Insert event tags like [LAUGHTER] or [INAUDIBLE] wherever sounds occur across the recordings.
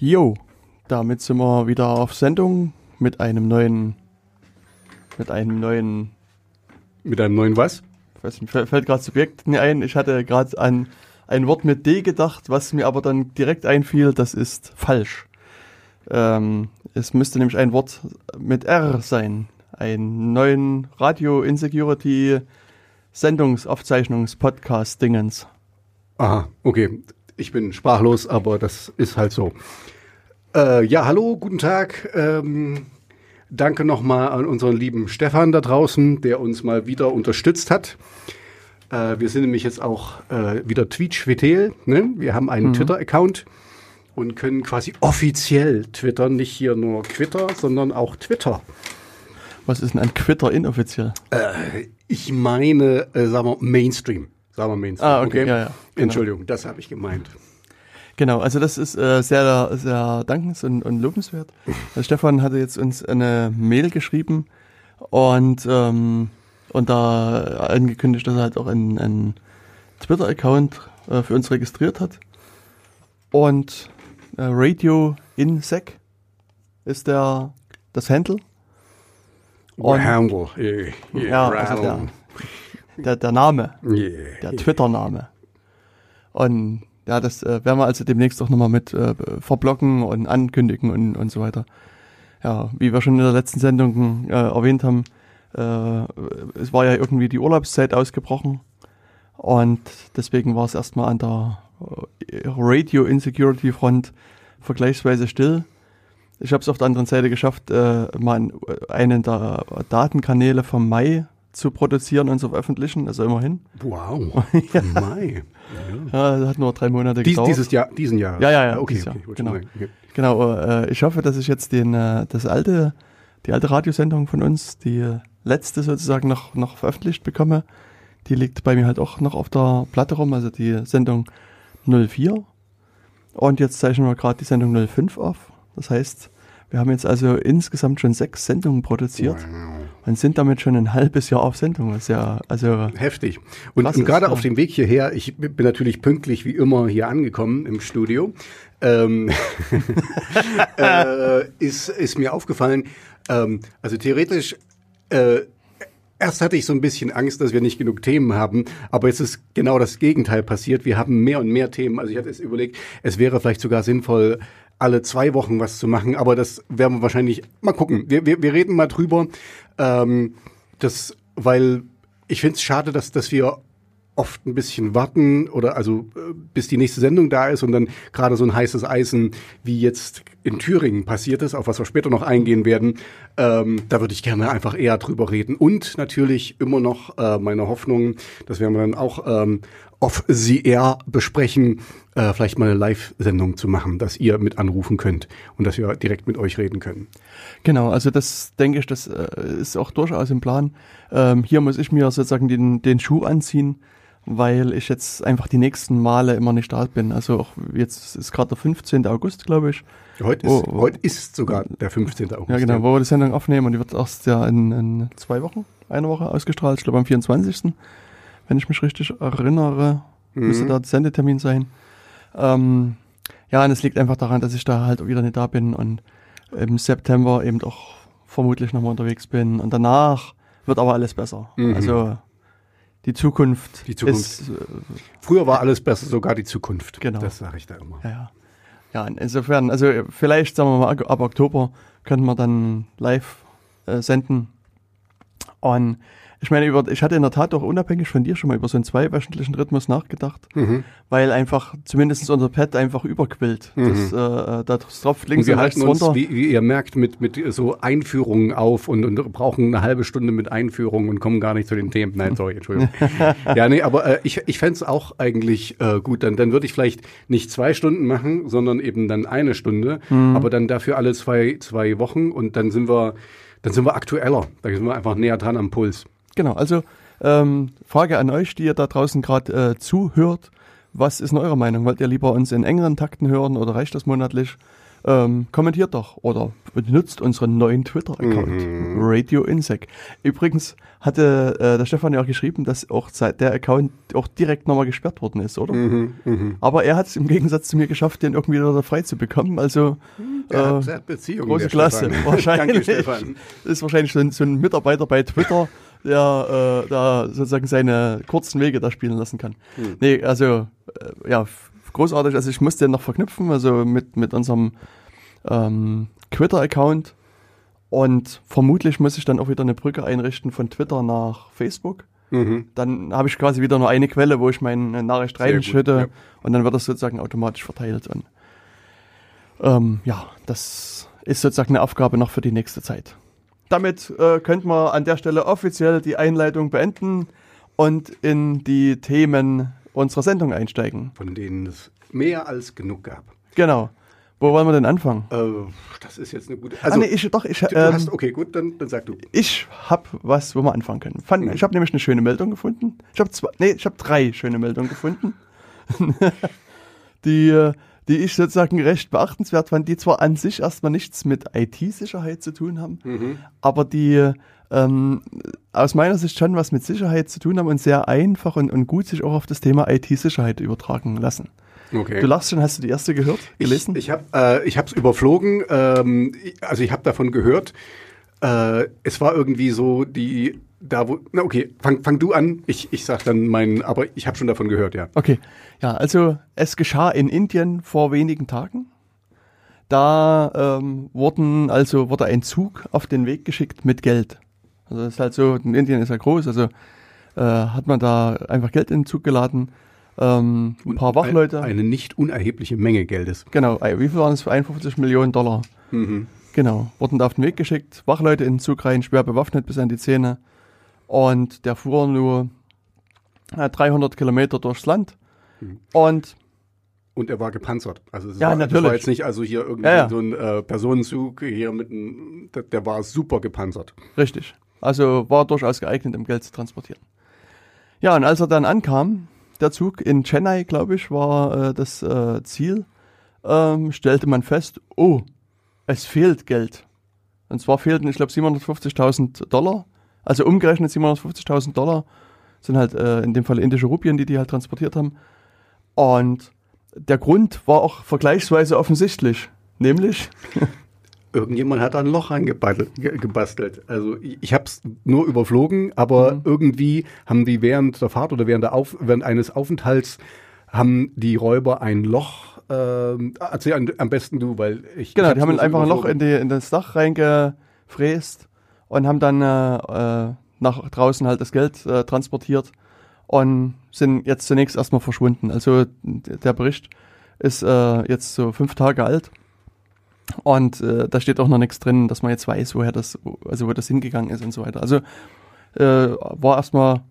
Jo, damit sind wir wieder auf Sendung mit einem neuen, mit einem neuen, Mit einem neuen was? weiß nicht, fällt gerade Subjekt nie ein. Ich hatte gerade an ein Wort mit D gedacht, was mir aber dann direkt einfiel, das ist falsch. Ähm, es müsste nämlich ein Wort mit R sein. Einen neuen Radio Insecurity Sendungsaufzeichnungs-Podcast-Dingens. Aha, okay. Ich bin sprachlos, aber das ist halt so. Äh, ja, hallo, guten Tag. Ähm, danke nochmal an unseren lieben Stefan da draußen, der uns mal wieder unterstützt hat. Äh, wir sind nämlich jetzt auch äh, wieder Tweetschwetel. Ne? Wir haben einen Twitter-Account und können quasi offiziell twittern. Nicht hier nur Twitter, sondern auch Twitter. Was ist denn ein Quitter inoffiziell? Ich meine, äh, sagen wir Mainstream. Sagen wir Mainstream. Ah, okay, ja, ja, genau. Entschuldigung, das habe ich gemeint. Genau, also das ist äh, sehr, sehr dankens- und, und lobenswert. Der [LAUGHS] Stefan hatte jetzt uns eine Mail geschrieben und, ähm, und da angekündigt, dass er halt auch einen, einen Twitter-Account äh, für uns registriert hat. Und äh, Radio Insec ist der das Handle. Und- Handle. Yeah, yeah, Ja, also der. Der, der Name. Yeah. der Twitter-Name. Und ja, das äh, werden wir also demnächst auch nochmal mit äh, verblocken und ankündigen und, und so weiter. Ja, wie wir schon in der letzten Sendung äh, erwähnt haben, äh, es war ja irgendwie die Urlaubszeit ausgebrochen und deswegen war es erstmal an der äh, Radio Insecurity Front vergleichsweise still. Ich habe es auf der anderen Seite geschafft, äh, mal einen der Datenkanäle vom Mai zu produzieren und zu veröffentlichen, also immerhin. Wow. [LAUGHS] Mai. Ja, das hat nur drei Monate Dies, gedauert. dieses Jahr, diesen Jahr. Ja, ja, ja, Okay, dieses okay. Jahr, wollte genau. Okay. Genau, äh, ich hoffe, dass ich jetzt den, äh, das alte, die alte Radiosendung von uns, die letzte sozusagen noch, noch veröffentlicht bekomme. Die liegt bei mir halt auch noch auf der Platte rum, also die Sendung 04. Und jetzt zeichnen wir gerade die Sendung 05 auf. Das heißt, wir haben jetzt also insgesamt schon sechs Sendungen produziert und sind damit schon ein halbes Jahr auf Sendung. Was ja, also Heftig. Und, und ist, gerade ja. auf dem Weg hierher, ich bin natürlich pünktlich wie immer hier angekommen im Studio, ähm, [LAUGHS] äh, ist, ist mir aufgefallen, ähm, also theoretisch, äh, erst hatte ich so ein bisschen Angst, dass wir nicht genug Themen haben, aber jetzt ist genau das Gegenteil passiert. Wir haben mehr und mehr Themen. Also ich hatte es überlegt, es wäre vielleicht sogar sinnvoll, alle zwei Wochen was zu machen, aber das werden wir wahrscheinlich mal gucken. Wir, wir, wir reden mal drüber, ähm, das, weil ich finde es schade, dass, dass wir oft ein bisschen warten oder also äh, bis die nächste Sendung da ist und dann gerade so ein heißes Eisen wie jetzt in Thüringen passiert ist, auf was wir später noch eingehen werden, ähm, da würde ich gerne einfach eher drüber reden. Und natürlich immer noch äh, meine Hoffnung, das werden wir dann auch ähm, off the air besprechen, äh, vielleicht mal eine Live-Sendung zu machen, dass ihr mit anrufen könnt und dass wir direkt mit euch reden können. Genau, also das denke ich, das äh, ist auch durchaus im Plan. Ähm, hier muss ich mir sozusagen den, den Schuh anziehen, weil ich jetzt einfach die nächsten Male immer nicht da bin. Also auch jetzt ist gerade der 15. August, glaube ich. Heute ist, Oh, oh. heute ist sogar der 15. August. Ja, genau, wo wir die Sendung aufnehmen und die wird erst ja in, in zwei Wochen, eine Woche ausgestrahlt, ich glaube am 24. Wenn ich mich richtig erinnere, müsste da der Sendetermin sein. Ähm, ja, und es liegt einfach daran, dass ich da halt wieder nicht da bin und im September eben auch vermutlich nochmal unterwegs bin und danach wird aber alles besser. Also die Zukunft, Die Zukunft. ist, äh, Früher war alles besser, sogar die Zukunft. Genau. Das sage ich da immer. ja, ja. Ja, insofern, also vielleicht, sagen wir mal, ab Oktober könnten wir dann live äh, senden. Und ich meine, über, ich hatte in der Tat auch unabhängig von dir schon mal über so einen zweiwöchentlichen Rhythmus nachgedacht, Mhm. weil einfach zumindest unser Pad einfach überquillt. Das, äh, da tropft links Und und, wir rechts halten uns, runter. wie, wie ihr merkt, mit, mit so Einführungen auf und, und brauchen eine halbe Stunde mit Einführungen und kommen gar nicht zu den Themen. Nein, sorry, Entschuldigung. [LAUGHS] ja, nee, aber äh, ich, ich fände es auch eigentlich äh, gut. Dann, dann würde ich vielleicht nicht zwei Stunden machen, sondern eben dann eine Stunde, Mhm. aber dann dafür alle zwei, zwei Wochen und dann sind wir, dann sind wir aktueller. Da sind wir einfach näher dran am Puls. Genau, also ähm, Frage an euch, die ihr da draußen gerade äh, zuhört. Was ist denn eure Meinung? Wollt ihr lieber uns in engeren Takten hören oder reicht das monatlich? ähm, kommentiert doch oder benutzt unseren neuen Twitter-Account, Mhm. Radio Insec. Übrigens hatte äh, der Stefan ja auch geschrieben, dass auch seit der Account auch direkt nochmal gesperrt worden ist, oder? Mhm, mhm. Aber er hat es im Gegensatz zu mir geschafft, den irgendwie wieder frei zu bekommen. Also äh, große Klasse. [LAUGHS] Stefan. Wahrscheinlich. Danke, Stefan. ist wahrscheinlich so ein, so ein Mitarbeiter bei Twitter, der äh, da sozusagen seine kurzen Wege da spielen lassen kann. Hm. Nee, also äh, ja, großartig. Also ich musste den noch verknüpfen, also mit, mit unserem ähm, Twitter-Account. Und vermutlich muss ich dann auch wieder eine Brücke einrichten von Twitter nach Facebook. Mhm. Dann habe ich quasi wieder nur eine Quelle, wo ich meine Nachricht reinschütte ja. und dann wird das sozusagen automatisch verteilt. Und ähm, ja, das ist sozusagen eine Aufgabe noch für die nächste Zeit. Damit äh, könnten wir an der Stelle offiziell die Einleitung beenden und in die Themen unserer Sendung einsteigen. Von denen es mehr als genug gab. Genau. Wo wollen wir denn anfangen? Äh, das ist jetzt eine gute. Also, Also, ah, nee, ich, doch, ich, du ähm, hast, okay, gut, dann, dann sag du. ich habe was, wo wir anfangen können. Fand, Mhm. Ich habe nämlich eine schöne Meldung gefunden. Ich habe zwei, nee, ich habe drei schöne Meldungen gefunden, [LAUGHS] die, äh, die ich sozusagen recht beachtenswert fand, die zwar an sich erstmal nichts mit IT-Sicherheit zu tun haben, Mhm. aber die ähm, aus meiner Sicht schon was mit Sicherheit zu tun haben und sehr einfach und, und gut sich auch auf das Thema IT-Sicherheit übertragen lassen. Okay. Du lachst schon, hast du die erste gehört, gelesen? Ich, ich habe äh, überflogen, ähm, also ich habe davon gehört. Äh, es war irgendwie so die, da wo, na okay, fang, fang du an, ich, ich sag dann meinen, aber ich habe schon davon gehört, ja. Okay, ja, also es geschah in Indien vor wenigen Tagen. Da ähm, wurden, also wurde ein Zug auf den Weg geschickt mit Geld. Also das ist halt so, in Indien ist ja groß, also äh, hat man da einfach Geld in den Zug geladen. Ähm, ein paar Wachleute. Eine nicht unerhebliche Menge Geldes. Genau, äh, wie viel waren es? 51 Millionen Dollar. Mhm. Genau, wurden da auf den Weg geschickt, Wachleute in den Zug rein, schwer bewaffnet bis an die Zähne. Und der fuhr nur äh, 300 Kilometer durchs Land. Mhm. Und Und er war gepanzert. Also es Ja, war, natürlich. war jetzt nicht also hier irgendwie Ja, ja. so ein äh, Personenzug hier mit einem, der, der war super gepanzert. Richtig. Also war durchaus geeignet, um Geld zu transportieren. Ja, und als er dann ankam, der Zug in Chennai, glaube ich, war äh, das äh, Ziel, ähm, stellte man fest, oh, es fehlt Geld. Und zwar fehlten, ich glaube, 750.000 Dollar. Also umgerechnet 750.000 Dollar sind halt äh, in dem Fall indische Rupien, die die halt transportiert haben. Und der Grund war auch vergleichsweise offensichtlich. Nämlich, [LAUGHS] Irgendjemand hat ein Loch reingebastelt. ge- gebastelt. Also ich, habe es nur überflogen, aber Mhm. irgendwie haben die während der Fahrt oder während, der Auf, während eines Aufenthalts haben die Räuber ein Loch. Ähm, erzähl am, besten du, weil ich Genau, ich die haben einfach ein Loch in, die, in das Dach reingefräst und haben dann äh, äh, nach draußen halt das Geld äh, transportiert und sind jetzt zunächst erstmal verschwunden. Also der Bericht ist äh, jetzt so fünf Tage alt und äh, da steht auch noch nichts drin, dass man jetzt weiß, woher das, also wo das hingegangen ist und so weiter. Also äh, war erstmal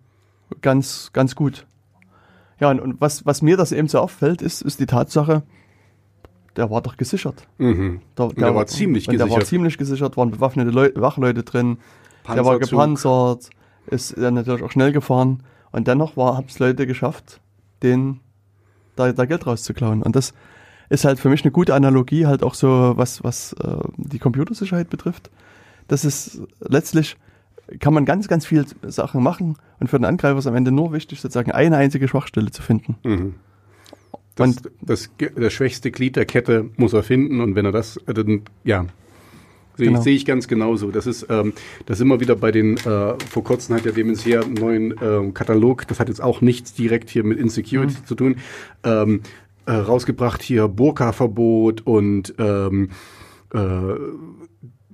ganz, ganz gut. Ja, und, und was, was mir das eben so auffällt, ist, ist die Tatsache, der war doch gesichert. Mhm. Der, der war ziemlich und Der war gesichert. ziemlich gesichert, waren bewaffnete Leu Wachleute drin. Der war gepanzert, ist dann natürlich auch schnell gefahren. Und dennoch haben es Leute geschafft, den da, da Geld rauszuklauen. Und das ist halt für mich eine gute Analogie, halt auch so, was, was äh, die Computersicherheit betrifft. Das ist letztlich, kann man ganz, ganz viel Sachen machen und für den Angreifer ist am Ende nur wichtig, sozusagen eine einzige Schwachstelle zu finden. Mhm. Das, Und- das, das schwächste Glied der Kette muss er finden und wenn er das, äh, dann, ja, sehe Genau. ich, seh ich ganz genauso. Das ist, ähm, das immer wieder bei den, äh, vor kurzem hat ja Demenz hier einen neuen ähm, Katalog, das hat jetzt auch nichts direkt hier mit Insecurity Mhm. zu tun, ähm, äh, rausgebracht hier Burka-Verbot und ähm, äh,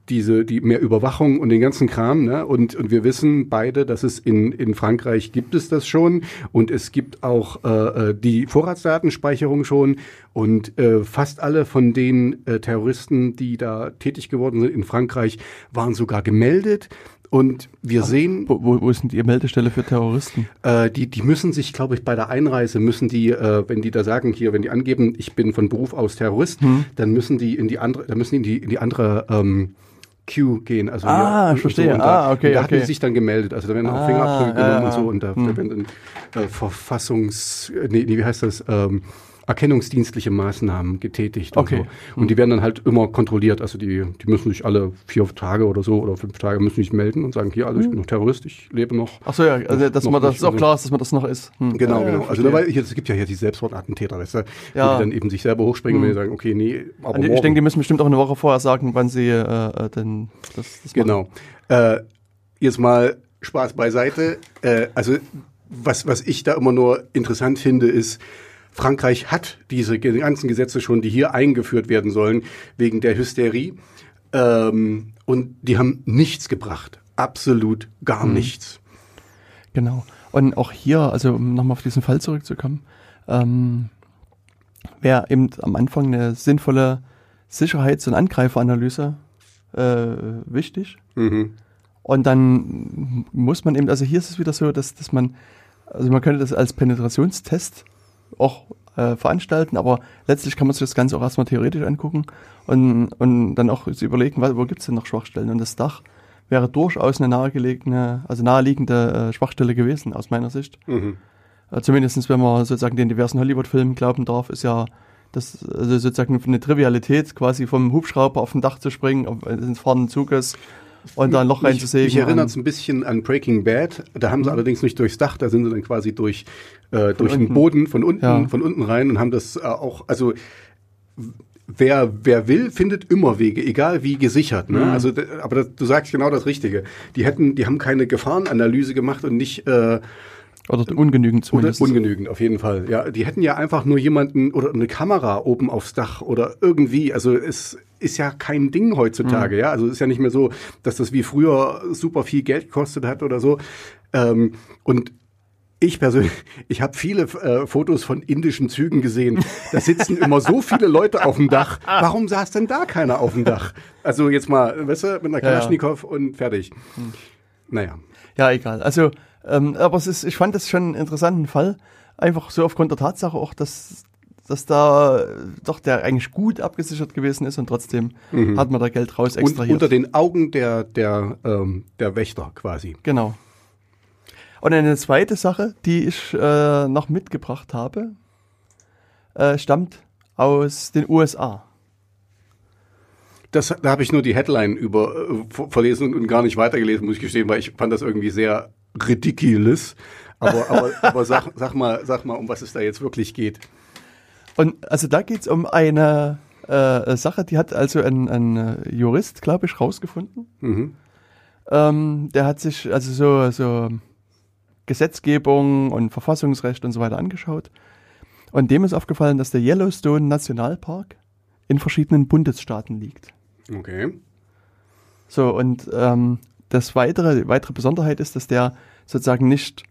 diese, die mehr Überwachung und den ganzen Kram, ne? Und, und wir wissen beide, dass es in, in Frankreich gibt es das schon und es gibt auch äh, äh, die Vorratsdatenspeicherung schon und äh, fast alle von den äh, Terroristen, die da tätig geworden sind in Frankreich, waren sogar gemeldet. Und wir sehen, Wo, wo, wo ist denn die Meldestelle für Terroristen? äh, die, die müssen sich, glaube ich, bei der Einreise müssen die, äh, wenn die da sagen hier, wenn die angeben, ich bin von Beruf aus Terrorist, Hm. dann müssen die in die andere, dann müssen die in die, in die andere ähm, Queue gehen. Also Ah, ich verstehe. und da, Ah, okay, da hatten okay. die sich dann gemeldet. Also da werden auch Ah, Fingerabdrücke ja, genommen ja. und so und da, Hm. da werden dann äh, Verfassungs, äh, nee, nee, wie heißt das? Ähm, erkennungsdienstliche Maßnahmen getätigt. Okay. Und, so. und die werden dann halt immer kontrolliert. Also die, die müssen sich alle vier Tage oder so oder fünf Tage müssen sich melden und sagen, hier, also ich bin noch Terrorist, ich lebe noch. Ach so, ja, also dass noch man das ist auch klar ist, dass man das noch ist. Hm. Genau, Ja, genau. Also dabei, hier, es gibt ja hier die Selbstmordattentäter, weißt du, Ja. die dann eben sich selber hochspringen und die sagen, okay, nee, aber ich morgen. denke, die müssen bestimmt auch eine Woche vorher sagen, wann sie äh, äh, denn das, das. Genau. Äh, jetzt mal Spaß beiseite. Äh, also was, was ich da immer nur interessant finde, ist, Frankreich hat diese ganzen Gesetze schon, die hier eingeführt werden sollen, wegen der Hysterie. Ähm, und die haben nichts gebracht. Absolut gar nichts. Genau. Und auch hier, also um nochmal auf diesen Fall zurückzukommen, ähm, wäre eben am Anfang eine sinnvolle Sicherheits- und Angreiferanalyse äh, wichtig. Mhm. Und dann muss man eben, also hier ist es wieder so, dass, dass man, also man könnte das als Penetrationstest auch äh, veranstalten, aber letztlich kann man sich das Ganze auch erstmal theoretisch angucken und, und dann auch überlegen, wo gibt es denn noch Schwachstellen. Und das Dach wäre durchaus eine nahegelegene, also naheliegende äh, Schwachstelle gewesen, aus meiner Sicht. Mhm. Äh, Zumindest wenn man sozusagen den diversen Hollywood-Filmen glauben darf, ist ja das also sozusagen eine Trivialität, quasi vom Hubschrauber auf dem Dach zu springen, auf, ins fahrenden Zuges und da ein Loch Mich, reinzusägen. mich erinnert es ein bisschen an Breaking Bad. Da haben sie allerdings nicht durchs Dach, da sind sie dann quasi durch, äh, durch den. Boden von unten, Ja. von unten rein und haben das äh, auch, also wer, wer will, findet immer Wege, egal wie gesichert. Ne? Also, d- aber das, du sagst genau das Richtige. Die hätten, die haben keine Gefahrenanalyse gemacht und nicht äh, Oder ungenügend oder zumindest. ungenügend, auf jeden Fall. Ja, die hätten ja einfach nur jemanden oder eine Kamera oben aufs Dach oder irgendwie. Also es ist ja kein Ding Mhm. heutzutage, ja. Also ist ja nicht mehr so, dass das wie früher super viel Geld gekostet hat oder so. Ähm, und ich persönlich, [LAUGHS] ich habe viele äh, Fotos von indischen Zügen gesehen. Da sitzen immer so viele Leute auf dem Dach. [LAUGHS] Warum saß denn da keiner auf dem Dach? Also jetzt mal, weißt du, mit einer Ja, ja. Kalaschnikow und fertig. Naja. Ja, egal. Also, ähm, aber es ist, ich fand das schon einen interessanten Fall. Einfach so aufgrund der Tatsache auch, dass, dass da äh, doch der eigentlich gut abgesichert gewesen ist und trotzdem hat man da Geld raus Und extrahiert. unter den Augen der, der, ähm, der Wächter quasi. Genau. Und eine zweite Sache, die ich äh, noch mitgebracht habe, äh, stammt aus den USA. Das, da habe ich nur die Headline über äh, ver- verlesen und, und gar nicht weitergelesen, muss ich gestehen, weil ich fand das irgendwie sehr ridiculous. Aber, aber, aber sag, sag, mal, sag mal, um was es da jetzt wirklich geht. Und also da geht's um eine äh, Sache, die hat also ein, ein äh, Jurist, glaube ich, rausgefunden. Mhm. Ähm, der hat sich also so, so Gesetzgebung und Verfassungsrecht und so weiter angeschaut. Und dem ist aufgefallen, dass der Yellowstone Nationalpark in verschiedenen Bundesstaaten liegt. Okay. So, und ähm, das weitere, weitere Besonderheit ist, dass der sozusagen nicht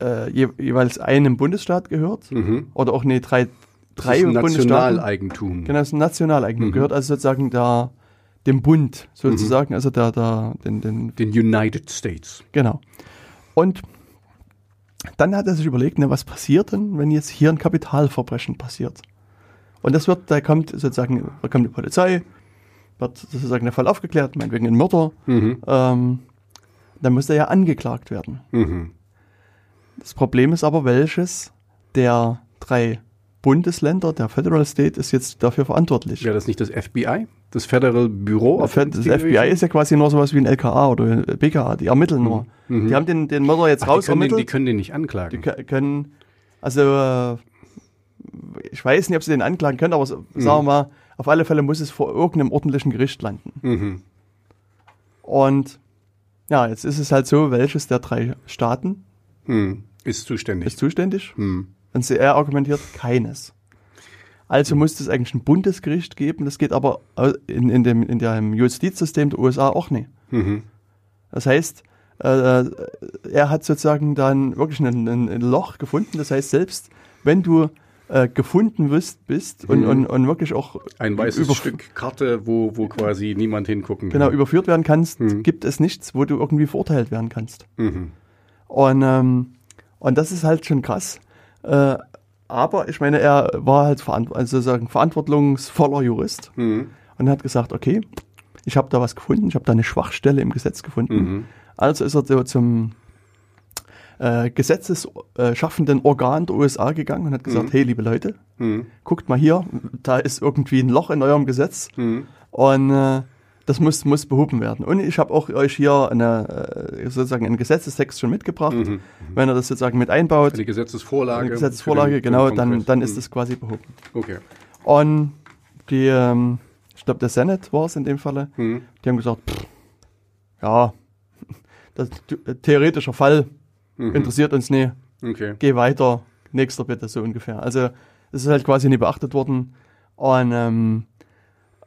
äh, je, jeweils einem Bundesstaat gehört Mhm. oder auch nee, drei, Das drei ist ein Bundesstaaten. Nationaleigentum. Genau, das ist ein Nationaleigentum. Gehört also sozusagen da dem Bund sozusagen, also da, da, den, den, Den United States. genau. Und dann hat er sich überlegt, ne, was passiert denn, wenn jetzt hier ein Kapitalverbrechen passiert? Und das wird, da kommt sozusagen, da kommt die Polizei, wird sozusagen der Fall aufgeklärt, meinetwegen ein Mörder, Mhm. ähm, dann muss er ja angeklagt werden. Mhm. Das Problem ist aber, welches der drei Bundesländer, der Federal State, ist jetzt dafür verantwortlich. Wäre das nicht das FBI? Das Federal Bureau? Das FBI ist ja quasi nur sowas wie ein LKA oder ein BKA, die ermitteln nur. Die haben den, den Mörder jetzt Ach, die, raus können den, die können den nicht anklagen. Die kö- können, also äh, ich weiß nicht, ob sie den anklagen können, aber so- sagen wir mal, auf alle Fälle muss es vor irgendeinem ordentlichen Gericht landen. mhm. Und ja, jetzt ist es halt so, welches der drei Staaten Hm. Ist zuständig. ist zuständig? hm. Und er argumentiert keines. Also muss es eigentlich ein Bundesgericht geben, das geht aber in, in, dem, in dem Justizsystem der USA auch nicht. Mhm. Das heißt, äh, er hat sozusagen dann wirklich ein, ein, Loch gefunden. Das heißt, selbst wenn du äh, gefunden wirst, bist und, Mhm. und, und wirklich auch Ein weißes Stück Karte, wo, wo quasi niemand hingucken genau kann. überführt werden kannst, Mhm. gibt es nichts, wo du irgendwie verurteilt werden kannst. Mhm. Und, ähm, und das ist halt schon krass. Äh, aber ich meine, er war halt verant also sozusagen verantwortungsvoller Jurist Mhm. und hat gesagt, okay, ich habe da was gefunden, ich habe da eine Schwachstelle im Gesetz gefunden. Mhm. Also ist er so zum äh, gesetzesschaffenden Organ der USA gegangen und hat gesagt, Mhm. hey, liebe Leute, Mhm. guckt mal hier, da ist irgendwie ein Loch in eurem Gesetz Mhm. und äh, das muss, muss behoben werden. Und ich habe auch euch hier eine, äh, sozusagen einen Gesetzestext schon mitgebracht. Mhm. Wenn ihr das sozusagen mit einbaut, Eine Gesetzesvorlage. eine Gesetzesvorlage, den- genau, dann, dann ist Mhm. das quasi behoben. Okay. Und die, ähm, ich glaube, der Senate war es in dem Falle, Mhm. die haben gesagt, pff, ja, [LAUGHS] das äh, theoretischer Fall Mhm. interessiert uns nicht, Okay. geh weiter, nächster bitte, so ungefähr. Also es ist halt quasi nie beachtet worden und ähm,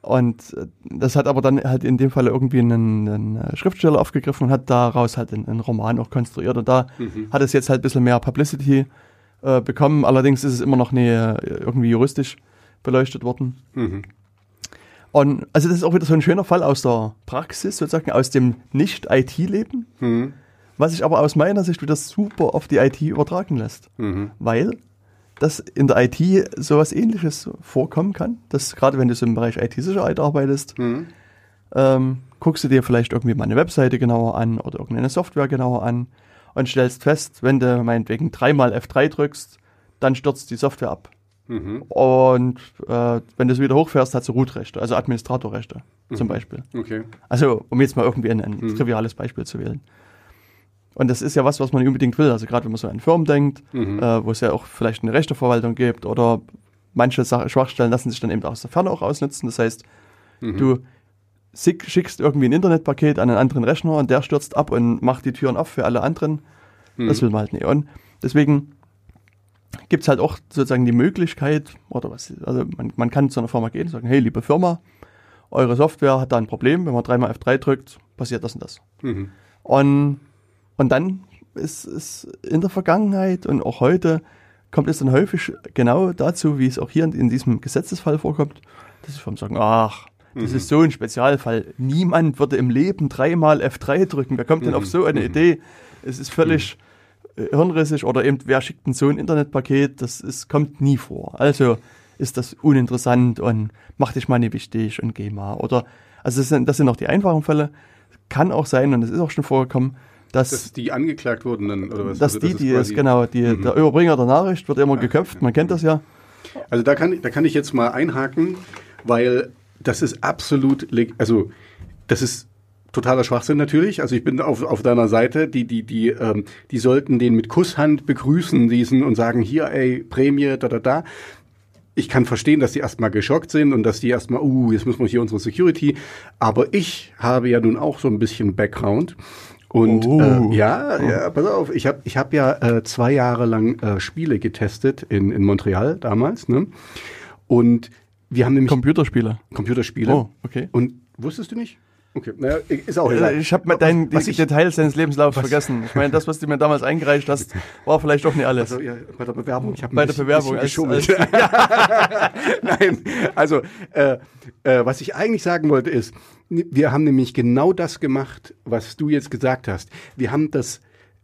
und äh, das hat aber dann halt in dem Fall irgendwie einen, einen äh, Schriftsteller aufgegriffen und hat daraus halt einen, einen Roman auch konstruiert. Und da Mhm. hat es jetzt halt ein bisschen mehr Publicity äh, bekommen. Allerdings ist es immer noch nie äh, irgendwie juristisch beleuchtet worden. Mhm. Und also das ist auch wieder so ein schöner Fall aus der Praxis, sozusagen aus dem Nicht-IT-Leben, Mhm. was sich aber aus meiner Sicht wieder super auf die IT übertragen lässt. Mhm. Weil dass in der IT sowas ähnliches vorkommen kann. Dass gerade wenn du so im Bereich IT-Sicherheit arbeitest, Mhm. ähm, guckst du dir vielleicht irgendwie mal eine Webseite genauer an oder irgendeine Software genauer an und stellst fest, wenn du meinetwegen dreimal F3 drückst, dann stürzt die Software ab. Mhm. Und äh, wenn du es wieder hochfährst, hast du Root-Rechte, also Administratorrechte zum Beispiel. Okay. Also, um jetzt mal irgendwie ein, ein Mhm. triviales Beispiel zu wählen. Und das ist ja was, was man nicht unbedingt will. Also gerade wenn man so an Firmen denkt, Mhm. äh, wo es ja auch vielleicht eine Rechteverwaltung gibt oder manche Sache, Schwachstellen lassen sich dann eben aus der Ferne auch ausnutzen. Das heißt, Mhm. du schick- schickst irgendwie ein Internetpaket an einen anderen Rechner und der stürzt ab und macht die Türen auf für alle anderen. Mhm. Das will man halt nicht. Und deswegen gibt es halt auch sozusagen die Möglichkeit, oder was, also man, man kann zu einer Firma gehen und sagen, hey, liebe Firma, eure Software hat da ein Problem, wenn man dreimal F3 drückt, passiert das und das. Mhm. Und, und dann ist es in der Vergangenheit und auch heute kommt es dann häufig genau dazu, wie es auch hier in, in diesem Gesetzesfall vorkommt, dass die Firmen sagen, ach, das Mhm. ist so ein Spezialfall. Niemand würde im Leben dreimal F3 drücken. Wer kommt denn Mhm. auf so eine Mhm. Idee? Es ist völlig äh, hirnrissig oder eben, wer schickt denn so ein Internetpaket? Das ist, kommt nie vor. Also ist das uninteressant und mach dich mal nicht wichtig und geh mal. Oder, also das sind, das sind auch die einfachen Fälle. Kann auch sein, und das ist auch schon vorgekommen, dass, Dass die angeklagt wurden dann, oder was? dass Also, die, ist die ist, genau, die, Mhm. der Überbringer der Nachricht wird immer geköpft, man kennt das ja. Also da kann, da kann ich jetzt mal einhaken, weil das ist absolut, also das ist totaler Schwachsinn natürlich. Also ich bin auf, auf deiner Seite. Die, die, die, ähm, die sollten den mit Kusshand begrüßen, diesen und sagen, hier, ey, Prämie, da, da, da. Ich kann verstehen, dass die erstmal geschockt sind und dass die erstmal, uh, jetzt müssen wir hier unsere Security. Aber ich habe ja nun auch so ein bisschen Background. Und Oh. äh, ja, ja, pass auf, ich habe ich hab ja äh, zwei Jahre lang äh, Spiele getestet in, in Montreal damals. Ne? Und wir haben nämlich Computerspiele. Computerspiele. Oh, okay. Und wusstest du nicht? Okay, naja, ist auch Äh, egal. Ich habe dein was die ich, Details deines Lebenslaufs vergessen. Ich meine, das, was du mir damals eingereicht hast, war vielleicht doch nicht alles. also, ja, bei der Bewerbung, ich habe Bei der Bewerbung als- geschummelt. [LAUGHS] Nein, also äh, äh, was ich eigentlich sagen wollte ist, wir haben nämlich genau das gemacht, was du jetzt gesagt hast. Wir haben das,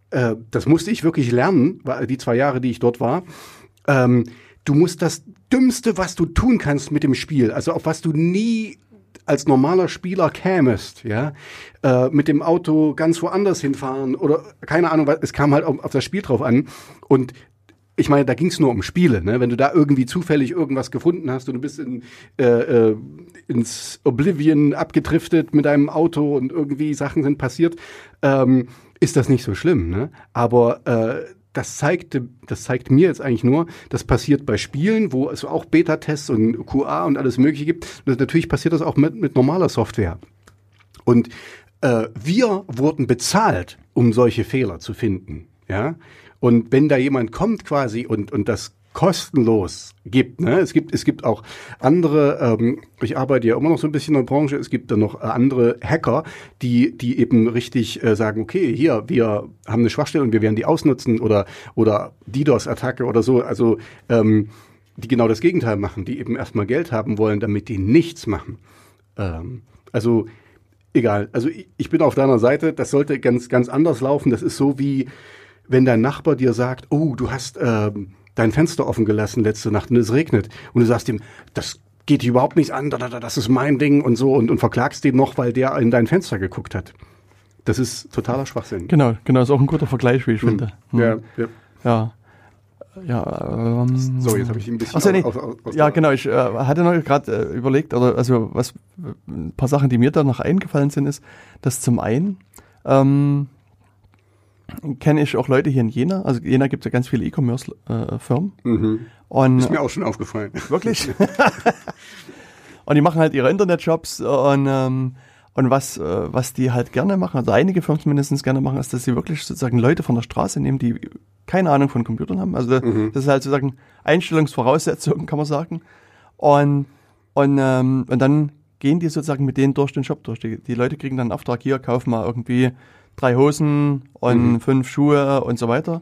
äh, das musste ich wirklich lernen, die zwei Jahre, die ich dort war. Ähm, du musst das Dümmste, was du tun kannst mit dem Spiel, also auf was du nie als normaler Spieler kämest, ja, äh, mit dem Auto ganz woanders hinfahren oder keine Ahnung, es kam halt auf, auf das Spiel drauf an und ich meine, da ging es nur um Spiele, ne? Wenn du da irgendwie zufällig irgendwas gefunden hast und du bist in, äh, äh, ins Oblivion abgedriftet mit deinem Auto und irgendwie Sachen sind passiert, ähm, ist das nicht so schlimm, ne? Aber äh, das zeigte, das zeigt mir jetzt eigentlich nur, das passiert bei Spielen, wo es auch Beta-Tests und QA und alles Mögliche gibt. Und natürlich passiert das auch mit, mit normaler Software. Und äh, wir wurden bezahlt, um solche Fehler zu finden. Ja? Und wenn da jemand kommt quasi und, und das kostenlos gibt, ne? es gibt es gibt auch andere, ähm, ich arbeite ja immer noch so ein bisschen in der Branche, es gibt dann noch äh, andere Hacker, die die eben richtig äh, sagen, okay, hier wir haben eine Schwachstelle und wir werden die ausnutzen oder oder DDoS-Attacke oder so, also ähm, die genau das Gegenteil machen, die eben erstmal Geld haben wollen, damit die nichts machen. Ähm, also egal. Also ich, ich bin auf deiner Seite. Das sollte ganz, ganz anders laufen. Das ist so wie, wenn dein Nachbar dir sagt, oh, du hast ähm, dein Fenster offen gelassen letzte Nacht und es regnet. Und du sagst ihm, das geht dich überhaupt nichts an, da, da, da, das ist mein Ding und so und, und verklagst den noch, weil der in dein Fenster geguckt hat. Das ist totaler Schwachsinn. Genau, genau, ist auch ein guter Vergleich, wie ich Hm. finde. Hm. Ja, ja. Ja. Ja, ähm, So, jetzt habe ich ein bisschen Achso, nee. aus- aus- aus ja, genau. Ich äh, hatte noch gerade äh, überlegt, oder also was ein paar Sachen, die mir da noch eingefallen sind, ist, dass zum einen ähm, kenne ich auch Leute hier in Jena. Also Jena gibt ja ganz viele E-Commerce-Firmen. Mhm. und Ist mir auch schon aufgefallen. Wirklich? [LAUGHS] [LAUGHS] und die machen halt ihre Internetshops und, ähm, und was, äh, was die halt gerne machen, also einige Firmen mindestens gerne machen, ist, dass sie wirklich sozusagen Leute von der Straße nehmen, die keine Ahnung von Computern haben. Also Mhm. das ist halt sozusagen Einstellungsvoraussetzungen, kann man sagen. Und, und, ähm, und dann gehen die sozusagen mit denen durch den Shop durch. Die, die Leute kriegen dann einen Auftrag, hier, kauf mal irgendwie drei Hosen und Mhm. fünf Schuhe und so weiter.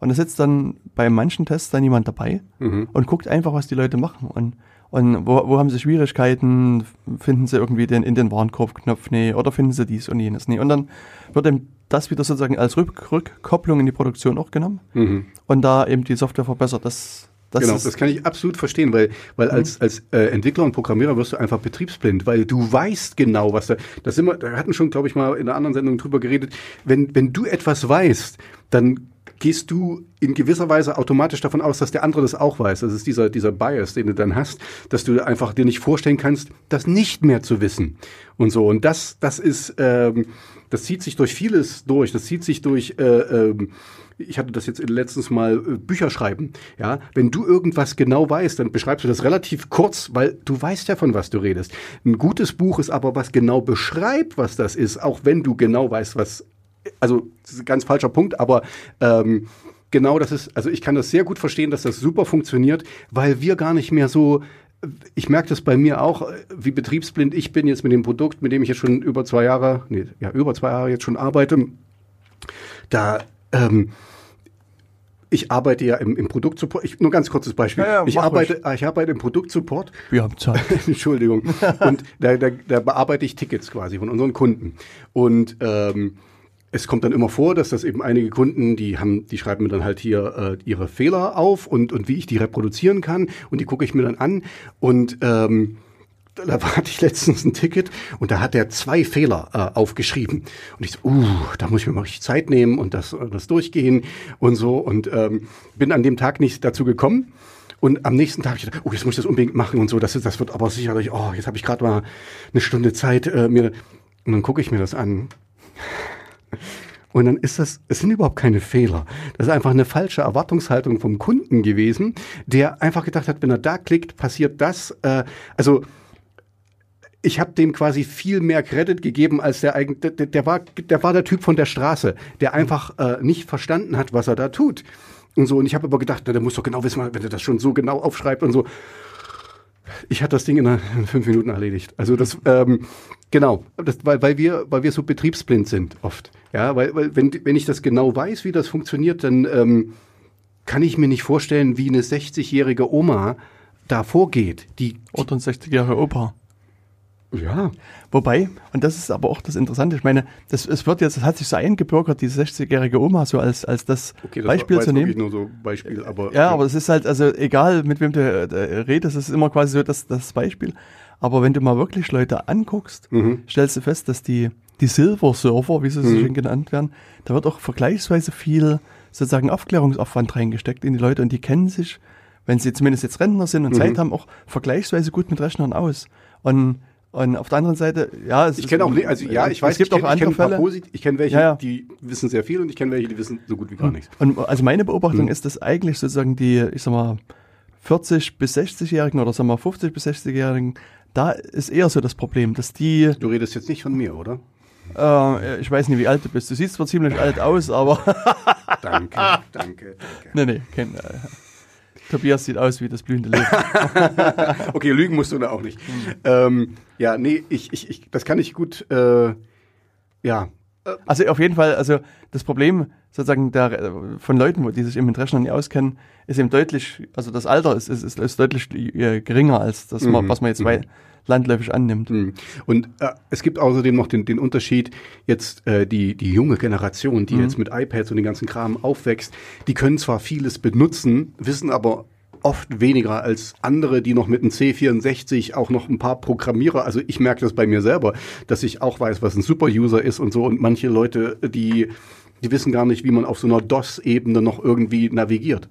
Und da sitzt dann bei manchen Tests dann jemand dabei Mhm. und guckt einfach, was die Leute machen. Und, und wo, wo haben sie Schwierigkeiten? Finden sie irgendwie den in den Warenkorbknopf? Nee, oder finden sie dies und jenes? Nee. Und dann wird eben das wieder sozusagen als Rück Rückkopplung in die Produktion auch genommen Mhm. und da eben die Software verbessert. Das, das genau, das kann ich absolut verstehen, weil, weil als, als äh, Entwickler und Programmierer wirst du einfach betriebsblind, weil du weißt genau, was da, das sind wir, da hatten schon, glaube ich, mal in einer anderen Sendung drüber geredet, wenn, wenn du etwas weißt, dann gehst du in gewisser Weise automatisch davon aus, dass der andere das auch weiß. Das ist dieser, dieser Bias, den du dann hast, dass du einfach dir nicht vorstellen kannst, das nicht mehr zu wissen und so. Und das, das ist, ähm, das zieht sich durch vieles durch. Das zieht sich durch, äh, ähm, ich hatte das jetzt letztens mal äh, Bücher schreiben. Ja, wenn du irgendwas genau weißt, dann beschreibst du das relativ kurz, weil du weißt ja von was du redest. Ein gutes Buch ist aber was genau beschreibt, was das ist, auch wenn du genau weißt, was. Also das ist ein ganz falscher Punkt, aber ähm, genau das ist. Also ich kann das sehr gut verstehen, dass das super funktioniert, weil wir gar nicht mehr so ich merke das bei mir auch, wie betriebsblind ich bin jetzt mit dem Produkt, mit dem ich jetzt schon über zwei Jahre, nee, ja, über zwei Jahre jetzt schon arbeite. Da, ähm, ich arbeite ja im, im Produktsupport. Ich, nur ganz kurzes Beispiel. Ja, ja, ich, arbeite, ich arbeite im Produktsupport. wir haben Zeit. [LAUGHS] Entschuldigung. Und da, da, da bearbeite ich Tickets quasi von unseren Kunden. Und ähm, es kommt dann immer vor, dass das eben einige Kunden, die haben, die schreiben mir dann halt hier äh, ihre Fehler auf und, und wie ich die reproduzieren kann. Und die gucke ich mir dann an. Und ähm, da hatte [LAUGHS] ich letztens ein Ticket und da hat er zwei Fehler äh, aufgeschrieben. Und ich so, uh, da muss ich mir mal richtig Zeit nehmen und das, das durchgehen und so. Und ähm, bin an dem Tag nicht dazu gekommen. Und am nächsten Tag habe ich gedacht, oh, jetzt muss ich das unbedingt machen und so. Das, das wird aber sicherlich, oh, jetzt habe ich gerade mal eine Stunde Zeit. Äh, mir Und dann gucke ich mir das an. Und dann ist das, es sind überhaupt keine Fehler. Das ist einfach eine falsche Erwartungshaltung vom Kunden gewesen, der einfach gedacht hat, wenn er da klickt, passiert das. Äh, also ich habe dem quasi viel mehr Credit gegeben als der eigentlich, der, der war, der war der Typ von der Straße, der einfach äh, nicht verstanden hat, was er da tut und so. Und ich habe aber gedacht, na, der muss doch genau wissen, wenn er das schon so genau aufschreibt und so. Ich hatte das Ding in, einer, in fünf Minuten erledigt. Also das, ähm, genau, das, weil, weil wir, weil wir so betriebsblind sind oft. Ja, weil, weil wenn, wenn ich das genau weiß, wie das funktioniert, dann ähm, kann ich mir nicht vorstellen, wie eine 60-jährige Oma da vorgeht. Die, ein 60 Jahre Opa. Ja, Wobei, und das ist aber auch das Interessante, ich meine, das, es wird jetzt, es hat sich so eingebürgert, diese 60-jährige Oma so als, als das, okay, das Beispiel war, war zu nehmen. nur so Beispiel, aber Ja, aber es ist halt, also egal mit wem du äh, redest, es ist immer quasi so das, das Beispiel. Aber wenn du mal wirklich Leute anguckst, Mhm. stellst du fest, dass die, die Silver-Server, wie sie so Mhm. schön genannt werden, da wird auch vergleichsweise viel sozusagen Aufklärungsaufwand reingesteckt in die Leute und die kennen sich, wenn sie zumindest jetzt Rentner sind und Mhm. Zeit haben, auch vergleichsweise gut mit Rechnern aus. Und, und auf der anderen Seite, ja, es Ich kenne auch also ja, ich weiß, es gibt ich kenn, auch ich kenn andere ein paar Fälle. Ich kenne welche, Ja, ja. die wissen sehr viel und ich kenne welche, die wissen so gut wie gar nichts. Und also meine Beobachtung Mhm. ist, dass eigentlich sozusagen die, ich sag mal, 40 bis 60-Jährigen oder sagen wir 50 bis 60-Jährigen, da ist eher so das Problem, dass die, Du redest jetzt nicht von mir, oder? äh, ich weiß nicht, wie alt du bist. Du siehst zwar ziemlich alt aus, aber Danke, danke, danke. [LAUGHS] nee, nee, kein, äh, Tobias sieht aus wie das blühende Leben. [LAUGHS] Okay, lügen musst du da auch nicht. Ähm, ja, nee, ich, ich, ich, das kann ich gut, äh, ja, Also auf jeden Fall, also das Problem sozusagen der, von Leuten, wo die sich eben mit Rechnern nicht auskennen, ist eben deutlich, also das Alter ist, ist, ist, deutlich äh, geringer als das, Mhm. was man jetzt bei landläufig annimmt. Hm. Und äh, es gibt außerdem noch den, den Unterschied, jetzt äh, die, die junge Generation, Mhm. die jetzt mit iPads und den ganzen Kram aufwächst, die können zwar vieles benutzen, wissen aber oft weniger als andere, die noch mit einem C64 auch noch ein paar Programmierer, also ich merke das bei mir selber, dass ich auch weiß, was ein Super-User ist und so und manche Leute, die, die wissen gar nicht, wie man auf so einer DOS-Ebene noch irgendwie navigiert.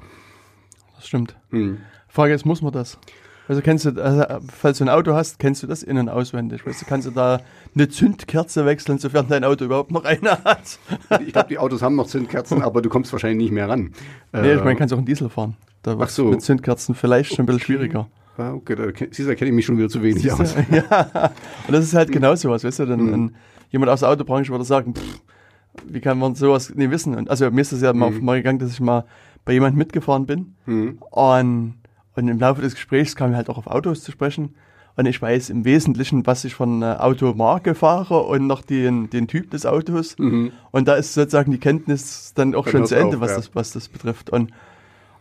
Das stimmt. Hm. Frage ist, muss man das? Also kennst du, also, falls du ein Auto hast, kennst du das innen auswendig. Weißt du, kannst du da eine Zündkerze wechseln, sofern dein Auto überhaupt noch eine hat. ich glaube, die Autos haben noch Zündkerzen, aber du kommst wahrscheinlich nicht mehr ran. Nee, ich meine, kannst auch einen Diesel fahren. Da wird so. mit Zündkerzen vielleicht schon ein bisschen schwieriger. Ah, okay, da siehst du, kenne ich mich schon wieder zu wenig siehst aus. [LAUGHS] ja, und das ist halt genau sowas, weißt du, dann, mhm. jemand aus der Autobranche würde sagen, pff, wie kann man sowas nicht wissen? Und also mir ist das ja mhm. mal, mal gegangen, dass ich mal bei jemandem mitgefahren bin mhm. und und im Laufe des Gesprächs kam ich halt auch auf Autos zu sprechen. Und ich weiß im Wesentlichen, was ich von einer Automarke fahre und noch den, den Typ des Autos. Mhm. Und da ist sozusagen die Kenntnis dann auch dann schon zu Ende, auf, was, ja. das, was das betrifft. Und,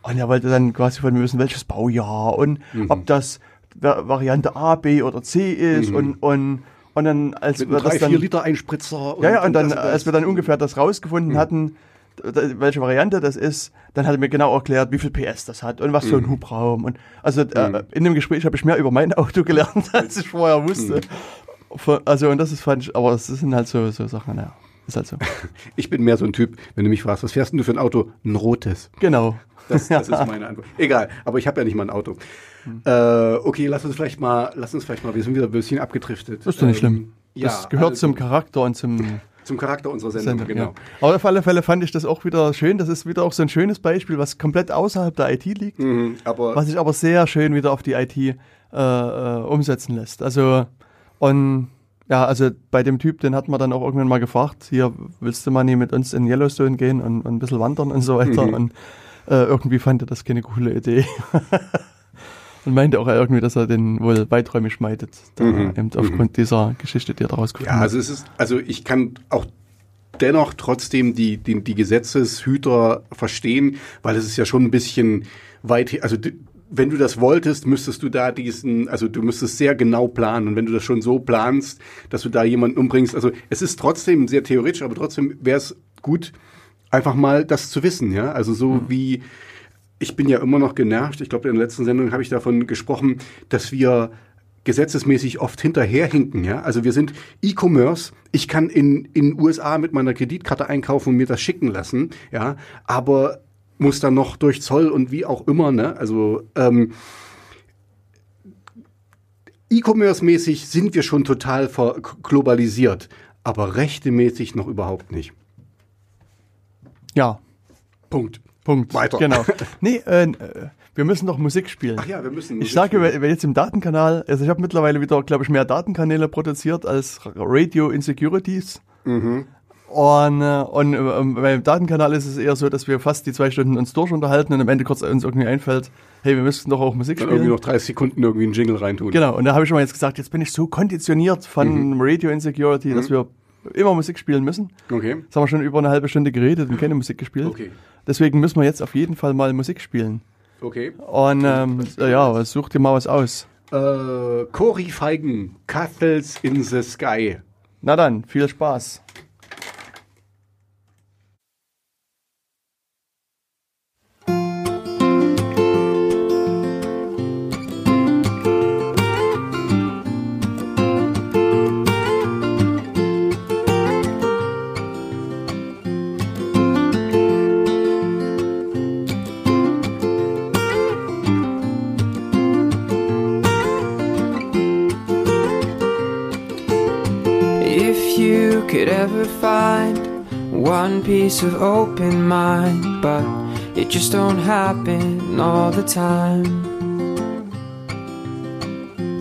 und er wollte dann quasi von mir wissen, welches Baujahr und mhm. ob das Variante A, B oder C ist mhm. und, und und dann, als Mit wir das dann, Liter Einspritzer. ja, ja, und, und dann, als wir dann ungefähr das rausgefunden mhm. hatten, welche Variante das ist, dann hat er mir genau erklärt, wie viel PS das hat und was für ein mhm. Hubraum. Und also äh, mhm. in dem Gespräch habe ich mehr über mein Auto gelernt, [LAUGHS] als ich vorher wusste. Mhm. Also und das ist fand ich, aber das sind halt so, so Sachen, naja. Ist halt so. [LAUGHS] Ich bin mehr so ein Typ, wenn du mich fragst, was fährst du für ein Auto? Ein rotes. Genau. Das, [LAUGHS] das ist meine Antwort. Egal, aber ich habe ja nicht mal ein Auto. Hm. Äh, okay, lass uns vielleicht mal, lass uns vielleicht mal, wir sind wieder ein bisschen abgedriftet. Das ist doch nicht ähm, schlimm. Das ja, gehört also, zum Charakter und zum zum Charakter unserer Sendung, Sendung genau. Ja. Aber auf alle Fälle fand ich das auch wieder schön. Das ist wieder auch so ein schönes Beispiel, was komplett außerhalb der IT liegt, mhm, was sich aber sehr schön wieder auf die IT äh, äh, umsetzen lässt. Also und ja, also bei dem Typ, den hat man dann auch irgendwann mal gefragt, hier willst du mal nie mit uns in Yellowstone gehen und, und ein bisschen wandern und so weiter. Mhm. Und äh, irgendwie fand er das keine coole Idee. [LAUGHS] und meinte auch irgendwie, dass er den wohl weiträumig meidet, mhm. eben aufgrund mhm. dieser Geschichte, die er daraus gefunden hat. Ja, also es ist, also ich kann auch dennoch trotzdem die, die, die Gesetzeshüter verstehen, weil es ist ja schon ein bisschen weit, also wenn du das wolltest, müsstest du da diesen, also du müsstest sehr genau planen. Und wenn du das schon so planst, dass du da jemanden umbringst, also es ist trotzdem sehr theoretisch, aber trotzdem wäre es gut, einfach mal das zu wissen, ja. Also so mhm. wie ich bin ja immer noch genervt. Ich glaube, in der letzten Sendung habe ich davon gesprochen, dass wir gesetzesmäßig oft hinterherhinken. Ja? Also wir sind E-Commerce. Ich kann in in USA mit meiner Kreditkarte einkaufen und mir das schicken lassen. Ja, aber muss dann noch durch Zoll und wie auch immer. Ne? Also ähm, E-Commerce-mäßig sind wir schon total globalisiert, aber rechtemäßig noch überhaupt nicht. Ja. Punkt. Punkt. Weiter. Genau. [LAUGHS] Nee, äh, wir müssen noch Musik spielen. Ach ja, wir müssen Musik Ich sage, spielen. wer jetzt im Datenkanal, also ich habe mittlerweile wieder, glaube ich, mehr Datenkanäle produziert als Radio Insecurities. Mhm. Und, äh, und äh, beim Datenkanal ist es eher so, dass wir fast die zwei Stunden uns durch unterhalten und am Ende kurz uns irgendwie einfällt, hey, wir müssten doch auch Musik Dann spielen. irgendwie noch 30 Sekunden irgendwie einen Jingle reintun. Genau, und da habe ich schon mal jetzt gesagt, jetzt bin ich so konditioniert von mhm. Radio Insecurity, mhm. dass wir immer Musik spielen müssen. Okay. Jetzt haben wir schon über eine halbe Stunde geredet und keine Musik gespielt. Okay. Deswegen müssen wir jetzt auf jeden Fall mal Musik spielen. Okay. Und ähm, ja, such dir mal was aus. Äh, Cory Feigen, Castles in the Sky. Na dann, viel Spaß. One piece of open mind, but it just don't happen all the time.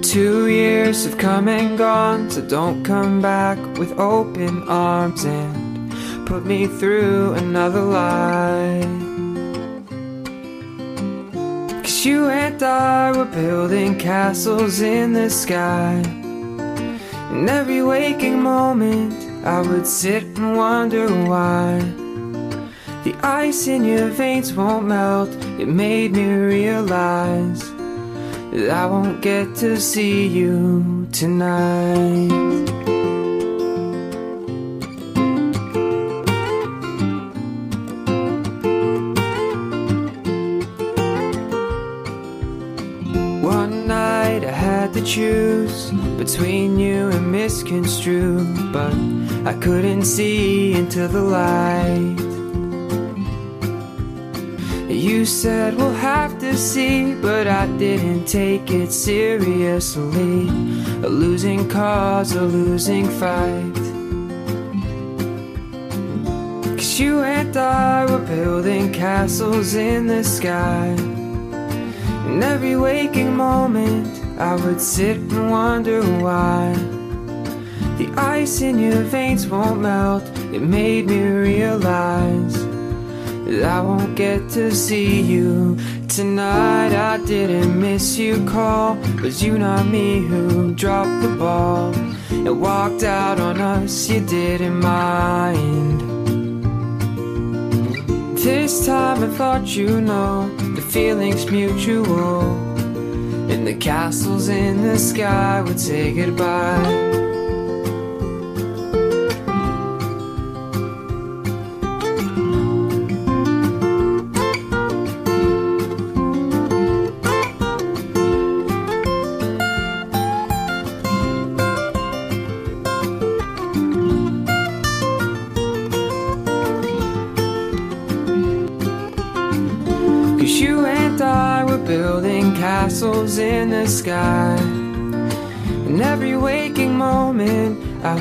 Two years have come and gone, so don't come back with open arms and put me through another lie. Cause you and I were building castles in the sky. In every waking moment, I would sit and wonder why the ice in your veins won't melt. It made me realize that I won't get to see you tonight. Choose between you and misconstrue, but I couldn't see into the light. You said we'll have to see, but I didn't take it seriously. A losing cause, a losing fight. Cause you and I were building castles in the sky. In every waking moment, I would sit and wonder why. The ice in your veins won't melt, it made me realize that I won't get to see you tonight. I didn't miss you call, was you not me who dropped the ball and walked out on us? You didn't mind. This time I thought you know the feeling's mutual, the castles in the sky would say goodbye.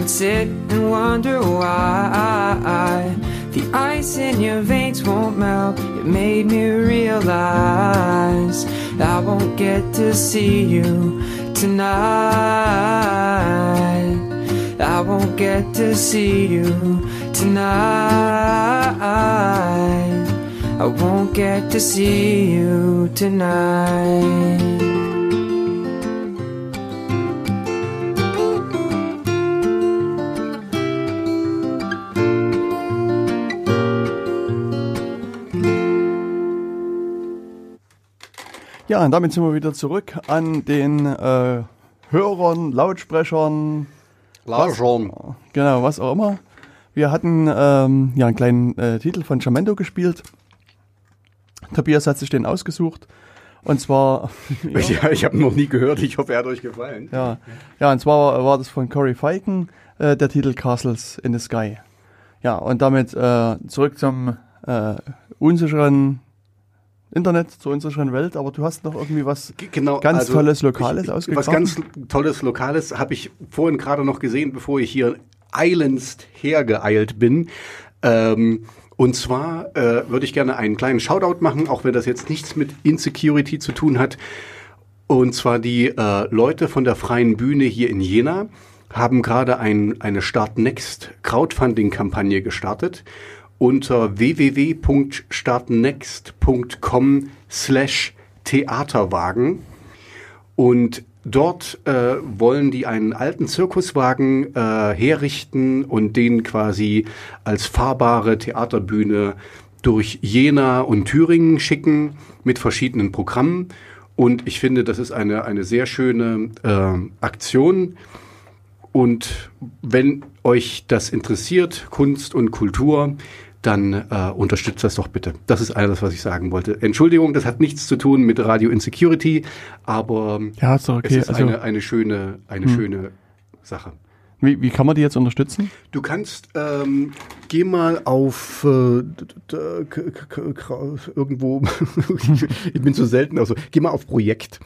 Would sit and wonder why. The ice in your veins won't melt. It made me realize I won't get to see you tonight. I won't get to see you tonight. I won't get to see you tonight. Ja, und damit sind wir wieder zurück an den äh, Hörern, Lautsprechern, Larson. genau, was auch immer. Wir hatten ähm, ja einen kleinen äh, Titel von Jamendo gespielt. Tobias hat sich den ausgesucht. Und zwar, [LAUGHS] ja, Ja, ich habe noch nie gehört. Ich hoffe, er hat euch gefallen. ja, ja, und zwar war das von Corey Feiken, äh, der Titel Castles in the Sky. Ja, und damit äh, zurück zum äh, unsicheren Internet, zur unsicheren Welt. Aber du hast noch irgendwie was Genau, ganz Tolles Lokales ausgegraben. Was ganz Tolles Lokales habe ich vorhin gerade noch gesehen, bevor ich hier eilends hergeeilt bin. Ähm, und zwar äh, würde ich gerne einen kleinen Shoutout machen, auch wenn das jetzt nichts mit Insecurity zu tun hat. Und zwar die äh, Leute von der Freien Bühne hier in Jena haben gerade ein, eine Start Next Crowdfunding-Kampagne gestartet unter www.startnext.com slash Theaterwagen. Und dort äh, wollen die einen alten Zirkuswagen äh, herrichten und den quasi als fahrbare Theaterbühne durch Jena und Thüringen schicken mit verschiedenen Programmen. Und ich finde, das ist eine, eine sehr schöne äh, Aktion. Und wenn euch das interessiert, Kunst und Kultur, dann äh, unterstützt das doch bitte. Das ist alles, was ich sagen wollte. Entschuldigung, das hat nichts zu tun mit Radio Insecurity, aber Ja, doch okay. es ist Also- eine, eine schöne, eine schöne Sache. Wie, wie kann man die jetzt unterstützen? Du kannst, ähm, geh mal auf äh, irgendwo, [LAUGHS] ich bin so selten, also geh mal auf Projekt.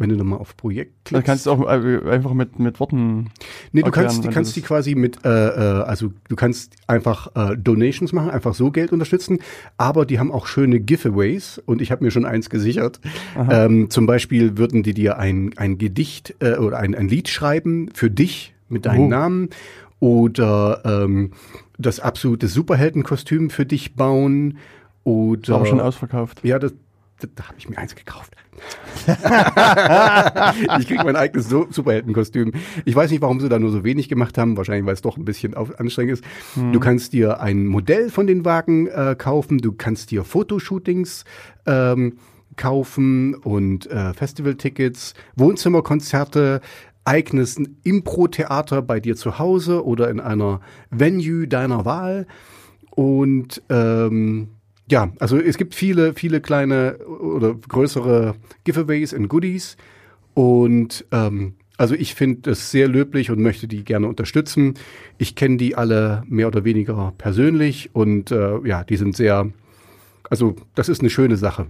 Wenn du nochmal auf Projekt Da Hm? kannst du auch äh, einfach mit, mit Worten. Nee, du erklären, kannst, du kannst die quasi mit, äh, äh, also du kannst einfach äh, Donations machen, einfach so Geld unterstützen, aber die haben auch schöne Giveaways und ich habe mir schon eins gesichert. Ähm, zum Beispiel würden die dir ein, ein Gedicht äh, oder ein, ein Lied schreiben für dich mit deinem Oh. Namen oder ähm, das absolute Superheldenkostüm für dich bauen oder Aber schon ausverkauft. ja, das, das, da habe ich mir eins gekauft. [LAUGHS] ich krieg mein eigenes so Superheldenkostüm. Ich weiß nicht, warum sie da nur so wenig gemacht haben. Wahrscheinlich, weil es doch ein bisschen anstrengend ist. Du kannst dir ein Modell von den Wagen äh, kaufen. Du kannst dir Fotoshootings ähm, kaufen und äh, Festivaltickets, Wohnzimmerkonzerte, eigenes Impro-Theater bei dir zu Hause oder in einer Venue deiner Wahl. Und ähm, ja, also es gibt viele, viele kleine oder größere Giveaways und Goodies. Und ähm, also ich finde das sehr löblich und möchte die gerne unterstützen. Ich kenne die alle mehr oder weniger persönlich und äh, ja, die sind sehr, also das ist eine schöne Sache.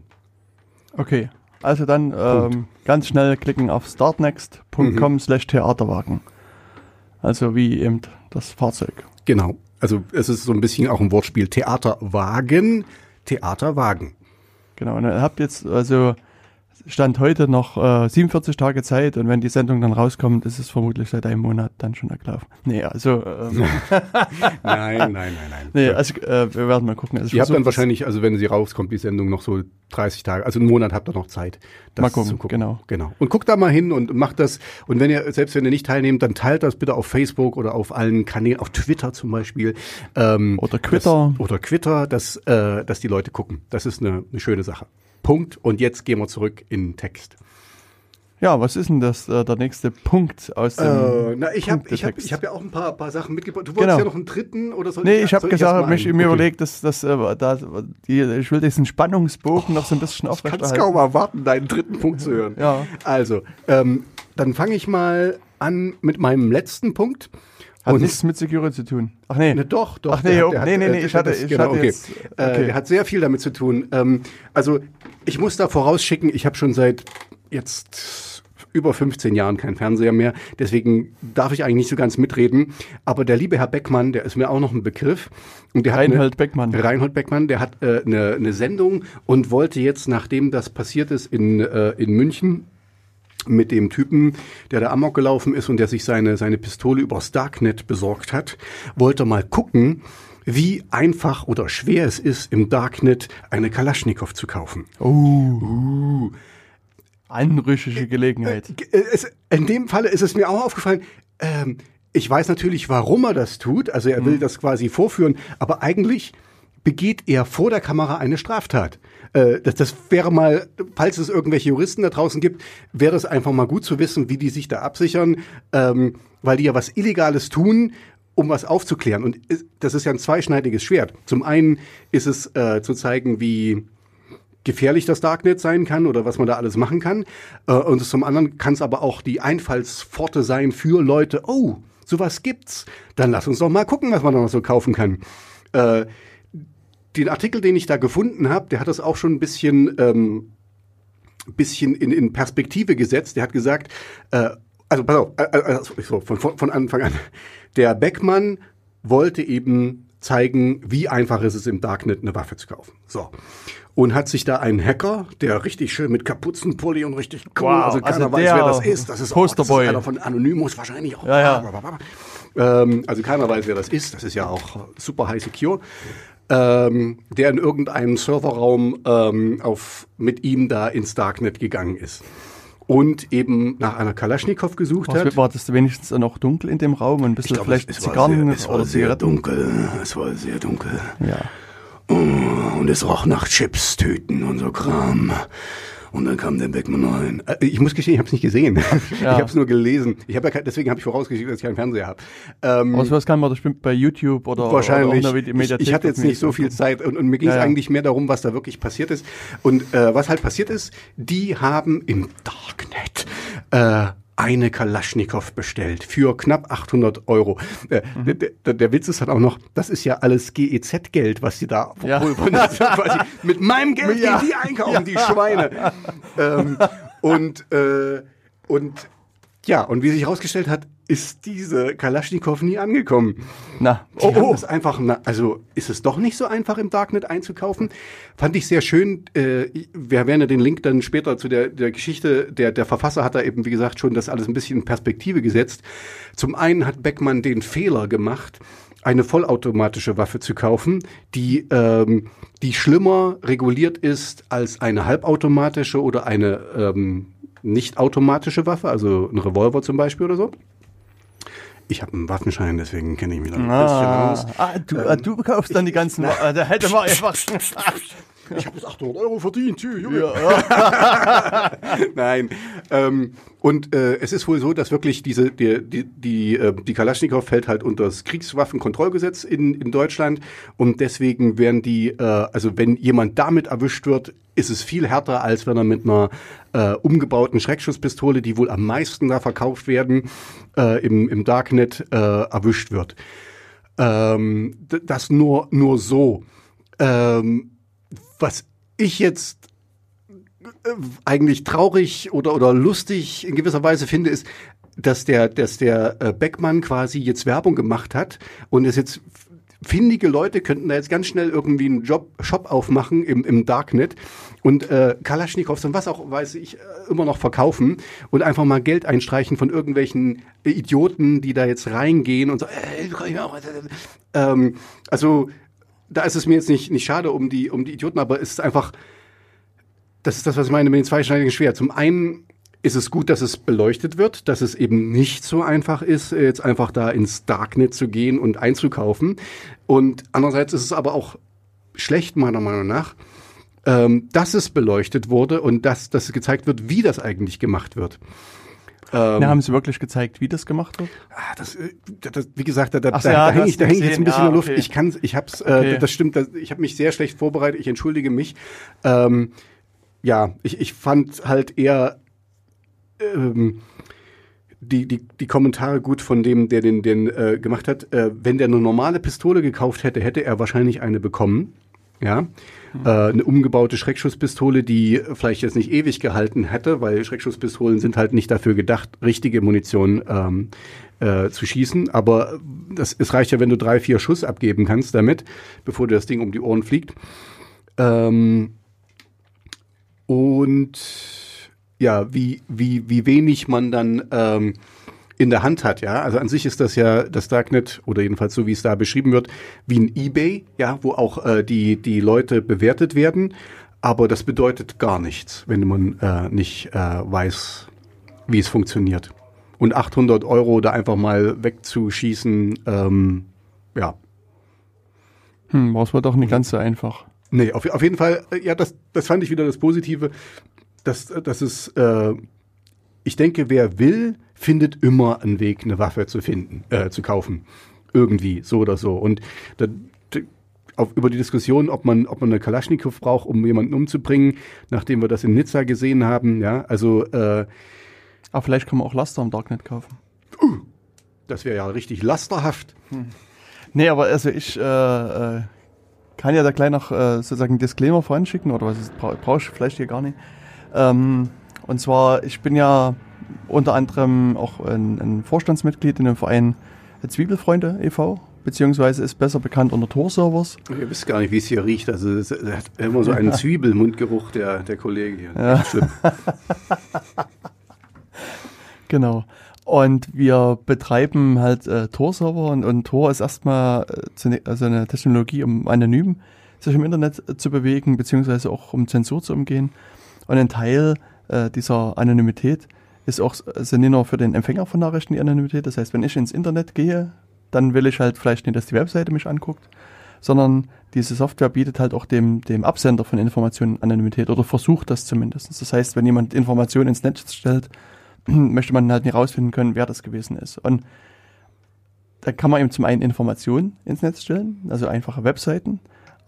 Okay. Also dann ähm, ganz schnell klicken auf startnext.com slash Theaterwagen. Also wie eben das Fahrzeug. Genau. Also es ist so ein bisschen auch ein Wortspiel. Theaterwagen, Theaterwagen. Genau. Und ihr habt jetzt also Stand heute noch äh, 47 Tage Zeit und wenn die Sendung dann rauskommt, ist es vermutlich seit einem Monat dann schon erklaufen. Nee, also ähm, [LAUGHS] Nein, nein, nein, nein. nee, also äh, wir werden mal gucken. Also Ihr habt dann wahrscheinlich, also wenn sie rauskommt, die Sendung noch so 30 Tage, also einen Monat habt ihr noch Zeit. Das Mal gucken, zu genau. Genau. Und guckt da mal hin und macht das. Und wenn ihr, selbst wenn ihr nicht teilnehmt, dann teilt das bitte auf Facebook oder auf allen Kanälen, auf Twitter zum Beispiel. Ähm, Oder Quitter. Das, oder Twitter, dass, äh, dass die Leute gucken. Das ist eine, eine schöne Sache. Punkt. Und jetzt gehen wir zurück in den Text. Ja, was ist denn das äh, der nächste Punkt aus dem Äh, na, ich habe ich hab, ich hab ja auch ein paar, paar Sachen mitgebracht. Du wolltest Genau. ja noch einen dritten oder so? Nee, ich habe soll gesagt, einen? mir Okay. überlegt, dass, dass äh, da, die, ich will diesen Spannungsbogen noch so ein bisschen Ich kann es aufrechterhalten. kaum erwarten, deinen dritten Punkt zu hören. Ja. Also, ähm, dann fange ich mal an mit meinem letzten Punkt. Hat Und- nichts mit Security zu tun. Ach nee. Ne, doch, doch. Ach nee, der jo, nee, nee, äh, nee, der ich hatte- das- ich genau, hatte okay. jetzt- Äh, okay. der hat sehr viel damit zu tun. Ähm, also, ich muss da vorausschicken, ich habe schon seit jetzt über 15 Jahren kein Fernseher mehr. Deswegen darf ich eigentlich nicht so ganz mitreden. Aber der liebe Herr Beckmann, der ist mir auch noch ein Begriff. Und der hat Reinhold Beckmann. Reinhold Beckmann, der hat äh, eine, eine Sendung und wollte jetzt, nachdem das passiert ist in, äh, in München, mit dem Typen, der da Amok gelaufen ist und der sich seine, seine Pistole übers Darknet besorgt hat, wollte mal gucken, wie einfach oder schwer es ist, im Darknet eine Kalaschnikow zu kaufen. Anrüchige Gelegenheit. Äh, Es, in dem Falle ist es mir auch aufgefallen, ähm, ich weiß natürlich, warum er das tut, also er will das quasi vorführen, aber eigentlich begeht er vor der Kamera eine Straftat. Äh, das, das wäre mal, falls es irgendwelche Juristen da draußen gibt, wäre es einfach mal gut zu wissen, wie die sich da absichern, ähm, weil die ja was Illegales tun, um was aufzuklären. Und es- das ist ja ein zweischneidiges Schwert. Zum einen ist es äh, zu zeigen, wie gefährlich das Darknet sein kann oder was man da alles machen kann. Äh, und zum anderen kann es aber auch die Einfallspforte sein für Leute, oh, sowas gibt's. Dann lass uns doch mal gucken, was man da noch so kaufen kann. Äh, den Artikel, den ich da gefunden habe, der hat das auch schon ein bisschen, ähm, bisschen in, in Perspektive gesetzt. Der hat gesagt, äh, also pass auf, äh, äh, also, so, von, von, von Anfang an, der Beckmann wollte eben zeigen, wie einfach ist es im Darknet eine Waffe zu kaufen. So. Und hat sich da einen Hacker, der richtig schön mit Kapuzenpulli und richtig cool, Wow, also keiner also weiß, wer das ist. Das ist, auch, das ist Posterboy. einer von Anonymous wahrscheinlich auch. Ja, ja. Ähm, also keiner weiß, wer das ist. Das ist ja auch super high secure. Ähm, der in irgendeinem Serverraum ähm, auf, mit ihm da ins Darknet gegangen ist. Und eben nach einer Kalaschnikow gesucht hat. Was, war das wenigstens noch dunkel in dem Raum ein bisschen glaube, vielleicht es, es war Zigarren sehr, es war oder sehr dunkel. Es war sehr dunkel. Ja. Und es roch nach Chips, Tüten und so Kram. Und dann kam der Beckmann rein. Äh, Ich muss gestehen, ich habe es nicht gesehen. [LAUGHS] Ich habe es nur gelesen. Ich hab ja kein, deswegen habe ich vorausgeschickt, dass ich keinen Fernseher habe. Ähm, Aber sowas kann man bestimmt bei YouTube oder Wahrscheinlich. Oder ich, Mediathek ich hatte jetzt nicht so viel. Zeit und, und mir ging es Ja, ja. eigentlich mehr darum, was da wirklich passiert ist. Und äh, was halt passiert ist, die haben im Darknet äh, eine Kalaschnikow bestellt für knapp 800 Euro. Äh, Mhm. der, der, Witz ist halt auch noch, das ist ja alles GEZ-Geld, was sie da Ja. quasi, mit meinem Geld Ja. gehen die einkaufen, die Schweine. ähm, und, äh, und ja, und wie sich herausgestellt hat, ist diese Kalaschnikow nie angekommen. Na, Die oh, oh. das einfach, na, also ist es doch nicht so einfach im Darknet einzukaufen. Fand ich sehr schön. Äh, wir werden ja den Link dann später zu der, der Geschichte. Der, der Verfasser hat da eben, wie gesagt, schon das alles ein bisschen in Perspektive gesetzt. Zum einen hat Beckmann den Fehler gemacht, eine vollautomatische Waffe zu kaufen, die, ähm, die schlimmer reguliert ist als eine halbautomatische oder eine ähm, nicht automatische Waffe, also ein Revolver zum Beispiel oder so. Ich habe einen Waffenschein, deswegen kenne ich mich da ein bisschen Ah, aus. ah, du, ah, du kaufst dann die ganzen. Wa- äh, Da hätte man [LAUGHS] einfach. Ich habe jetzt 800 Euro verdient. Junge. Ja, [LAUGHS] Nein. Ähm, und äh, es ist wohl so, dass wirklich diese die die die, äh, die Kalaschnikow fällt halt unter das Kriegswaffenkontrollgesetz in in Deutschland und deswegen werden die äh, also wenn jemand damit erwischt wird, ist es viel härter als wenn er mit einer äh, umgebauten Schreckschusspistole, die wohl am meisten da verkauft werden äh, im im Darknet äh, erwischt wird. Ähm, das nur nur so. Ähm, was ich jetzt eigentlich traurig oder, oder lustig in gewisser Weise finde, ist, dass der, dass der äh, Beckmann quasi jetzt Werbung gemacht hat und es jetzt findige Leute könnten da jetzt ganz schnell irgendwie einen Job, Shop aufmachen im, im Darknet und äh, Kalaschnikows und was auch weiß ich äh, immer noch verkaufen und einfach mal Geld einstreichen von irgendwelchen äh, Idioten, die da jetzt reingehen und so. Äh, äh, ähm, also da ist es mir jetzt nicht, nicht schade um die, um die Idioten, aber es ist einfach, das ist das, was ich meine mit den zweischneidigen Schwert. Zum einen ist es gut, dass es beleuchtet wird, dass es eben nicht so einfach ist, jetzt einfach da ins Darknet zu gehen und einzukaufen. Und andererseits ist es aber auch schlecht, meiner Meinung nach, ähm, dass es beleuchtet wurde und dass, dass gezeigt wird, wie das eigentlich gemacht wird. Ähm, Na, haben sie wirklich gezeigt, wie das gemacht wird? Ah, das, äh, das, wie gesagt, da, da, so, da, ja, da hänge ich, da häng ich jetzt ein bisschen ja, in der Luft. okay. Ich kann, ich hab's, Okay. äh, das stimmt, das, ich habe mich sehr schlecht vorbereitet. Ich entschuldige mich. Ähm, ja, ich, ich fand halt eher ähm, die, die, die Kommentare gut von dem, der den, den äh, gemacht hat. Äh, wenn der eine normale Pistole gekauft hätte, hätte er wahrscheinlich eine bekommen. Ja, äh, eine umgebaute Schreckschusspistole, die vielleicht jetzt nicht ewig gehalten hätte, weil Schreckschusspistolen sind halt nicht dafür gedacht, richtige Munition ähm, äh, zu schießen. Aber das, es reicht ja, wenn du drei, vier Schuss abgeben kannst damit, bevor dir das Ding um die Ohren fliegt. Ähm, und ja, wie, wie, wie wenig man dann ähm, in der Hand hat, ja. Also an sich ist das ja das Darknet, oder jedenfalls so wie es da beschrieben wird, wie ein Ebay, ja, wo auch äh, die, die Leute bewertet werden. Aber das bedeutet gar nichts, wenn man äh, nicht äh, weiß, wie es funktioniert. Und 800 Euro da einfach mal wegzuschießen, ähm, ja, Hm, war es wohl doch nicht ganz so einfach. Nee, auf, auf jeden Fall, äh, ja, das, das fand ich wieder das Positive, dass, dass es, äh, ich denke, wer will, findet immer einen Weg, eine Waffe zu finden, äh, zu kaufen. Irgendwie, so oder so. Und da, auf, über die Diskussion, ob man, ob man eine Kalaschnikow braucht, um jemanden umzubringen, nachdem wir das in Nizza gesehen haben, ja, also äh, Aber vielleicht kann man auch Laster im Darknet kaufen. das wäre ja richtig lasterhaft. Nee, aber also ich äh, äh, kann ja da gleich noch äh, sozusagen einen Disclaimer voranschicken, oder was ist, bra brauche ich vielleicht hier gar nicht. Ähm, und zwar, ich bin ja unter anderem auch ein, ein Vorstandsmitglied in dem Verein Zwiebelfreunde e.V., beziehungsweise ist besser bekannt unter Tor-Servers. Ihr wisst gar nicht, wie es hier riecht. Also es hat immer so einen [LAUGHS] Zwiebelmundgeruch, der, der Kollege hier. Ja. Schlimm. [LAUGHS] Genau. Und wir betreiben halt äh, Tor-Server und, und Tor ist erstmal äh, also eine Technologie, um anonym sich im Internet äh, zu bewegen, beziehungsweise auch um Zensur zu umgehen. Und ein Teil äh, dieser Anonymität ist auch also nicht nur für den Empfänger von Nachrichten die Anonymität. Das heißt, wenn ich ins Internet gehe, dann will ich halt vielleicht nicht, dass die Webseite mich anguckt, sondern diese Software bietet halt auch dem, dem Absender von Informationen Anonymität oder versucht das zumindest. Das heißt, wenn jemand Informationen ins Netz stellt, [CLEARS THROAT] möchte man halt nicht rausfinden können, wer das gewesen ist. Und da kann man eben zum einen Informationen ins Netz stellen, also einfache Webseiten,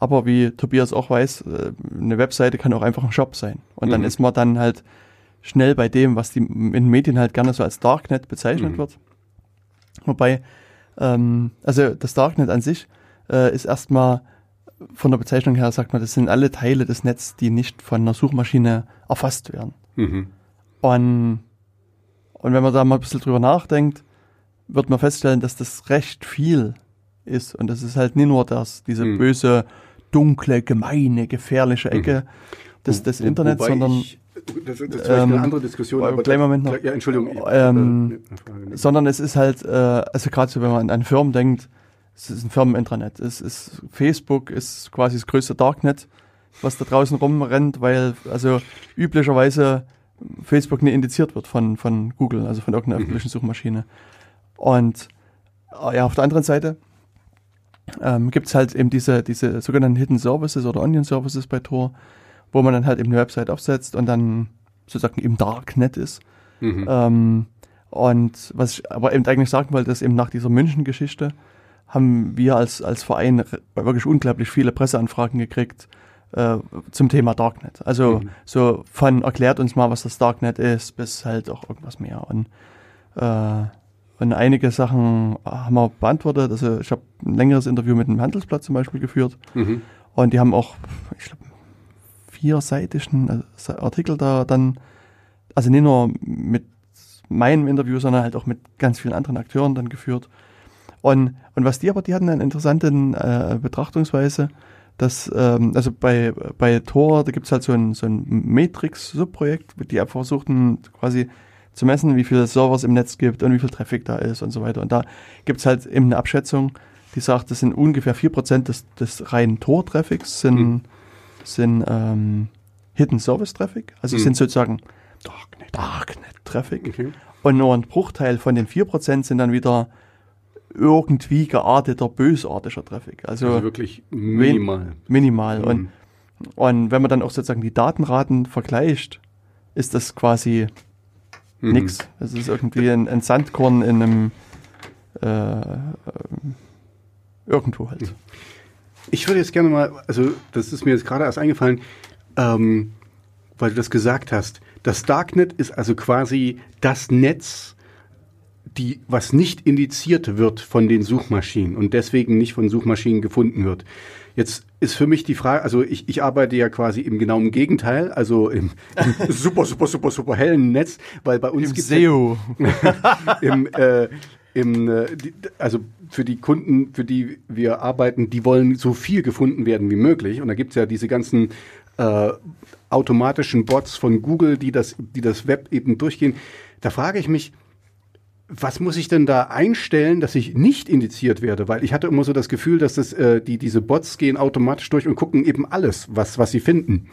aber wie Tobias auch weiß, äh, eine Webseite kann auch einfach ein Shop sein. Und dann Mhm. ist man dann halt schnell bei dem, was die in den Medien halt gerne so als Darknet bezeichnet Mhm. wird. Wobei, ähm, also das Darknet an sich äh, ist erstmal von der Bezeichnung her, sagt man, das sind alle Teile des Netzes, die nicht von einer Suchmaschine erfasst werden. Mhm. Und, und wenn man da mal ein bisschen drüber nachdenkt, wird man feststellen, dass das recht viel ist. Und das ist halt nicht nur das, diese Mhm. böse, dunkle, gemeine, gefährliche Ecke des, des Wo- Internets, sondern, Ich, das, das ist ähm, eine andere Diskussion. wobei- kleinen Moment noch. Ja, Entschuldigung. ich- Ähm, äh, Frage, sondern es ist halt, äh, also gerade so, wenn man an Firmen denkt, es ist ein Firmenintranet. Es ist Facebook ist quasi das größte Darknet, was da draußen rumrennt, weil also üblicherweise Facebook nicht indiziert wird von, von Google, also von irgendeiner Mhm. öffentlichen Suchmaschine. Und äh, ja, auf der anderen Seite ähm, gibt es halt eben diese, diese sogenannten Hidden Services oder Onion Services bei Tor, wo man dann halt eben eine Website aufsetzt und dann sozusagen im Darknet ist. Mhm. Ähm, und was ich aber eben eigentlich sagen wollte, ist eben nach dieser München-Geschichte haben wir als, als Verein re- wirklich unglaublich viele Presseanfragen gekriegt äh, zum Thema Darknet. Also Mhm. so von erklärt uns mal, was das Darknet ist, bis halt auch irgendwas mehr. Und, äh, und einige Sachen haben wir beantwortet. Also ich habe ein längeres Interview mit dem Handelsblatt zum Beispiel geführt. Mhm. Und die haben auch, ich glaube, vierseitigen äh, Artikel da dann, also nicht nur mit meinem Interview, sondern halt auch mit ganz vielen anderen Akteuren dann geführt. Und, und was die aber, die hatten eine interessante äh, Betrachtungsweise, dass, ähm, also bei, bei Tor, da gibt's halt so ein, so ein Matrix-Subprojekt, die einfach versuchten quasi zu messen, wie viele Servers im Netz gibt und wie viel Traffic da ist und so weiter. Und da gibt's halt eben eine Abschätzung, die sagt, das sind ungefähr 4% des, des reinen Tor-Traffics sind, Hm. sind ähm, Hidden Service Traffic, also Hm. sind sozusagen Darknet. Darknet Traffic. Okay. Und nur ein Bruchteil von den 4% sind dann wieder irgendwie gearteter, bösartiger Traffic. Also, Also wirklich minimal. minimal. Mhm. Und, und wenn man dann auch sozusagen die Datenraten vergleicht, ist das quasi Mhm. nix. Es ist irgendwie ein, ein Sandkorn in einem äh, äh, irgendwo halt. Ich würde jetzt gerne mal, also das ist mir jetzt gerade erst eingefallen, ähm, weil du das gesagt hast. Das Darknet ist also quasi das Netz, die, was nicht indiziert wird von den Suchmaschinen und deswegen nicht von Suchmaschinen gefunden wird. Jetzt ist für mich die Frage, also ich, ich arbeite ja quasi im genauen Gegenteil, also im, im [LAUGHS] super, super, super, super hellen Netz, weil bei uns Im gibt's SEO. [LAUGHS] im, äh, im, äh, die, also für die Kunden, für die wir arbeiten, die wollen so viel gefunden werden wie möglich. Und da gibt's ja diese ganzen äh, automatischen Bots von Google, die das, die das Web eben durchgehen. Da frage ich mich, was muss ich denn da einstellen, dass ich nicht indiziert werde? Weil ich hatte immer so das Gefühl, dass das, äh, die, diese Bots gehen automatisch durch und gucken eben alles, was, was sie finden.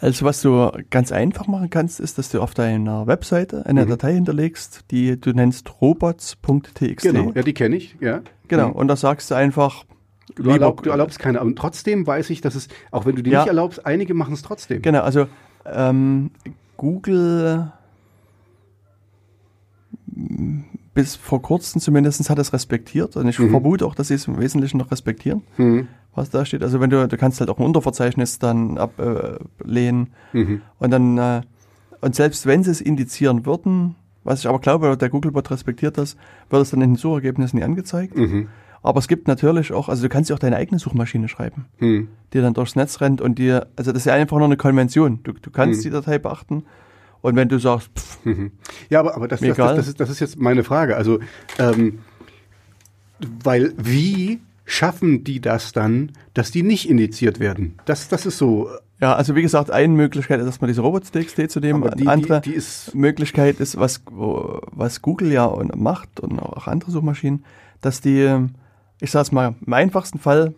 Also was du ganz einfach machen kannst, ist, dass du auf deiner Webseite eine Mhm. Datei hinterlegst, die du nennst robots.txt. Genau, ja, die kenne ich, ja. Genau. Mhm. Und da sagst du einfach, Du, erlaub, du erlaubst keine, aber trotzdem weiß ich, dass es, auch wenn du die Ja. nicht erlaubst, einige machen es trotzdem. Genau, also ähm, Google bis vor kurzem zumindest hat es respektiert und ich Mhm. vermute auch, dass sie es im Wesentlichen noch respektieren, Mhm. was da steht. Also wenn du, du kannst halt auch ein Unterverzeichnis dann ablehnen Mhm. und dann äh, und selbst wenn sie es indizieren würden, was ich aber glaube, der Googlebot respektiert das, wird es dann in den Suchergebnissen nie angezeigt. Mhm. Aber es gibt natürlich auch, also du kannst ja auch deine eigene Suchmaschine schreiben Mhm. die dann durchs Netz rennt und dir, also das ist ja einfach nur eine Konvention. Du, du kannst Mhm. die Datei beachten und wenn du sagst, pff, Mhm. [LAUGHS] Ja, aber, aber das, das, das, das, ist, das ist jetzt meine Frage. Also, ähm, weil wie schaffen die das dann, dass die nicht indiziert werden? Das, das ist so. ja, also wie gesagt, eine Möglichkeit ist erstmal diese Robots.txt zu nehmen. Die, andere die, die ist. Möglichkeit ist, was, was Google ja macht und auch andere Suchmaschinen, dass die, ich sag's mal, im einfachsten Fall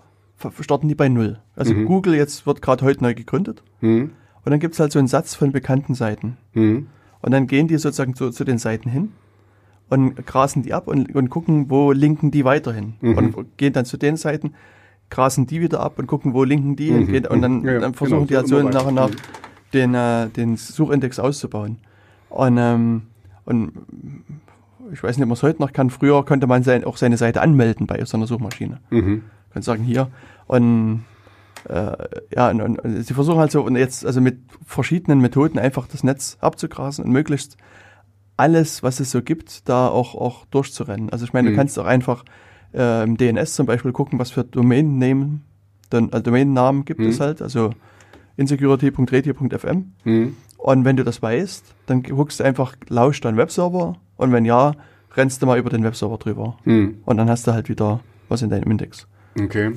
starten die bei Null. Also Mhm. Google jetzt wird gerade heute neu gegründet Hm, und dann gibt's halt so einen Satz von bekannten Seiten. hm, Und dann gehen die sozusagen zu, zu den Seiten hin und grasen die ab und, und gucken, wo linken die weiterhin. Mhm. Und gehen dann zu den Seiten, grasen die wieder ab und gucken, wo linken die hin. Mhm. Geht, und dann, Ja, dann versuchen genau, die halt so nach und nach Mhm. den, äh, den Suchindex auszubauen. Und, ähm, und ich weiß nicht, ob man es heute noch kann. Früher konnte man sein, auch seine Seite anmelden bei so einer Suchmaschine. mhm, Kann sagen, hier. Und ja, und, und, sie versuchen halt so, und jetzt also mit verschiedenen Methoden einfach das Netz abzugrasen und möglichst alles, was es so gibt, da auch, auch durchzurennen. Also ich meine, Mhm. du kannst auch einfach äh, im DNS zum Beispiel gucken, was für Domain-Namen, dann, äh, Domain-Namen gibt Mhm. es halt, also insecurity.radio.fm. hm, Und wenn du das weißt, dann guckst du einfach, lauscht dein Webserver und wenn ja, rennst du mal über den Webserver drüber. hm. Und dann hast du halt wieder was in deinem Index. Okay.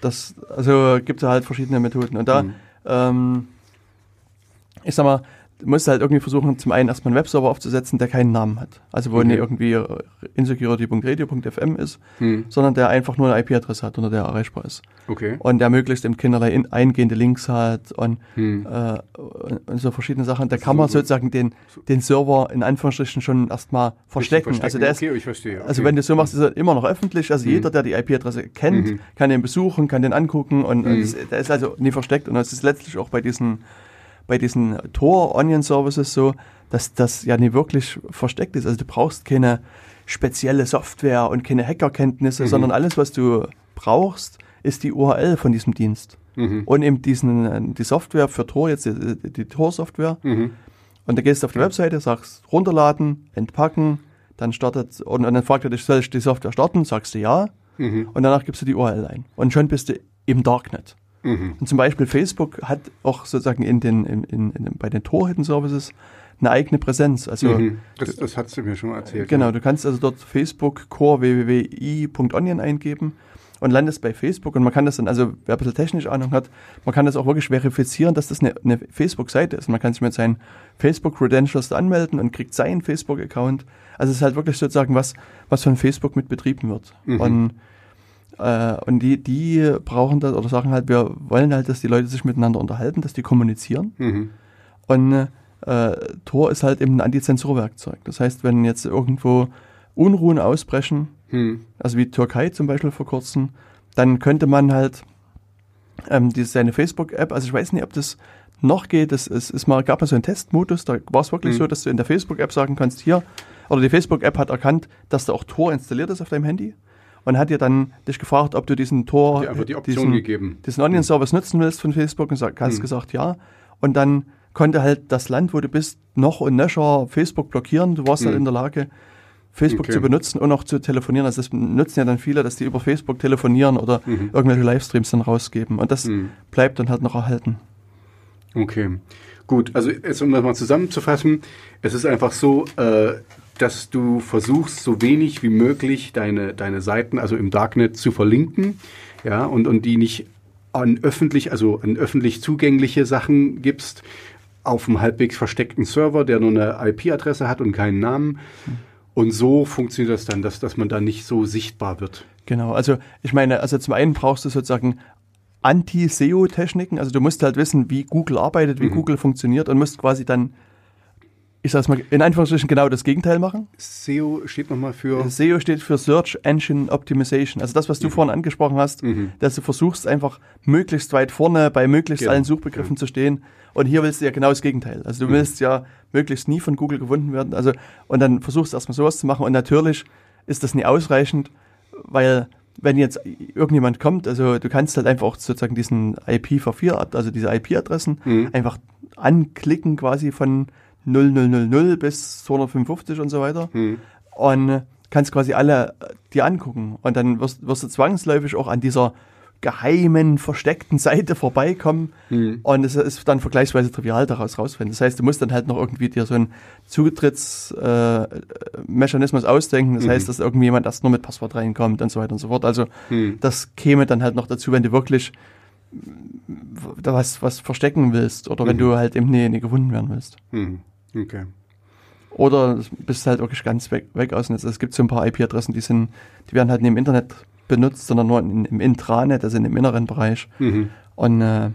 Das, also gibt es halt verschiedene Methoden. Und da, Mhm. ähm, ich sag mal, du musst halt irgendwie versuchen, zum einen erstmal einen Webserver aufzusetzen, der keinen Namen hat. Also wo Okay. nicht irgendwie insecurity.radio.fm ist, Hm. sondern der einfach nur eine IP-Adresse hat, unter der er erreichbar ist. Okay. Und der möglichst eben keinerlei in, eingehende Links hat und, Hm. äh, und so verschiedene Sachen. Da kann man So- sozusagen den, den Server in Anführungsstrichen schon erstmal verstecken. Bisschen Also der ist, okay, ich verstehe. also wenn du so machst, ist er immer noch öffentlich. Also jeder, der die IP-Adresse kennt, Mhm. kann den besuchen, kann den angucken und, und Mhm. der ist also nie versteckt. Und es ist letztlich auch bei diesen, bei diesen Tor-Onion-Services so, dass das ja nie wirklich versteckt ist. Also du brauchst keine spezielle Software und keine Hackerkenntnisse, Mhm. sondern alles, was du brauchst, ist die URL von diesem Dienst. Mhm. Und eben diesen, äh, die Software für Tor, jetzt die, die Tor-Software. Mhm. Und da gehst du auf die Webseite, sagst runterladen, entpacken, dann startet, und, und dann fragt er dich, soll ich die Software starten? Sagst du ja. Mhm. Und danach gibst du die URL ein. Und schon bist du im Darknet. Mhm. Und zum Beispiel Facebook hat auch sozusagen in den, in, in, in, bei den Tor-Hidden-Services eine eigene Präsenz. Also, Mhm. Das, das hat sie mir schon erzählt. genau, ja. du kannst also dort Facebook core www.i.onion eingeben und landest bei Facebook und man kann das dann, also wer ein bisschen technische Ahnung hat, man kann das auch wirklich verifizieren, dass das eine, eine Facebook-Seite ist. Man kann sich mit seinen Facebook-Credentials anmelden und kriegt seinen Facebook-Account. Also es ist halt wirklich sozusagen was, was von Facebook mit betrieben wird. Mhm. Und, äh, und die, die brauchen das oder sagen halt, wir wollen halt, dass die Leute sich miteinander unterhalten, dass die kommunizieren. Mhm. Und äh, Tor ist halt eben ein Antizensurwerkzeug. Das heißt, wenn jetzt irgendwo Unruhen ausbrechen, Mhm. also wie Türkei zum Beispiel vor kurzem, dann könnte man halt ähm, die, seine Facebook-App, also ich weiß nicht, ob das noch geht, es, es ist mal, gab mal so einen Testmodus, da war es wirklich Mhm. so, dass du in der Facebook-App sagen kannst, hier, oder die Facebook-App hat erkannt, dass da auch Tor installiert ist auf deinem Handy und hat dir dann dich gefragt, ob du diesen Tor, Die die diesen, diesen Onion-Service nutzen willst von Facebook und sag, hast Mhm. gesagt ja. Und dann konnte halt das Land, wo du bist, noch und nöcher Facebook blockieren. Du warst halt Mhm. in der Lage, Facebook Okay. zu benutzen und auch zu telefonieren. Also das nutzen ja dann viele, dass die über Facebook telefonieren oder Mhm. irgendwelche Livestreams dann rausgeben. Und das Mhm. bleibt dann halt noch erhalten. Okay, gut. Also jetzt um das mal zusammenzufassen, es ist einfach so, äh, dass du versuchst, so wenig wie möglich deine, deine Seiten, also im Darknet, zu verlinken, ja, und, und die nicht an öffentlich, also an öffentlich zugängliche Sachen gibst, auf einem halbwegs versteckten Server, der nur eine IP-Adresse hat und keinen Namen. Und so funktioniert das dann, dass, dass man da nicht so sichtbar wird. Genau, also ich meine, also zum einen brauchst du sozusagen Anti-SEO-Techniken, also du musst halt wissen, wie Google arbeitet, wie Mhm. Google funktioniert und musst quasi dann, ich sag's mal, in Anführungsstrichen genau das Gegenteil machen. SEO steht nochmal für. SEO steht für Search Engine Optimization. Also das, was du vorhin angesprochen hast, Mhm. dass du versuchst einfach möglichst weit vorne bei möglichst Genau, allen Suchbegriffen zu stehen. Und hier willst du ja genau das Gegenteil. Also du Mhm. willst ja möglichst nie von Google gefunden werden. Also und dann versuchst du erstmal sowas zu machen. Und natürlich ist das nie ausreichend, weil wenn jetzt irgendjemand kommt, also du kannst halt einfach auch sozusagen diesen IPv4, also diese IP-Adressen Mhm. einfach anklicken quasi von 0000 bis 255 und so weiter Hm. und kannst quasi alle äh, dir angucken. Und dann wirst, wirst du zwangsläufig auch an dieser geheimen, versteckten Seite vorbeikommen. Hm. Und es ist dann vergleichsweise trivial daraus rausfinden. Das heißt, du musst dann halt noch irgendwie dir so einen Zutrittsmechanismus äh, ausdenken. Das Mhm. heißt, dass irgendjemand erst nur mit Passwort reinkommt und so weiter und so fort. Also Hm. das käme dann halt noch dazu, wenn du wirklich was, was verstecken willst oder wenn Mhm. du halt eben nie gefunden werden willst. Okay. Oder du bist halt wirklich ganz weg, weg aus dem Netz. Es gibt so ein paar IP-Adressen, die sind, die werden halt nicht im Internet benutzt, sondern nur in, im Intranet, also im inneren Bereich. Mhm. Und, äh,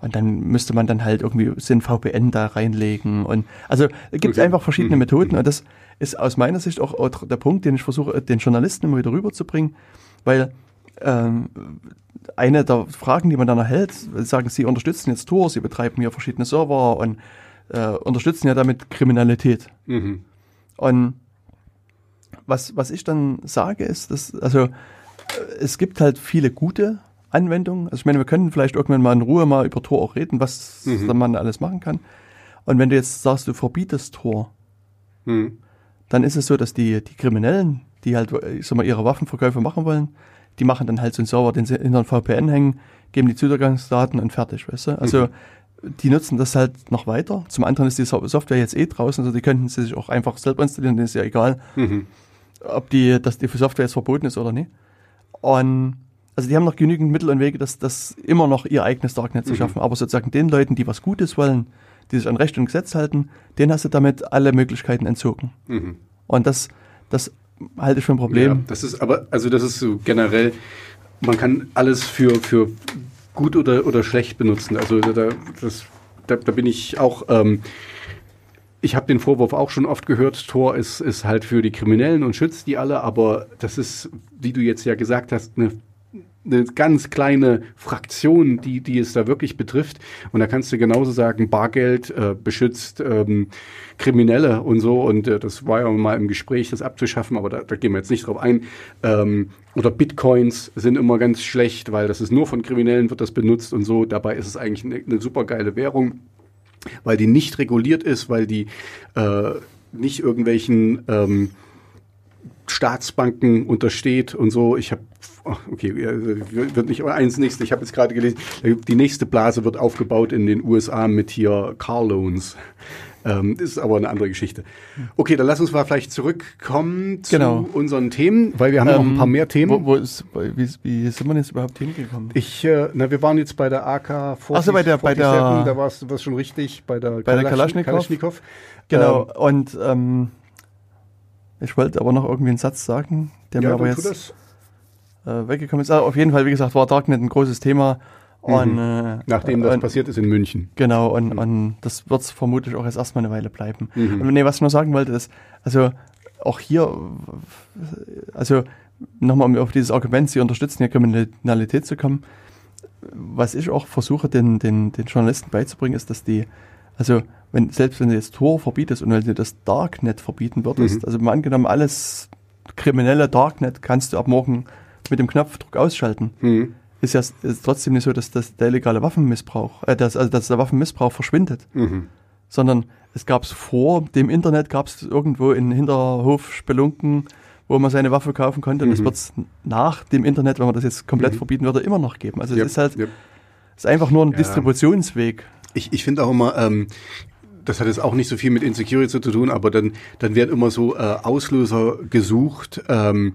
und dann müsste man dann halt irgendwie ein VPN da reinlegen. Und also es gibt Okay. einfach verschiedene Mhm. Methoden und das ist aus meiner Sicht auch, auch der Punkt, den ich versuche, den Journalisten immer wieder rüberzubringen, weil ähm, eine der Fragen, die man dann erhält, sagen, sie unterstützen jetzt Tor, sie betreiben hier verschiedene Server und äh, unterstützen ja damit Kriminalität. Mhm. Und was, was ich dann sage, ist, dass, also, äh, es gibt halt viele gute Anwendungen. Also, ich meine, wir können vielleicht irgendwann mal in Ruhe mal über Tor auch reden, was Mhm. man alles machen kann. Und wenn du jetzt sagst, du verbietest Tor, Hm. dann ist es so, dass die, die Kriminellen, die halt, ich sag mal, ihre Waffenverkäufe machen wollen, die machen dann halt so einen Server, den sie hinter ein VPN hängen, geben die Zugangsdaten und fertig, weißt du? Also, die nutzen das halt noch weiter. Zum anderen ist die So- Software jetzt eh draußen, also die könnten sie sich auch einfach selber installieren, denen ist ja egal, Mhm. ob die, dass die Software jetzt verboten ist oder nicht. Und also die haben noch genügend Mittel und Wege, das, das immer noch ihr eigenes Darknet zu Mhm. schaffen. Aber sozusagen den Leuten, die was Gutes wollen, die sich an Recht und Gesetz halten, denen hast du damit alle Möglichkeiten entzogen. Und das, das halte ich für ein Ja, Problem. das ist aber, also das ist so generell, man kann alles für, für gut oder, oder schlecht benutzen. Also da, das, da, da bin ich auch, ähm, ich habe den Vorwurf auch schon oft gehört, Tor ist, ist halt für die Kriminellen und schützt die alle, aber das ist, wie du jetzt ja gesagt hast, eine eine ganz kleine Fraktion, die, die es da wirklich betrifft. Und da kannst du genauso sagen, Bargeld äh, beschützt ähm, Kriminelle und so. Und äh, das war ja mal im Gespräch, das abzuschaffen, aber da, da gehen wir jetzt nicht drauf ein. Ähm, oder Bitcoins sind immer ganz schlecht, weil das ist nur von Kriminellen wird das benutzt und so. Dabei ist es eigentlich eine, eine super geile Währung, weil die nicht reguliert ist, weil die äh, nicht irgendwelchen ähm, Staatsbanken untersteht und so. Ich habe, okay, ja, wird nicht aber eins nächste. Ich habe jetzt gerade gelesen, die nächste Blase wird aufgebaut in den USA mit hier Car Loans. Ähm, das ist aber eine andere Geschichte. Okay, dann lass uns mal vielleicht zurückkommen zu Genau. unseren Themen, weil wir haben noch ein paar mehr Themen. Wo, wo ist, wie, wie sind wir jetzt überhaupt hingekommen? ich, äh, na, wir waren jetzt bei der AK 40, Ach so, bei der- bei der- 47, da warst du warst schon richtig, bei der, Bei der Kalaschnikow. Kalaschnikow. Genau, Ähm, und ähm, ich wollte aber noch irgendwie einen Satz sagen, der mir ja, aber dann tu jetzt das. Weggekommen ist. Ah, auf jeden Fall, wie gesagt, war Darknet ein großes Thema. Und, äh, Nachdem das und, passiert ist in München. Genau, und, und das wird vermutlich auch erst erstmal eine Weile bleiben. Mhm. Und nee, was ich nur sagen wollte, ist, also auch hier, also nochmal um auf dieses Argument, sie unterstützen ja Kriminalität zu kommen, was ich auch versuche, den, den, den Journalisten beizubringen, ist, dass die, also wenn, selbst wenn du jetzt Tor verbietest und wenn du das Darknet verbieten würdest, also mal angenommen, alles kriminelle Darknet kannst du ab morgen mit dem Knopfdruck ausschalten Mhm. ist ja ist trotzdem nicht so, dass, dass der illegale Waffenmissbrauch, äh, dass, also dass der Waffenmissbrauch verschwindet, Mhm. sondern es gab es vor dem Internet, gab es irgendwo in Hinterhof Spelunken, wo man seine Waffe kaufen konnte. Und das wird es nach dem Internet, wenn man das jetzt komplett verbieten würde, immer noch geben. Also Yep, es ist halt, yep. es ist einfach nur ein Ja. Distributionsweg. Ich, ich finde auch immer, ähm, das hat jetzt auch nicht so viel mit Insecurity zu tun, aber dann, dann werden immer so äh, Auslöser gesucht. Ähm,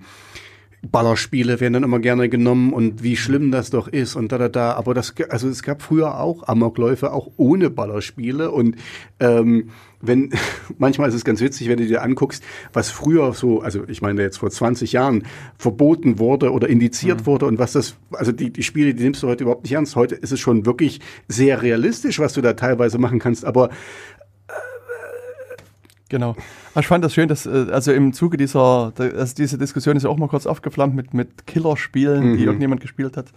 Ballerspiele werden dann immer gerne genommen und wie schlimm das doch ist und da da da. Aber das, also es gab früher auch Amokläufe, auch ohne Ballerspiele und ähm, wenn [LAUGHS] manchmal ist es ganz witzig, wenn du dir anguckst, was früher so, also ich meine jetzt vor 20 Jahren verboten wurde oder indiziert wurde und was das, also die, die Spiele, die nimmst du heute überhaupt nicht ernst. Heute ist es schon wirklich sehr realistisch, was du da teilweise machen kannst, aber Genau. Ich fand das schön, dass, äh, also im Zuge dieser, also diese Diskussion ist ja auch mal kurz aufgeflammt mit, mit Killerspielen, die irgendjemand gespielt hat.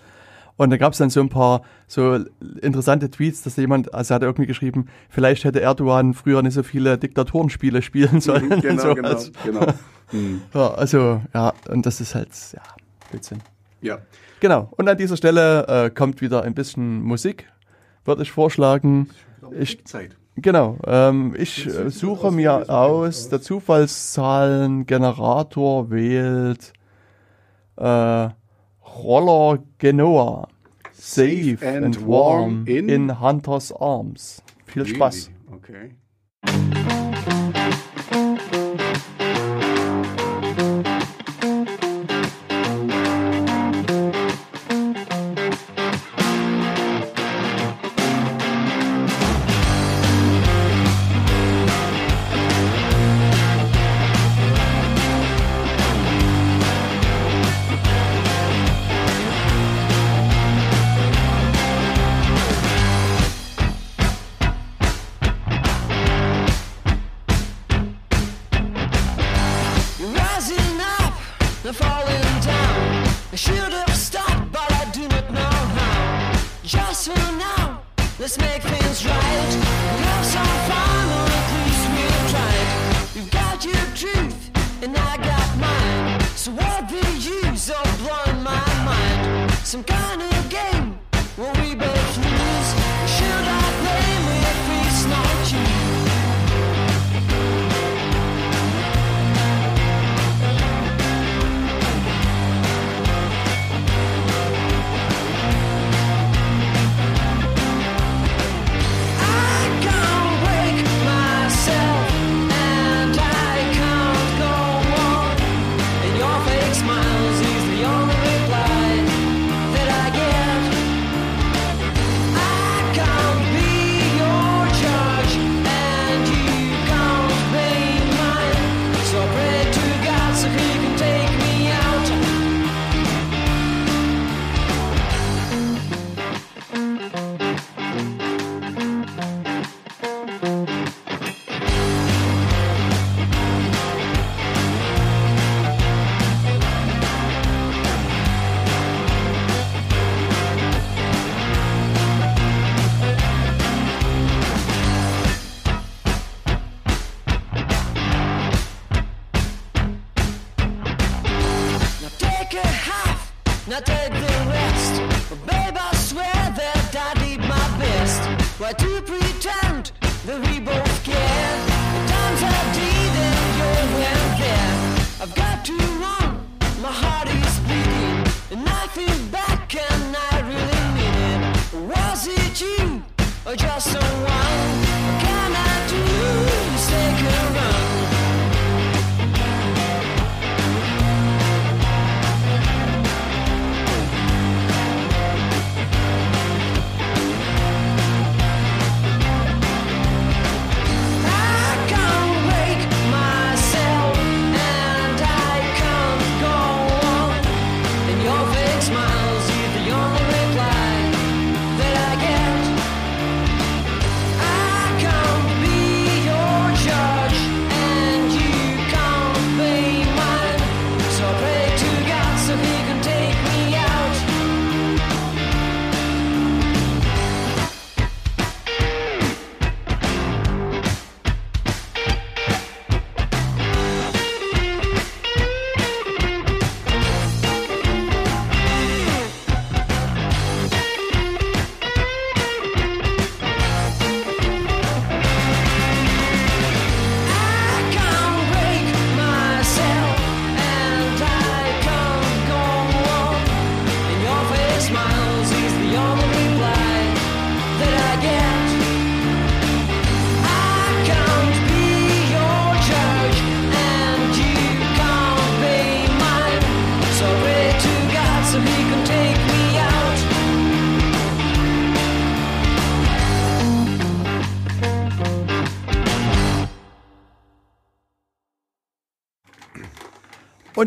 Und da gab es dann so ein paar so interessante Tweets, dass jemand, also er hat irgendwie geschrieben, vielleicht hätte Erdogan früher nicht so viele Diktatorenspiele spielen sollen. und sowas. [LAUGHS] genau. Hm. Ja, also, ja, und das ist halt, ja, Blödsinn. Ja. Genau. Und an dieser Stelle äh, kommt wieder ein bisschen Musik, würde ich vorschlagen. Ich, Zeit. Genau, ähm, ich äh, suche mir aus, der Zufallszahlengenerator wählt äh, Roller Genoa. Safe, and, warm in, Hunters Arms. Viel Spaß. Okay.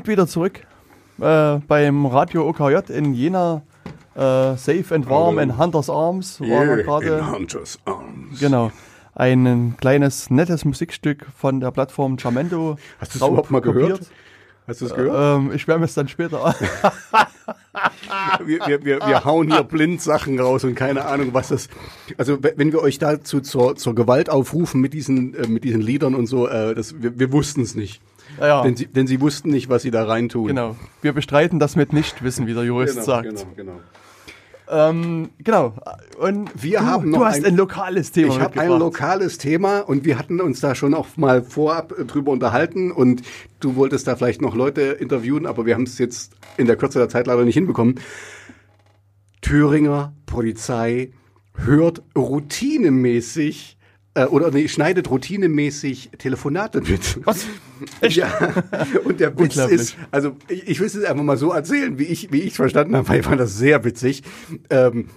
Und wieder zurück äh, beim Radio OKJ in Jena. Äh, safe and warm in Hunters Arms. Waren wir gerade. Hunters Arms. Genau. Ein kleines, nettes Musikstück von der Plattform Jamendo. Hast du es überhaupt mal gehört? Hast du es gehört? Ähm, ich werde es dann später. [LAUGHS] wir, wir, wir, wir hauen hier blind Sachen raus und keine Ahnung, was das. Also we- wenn wir euch dazu zur, zur Gewalt aufrufen mit diesen, äh, mit diesen Liedern und so, äh, das, wir, wir wussten es nicht. Ja, Denn, sie, denn sie wussten nicht, was sie da reintun. genau. Wir bestreiten das mit Nichtwissen, wie der Jurist Genau, sagt. genau, genau. Ähm, genau. Und Wir du, haben noch du hast ein- ein, lokales Thema Ich habe ein lokales Thema und wir hatten uns da schon auch mal vorab äh, drüber unterhalten und du wolltest da vielleicht noch Leute interviewen, aber wir haben es jetzt in der Kürze der Zeit leider nicht hinbekommen. Thüringer Polizei hört routinemäßig äh, oder nee, schneidet routinemäßig Telefonate mit. Was? Echt? Ja, und der Witz ist, also ich, ich will es einfach mal so erzählen, wie ich wie ich verstanden habe, weil ich fand das sehr witzig. Ähm,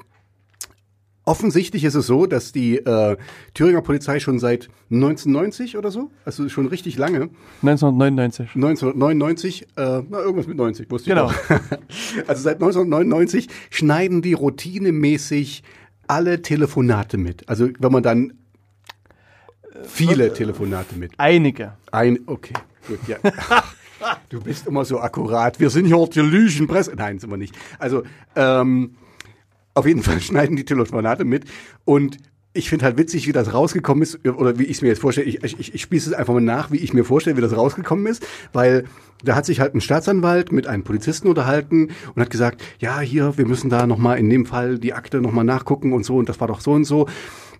offensichtlich ist es so, dass die äh, Thüringer Polizei schon seit 1990 oder so, also schon richtig lange, 1999. 1999, äh, na irgendwas mit 90, wusste Genau. ich doch. [LAUGHS] Also seit 1999 schneiden die routinemäßig alle Telefonate mit. Also wenn man dann viele Telefonate mit. Einige. Ein, okay, gut, ja. [LAUGHS] Du bist immer so akkurat. Wir sind hier die Lügenpresse. Nein, sind wir nicht. Also, ähm, auf jeden Fall [LAUGHS] schneiden die Telefonate mit. Und ich finde halt witzig, wie das rausgekommen ist, oder wie ich es mir jetzt vorstelle. Ich, ich, ich spieße es einfach mal nach, wie ich mir vorstelle, wie das rausgekommen ist. Weil da hat sich halt ein Staatsanwalt mit einem Polizisten unterhalten und hat gesagt, ja, hier, wir müssen da nochmal in dem Fall die Akte nochmal nachgucken und so. Und das war doch so und so.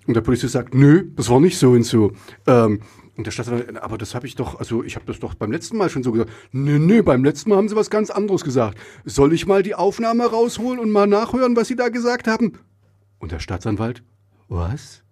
Und der Polizist sagt, nö, das war nicht so und so. Ähm, und der Staatsanwalt, aber das habe ich doch, also ich habe das doch beim letzten Mal schon so gesagt. Nö, nö, beim letzten Mal haben sie was ganz anderes gesagt. Soll ich mal die Aufnahme rausholen und mal nachhören, was sie da gesagt haben? Und der Staatsanwalt, was?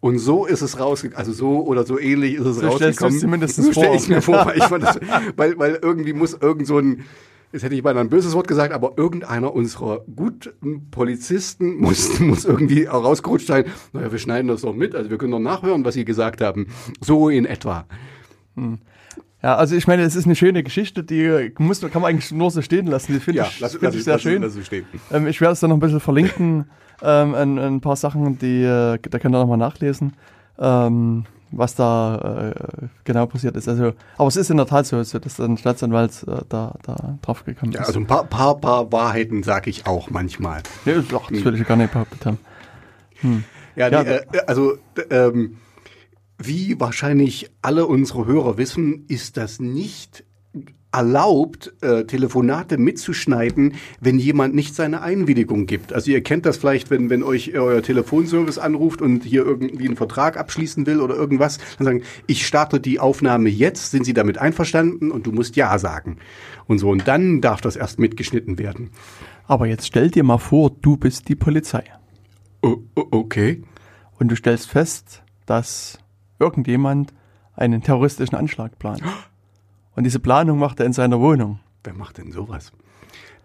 Und so ist es rausgekommen, also so oder so ähnlich ist es So du rausgekommen. dir mindestens so stell vor. ich mir vor, weil, ich fand das, weil, weil irgendwie muss irgend so ein, jetzt hätte ich beinahe ein böses Wort gesagt, aber irgendeiner unserer guten Polizisten muss, [LAUGHS] muss irgendwie auch rausgerutscht sein. Naja, wir schneiden das doch mit, also wir können doch nachhören, was sie gesagt haben. So in etwa. Ja, also ich meine, es ist eine schöne Geschichte, die muss, kann man eigentlich nur so stehen lassen. Die finde Ja, ich, lass, find lass, ich sehr lass, schön. lass es stehen. Ähm, ich werde es dann noch ein bisschen verlinken, ähm, ein, ein paar Sachen, die, äh, da könnt ihr nochmal nachlesen, ähm, was da äh, genau passiert ist. Also, aber es ist in der Tat so, dass ein Staatsanwalt äh, da, da drauf gekommen Ja, ist. also ein paar, paar, paar Wahrheiten sage ich auch manchmal. nee, ach, das will ich gar nicht behauptet haben. Ja, Ja, die, äh, also ähm, wie wahrscheinlich alle unsere Hörer wissen, ist das nicht erlaubt, äh, Telefonate mitzuschneiden, wenn jemand nicht seine Einwilligung gibt. Also ihr kennt das vielleicht, wenn, wenn euch euer Telefonservice anruft und hier irgendwie einen Vertrag abschließen will oder irgendwas, dann sagen, ich starte die Aufnahme jetzt, sind Sie damit einverstanden? Und du musst Ja sagen. Und so, und dann darf das erst mitgeschnitten werden. Aber jetzt stell dir mal vor, du bist die Polizei. O okay. Und du stellst fest, dass irgendjemand einen terroristischen Anschlag plant. [GASPS] Und diese Planung macht er in seiner Wohnung. Wer macht denn sowas?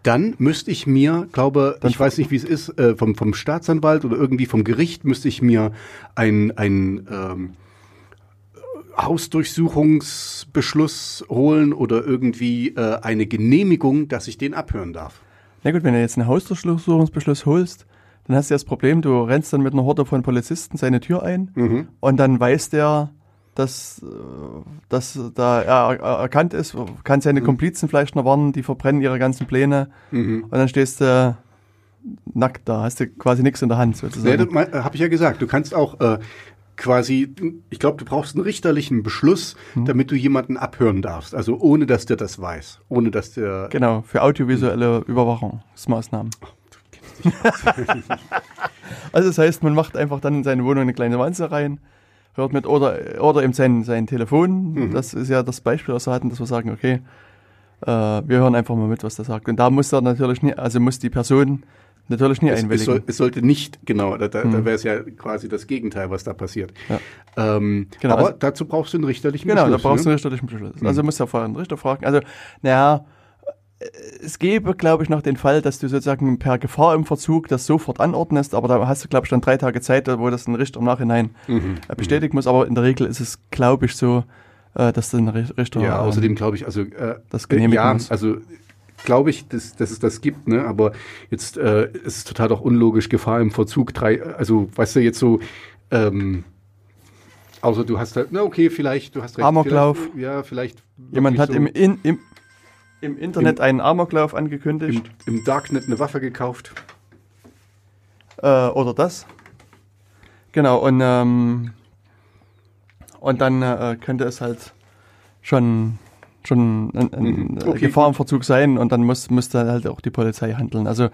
Dann müsste ich mir, glaube, ich weiß nicht, wie es ist, äh, vom, vom Staatsanwalt oder irgendwie vom Gericht müsste ich mir ein, ein ähm, Hausdurchsuchungsbeschluss holen oder irgendwie äh, eine Genehmigung, dass ich den abhören darf. Na gut, wenn du jetzt einen Hausdurchsuchungsbeschluss holst, dann hast du das Problem, du rennst dann mit einer Horde von Polizisten seine Tür ein und dann weiß der, dass, äh, dass da er er- erkannt ist, kann seine Komplizen vielleicht noch warnen, die verbrennen ihre ganzen Pläne und dann stehst du nackt da, hast du quasi nichts in der Hand Nee, sozusagen. das habe ich ja gesagt. Du kannst auch äh, quasi, ich glaube, du brauchst einen richterlichen Beschluss, damit du jemanden abhören darfst. Also ohne, dass der das weiß. Ohne, dass der... Genau, für audiovisuelle Überwachungsmaßnahmen. [LAUGHS] also das heißt, man macht einfach dann in seine Wohnung eine kleine Wanze rein, hört mit oder oder eben sein, sein Telefon. Das ist ja das Beispiel, was wir hatten, dass wir sagen, okay, äh, wir hören einfach mal mit, was der sagt. Und da muss er natürlich nie, also muss die Person natürlich nie Es, es, einwilligen. soll, es sollte nicht, genau, da, da, da wäre es ja quasi das Gegenteil, was da passiert. Ja. Ähm, Genau, aber also- dazu brauchst du einen richterlichen Genau, da Beschluss. brauchst du ne? einen richterlichen Beschluss. Also musst du ja vorher einen Richter fragen. Also, naja, es gäbe, glaube ich, noch den Fall, dass du sozusagen per Gefahr im Verzug das sofort anordnest, aber da hast du, glaube ich, dann drei Tage Zeit, wo das ein Richter im Nachhinein Mhm. äh, bestätigen muss. Aber in der Regel ist es, glaube ich, so, äh, dass Ri- Richter. Ja, ähm, außerdem glaube ich, also äh, das genehmigen ja, muss. also glaube ich, dass, dass es das gibt, ne? Aber jetzt äh, ist es total doch unlogisch, Gefahr im Verzug, drei, also weißt du jetzt so, ähm, außer du hast halt, na okay, vielleicht, du hast recht. Amoklauf. Vielleicht, ja, vielleicht. Jemand hat wirklich im, in, im, im Internet einen Amoklauf angekündigt. im, im Darknet eine Waffe gekauft. äh, oder das. Genau, und, ähm, und dann äh, könnte es halt schon, schon ein, ein Mhm. äh, Okay, Gefahr im Verzug sein und dann muss, müsste halt auch die Polizei handeln. Also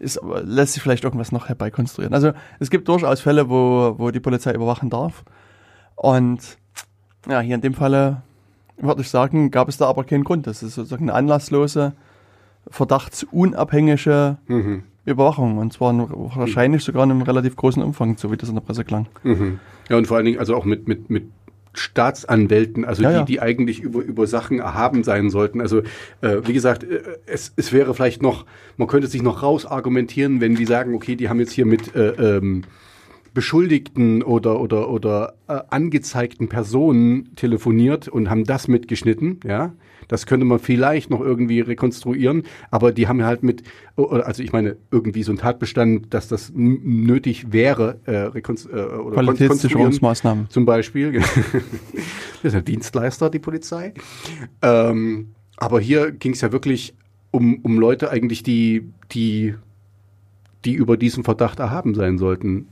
ist, lässt sich vielleicht irgendwas noch herbeikonstruieren. Also es gibt durchaus Fälle, wo, wo die Polizei überwachen darf. Und ja, hier in dem Falle würde ich sagen, gab es da aber keinen Grund. Das ist sozusagen eine anlasslose, verdachtsunabhängige Mhm. Überwachung und zwar in- wahrscheinlich sogar in einem relativ großen Umfang, so wie das in der Presse klang. Mhm. Ja, und vor allen Dingen also auch mit, mit, mit Staatsanwälten, also Ja, die, ja. die eigentlich über, über Sachen erhaben sein sollten. Also äh, wie gesagt, äh, es, es wäre vielleicht noch, man könnte sich noch rausargumentieren, wenn die sagen, okay, die haben jetzt hier mit äh, ähm, Beschuldigten oder oder oder äh, angezeigten Personen telefoniert und haben das mitgeschnitten, ja. Das könnte man vielleicht noch irgendwie rekonstruieren, aber die haben halt mit, also ich meine, irgendwie so ein Tatbestand, dass das nötig wäre, äh, äh, oder. Qualitätssicherungsmaßnahmen. Zum Beispiel. [LAUGHS] das ist ein Dienstleister, die Polizei. Ähm, aber hier ging es ja wirklich um, um Leute eigentlich, die, die, die über diesen Verdacht erhaben sein sollten.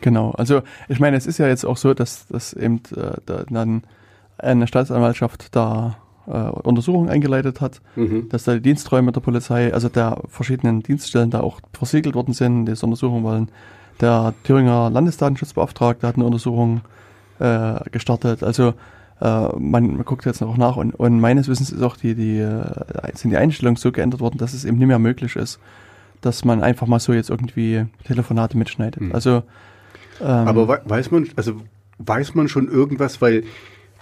Genau. Also ich meine, es ist ja jetzt auch so, dass, dass eben äh, da, dann eine Staatsanwaltschaft da äh, Untersuchungen eingeleitet hat, Mhm. dass da die Diensträume der Polizei, also der verschiedenen Dienststellen da auch versiegelt worden sind, diese Untersuchungen wollen. Der Thüringer Landesdatenschutzbeauftragte hat eine Untersuchung äh, gestartet. Also äh, man, man guckt jetzt noch nach und, und meines Wissens ist auch die, die, äh, sind die Einstellungen so geändert worden, dass es eben nicht mehr möglich ist, dass man einfach mal so jetzt irgendwie Telefonate mitschneidet. Mhm. Also ähm, Aber wei- weiß man, also weiß man schon irgendwas, weil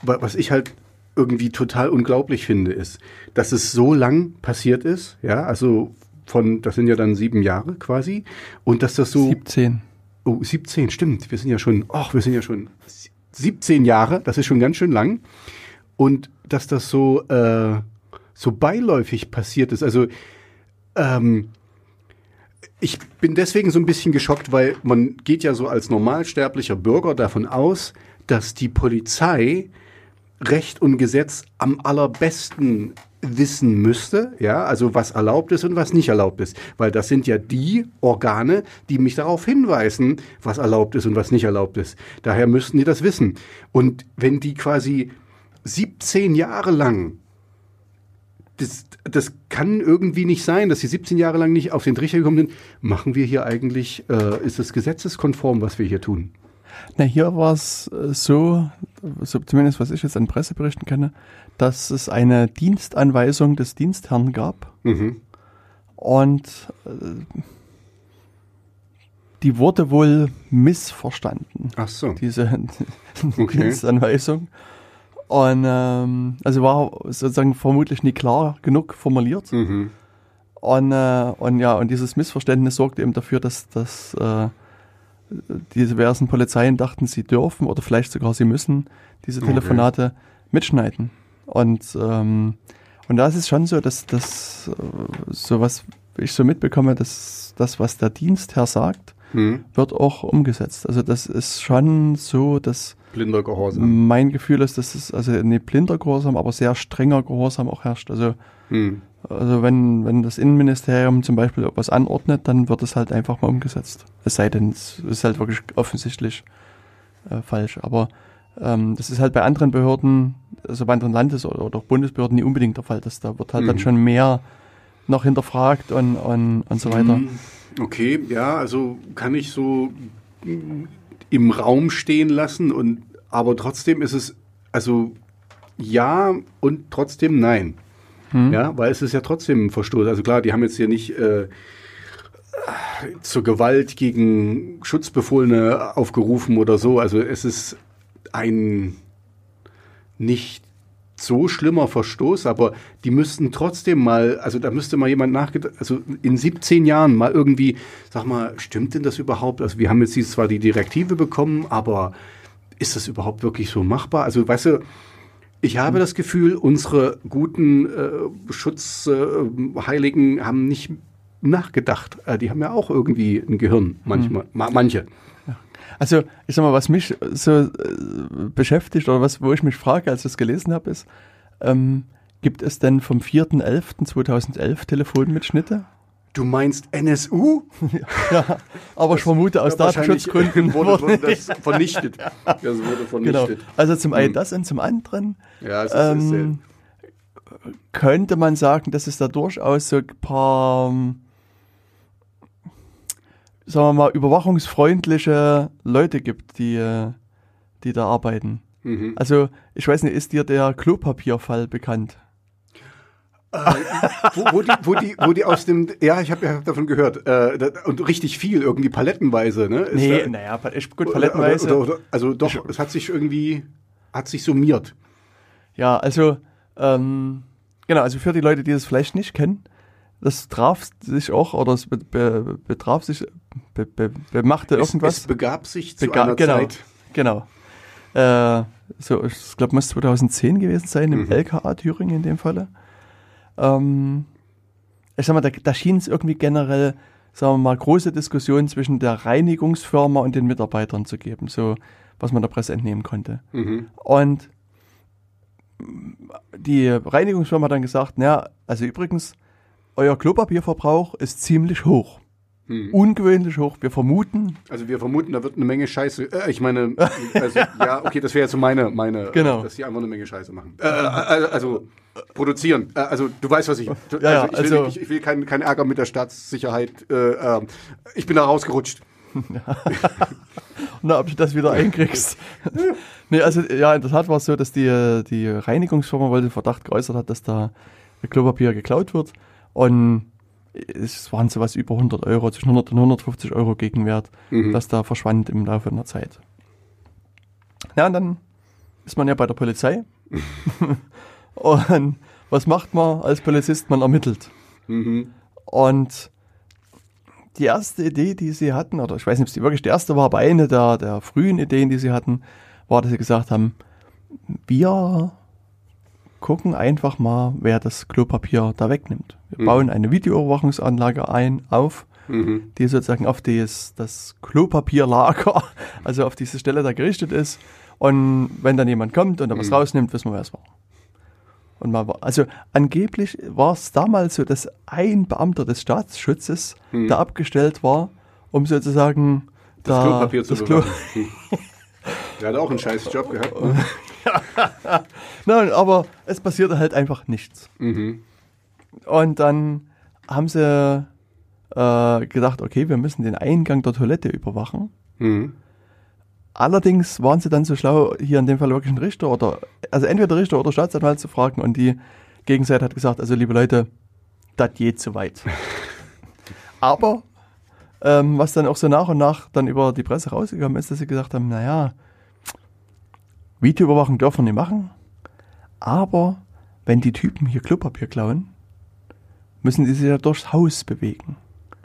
wa- was ich halt irgendwie total unglaublich finde, ist, dass es so lang passiert ist, ja, also von, das sind ja dann sieben Jahre quasi, und dass das so 17. Oh, 17, stimmt. Wir sind ja schon, ach, wir sind ja schon 17 Jahre, das ist schon ganz schön lang. Und dass das so, äh, so beiläufig passiert ist. Also, ähm, ich bin deswegen so ein bisschen geschockt, weil man geht ja so als normalsterblicher Bürger davon aus, dass die Polizei Recht und Gesetz am allerbesten wissen müsste, ja, also was erlaubt ist und was nicht erlaubt ist, weil das sind ja die Organe, die mich darauf hinweisen, was erlaubt ist und was nicht erlaubt ist. Daher müssten die das wissen. Und wenn die quasi 17 Jahre lang das, das kann irgendwie nicht sein, dass sie 17 Jahre lang nicht auf den Trichter gekommen sind. Machen wir hier eigentlich, äh, ist es gesetzeskonform, was wir hier tun? Na, hier war es äh, so, so, zumindest was ich jetzt an Presseberichten kenne, dass es eine Dienstanweisung des Dienstherrn gab Mhm. und äh, die wurde wohl missverstanden, Ach so. diese [LAUGHS] Okay. Dienstanweisung. Und ähm, also war sozusagen vermutlich nicht klar genug formuliert. Mhm. Und, äh, und ja, und dieses Missverständnis sorgte eben dafür, dass, dass äh, die diversen Polizeien dachten, sie dürfen oder vielleicht sogar sie müssen diese Okay. Telefonate mitschneiden. Und, ähm, und da ist es schon so, dass das, äh, so was ich so mitbekomme, dass das, was der Dienstherr sagt, Hm. wird auch umgesetzt. Also das ist schon so, dass Blinder Gehorsam. mein Gefühl ist, dass es also nicht blinder Gehorsam, aber sehr strenger Gehorsam auch herrscht. Also Hm. also wenn, wenn das Innenministerium zum Beispiel etwas anordnet, dann wird es halt einfach mal umgesetzt. Es sei denn, es ist halt wirklich offensichtlich äh, falsch. Aber ähm, das ist halt bei anderen Behörden, also bei anderen Landes- oder, oder Bundesbehörden nie unbedingt der Fall. Dass da wird halt dann Mhm. schon mehr noch hinterfragt und, und, und so weiter. Hm. Okay, ja, also kann ich so im Raum stehen lassen und aber trotzdem ist es also ja und trotzdem nein. Ja, weil es ist ja trotzdem ein Verstoß. Also klar, die haben jetzt hier nicht äh, zur Gewalt gegen Schutzbefohlene aufgerufen oder so. Also es ist ein nicht so schlimmer Verstoß, aber die müssten trotzdem mal, also da müsste mal jemand nachgedacht, also in 17 Jahren mal irgendwie, sag mal, stimmt denn das überhaupt? Also wir haben jetzt zwar die Direktive bekommen, aber ist das überhaupt wirklich so machbar? Also weißt du, ich habe das Gefühl, unsere guten äh, Schutzheiligen äh, haben nicht nachgedacht. Äh, die haben ja auch irgendwie ein Gehirn, manchmal, ma manche. Also ich sag mal, was mich so äh, beschäftigt oder was, wo ich mich frage, als ich das gelesen habe, ist, ähm, gibt es denn vom 4.11.2011 Telefonmitschnitte? Du meinst NSU? [LAUGHS] Ja, aber ich vermute aus Datenschutzgründen [LAUGHS] wurde, wurde das vernichtet. [LAUGHS] Das wurde Genau. vernichtet. Also zum einen das und zum anderen Ja, es ist, ähm, könnte man sagen, dass es da durchaus so ein paar, ähm, sagen wir mal, überwachungsfreundliche Leute gibt, die, äh, die da arbeiten. mhm. Also ich weiß nicht, ist dir der Klopapierfall bekannt? Wo, wo, die, wo, die, wo die aus dem, ja, ich habe ja davon gehört, äh, da, und richtig viel, irgendwie palettenweise, ne? Ist Nee, da- naja, gut, oder- palettenweise. Oder, oder, also doch, es hat sich irgendwie, hat sich summiert. Ja, also, ähm, genau, also für die Leute, die das vielleicht nicht kennen, das traf sich auch, oder es be, be, betraf sich, be, be, bemachte Es, irgendwas. es begab sich zu Bega- einer genau, Zeit. Genau. Äh, so, ich glaube, muss 2010 gewesen sein, im Mhm. LKA Thüringen in dem Falle. Ähm, ich sag mal, da, da schien es irgendwie generell, sagen wir mal, große Diskussionen zwischen der Reinigungsfirma und den Mitarbeitern zu geben, so was man der Presse entnehmen konnte. Mhm. Und die Reinigungsfirma hat dann gesagt, naja, also übrigens, euer Klopapierverbrauch ist ziemlich hoch. Mhm. Ungewöhnlich hoch. Wir vermuten, Also wir vermuten, da wird eine Menge Scheiße. Äh, ich meine, also, ja, okay, das wäre jetzt so meine, meine, Genau. äh, dass die einfach eine Menge Scheiße machen. Äh, äh, also produzieren. Äh, also du weißt, was ich. Du, Ja, also ich will, also- nicht, ich will keinen keinen Ärger mit der Staatssicherheit. Äh, ähm, ich bin da rausgerutscht. [LAUGHS] na, ob du das wieder einkriegst. [LAUGHS] nee, also ja, in der Tat war es so, dass die, die Reinigungsfirma wohl den Verdacht geäußert hat, dass da Klopapier geklaut wird. Und es waren sowas über 100 Euro, zwischen 100 und 150 Euro Gegenwert, Mhm. das da verschwand im Laufe einer Zeit. Ja, und dann ist man ja bei der Polizei. [LAUGHS] und was macht man als Polizist? Man ermittelt. Mhm. Und die erste Idee, die sie hatten, oder ich weiß nicht, ob es die wirklich die erste war, aber eine der, der frühen Ideen, die sie hatten, war, dass sie gesagt haben, wir gucken einfach mal, wer das Klopapier da wegnimmt. Wir Mhm. bauen eine Videoüberwachungsanlage ein, auf, Mhm. die sozusagen auf das, das Klopapierlager, [LAUGHS] also auf diese Stelle da gerichtet ist. Und wenn dann jemand kommt und da was Mhm. rausnimmt, wissen wir, wer es war. Und mal war, also angeblich war es damals so, dass ein Beamter des Staatsschutzes Mhm. da abgestellt war, um sozusagen Das da, Klopapier zu das Klo. [LAUGHS] Der hat auch einen scheiß Job gehabt. Ne? [LAUGHS] [LAUGHS] Nein, aber es passierte halt einfach nichts. Mhm. Und dann haben sie äh, gedacht, okay, wir müssen den Eingang der Toilette überwachen. Mhm. Allerdings waren sie dann so schlau, hier in dem Fall wirklich einen Richter oder, also entweder Richter oder Staatsanwalt zu fragen und die Gegenseite hat gesagt, also liebe Leute, das geht zu weit. [LAUGHS] Aber ähm, was dann auch so nach und nach dann über die Presse rausgekommen ist, dass sie gesagt haben, naja, Videoüberwachung dürfen wir nicht machen, aber wenn die Typen hier Klopapier klauen, müssen die sich ja durchs Haus bewegen.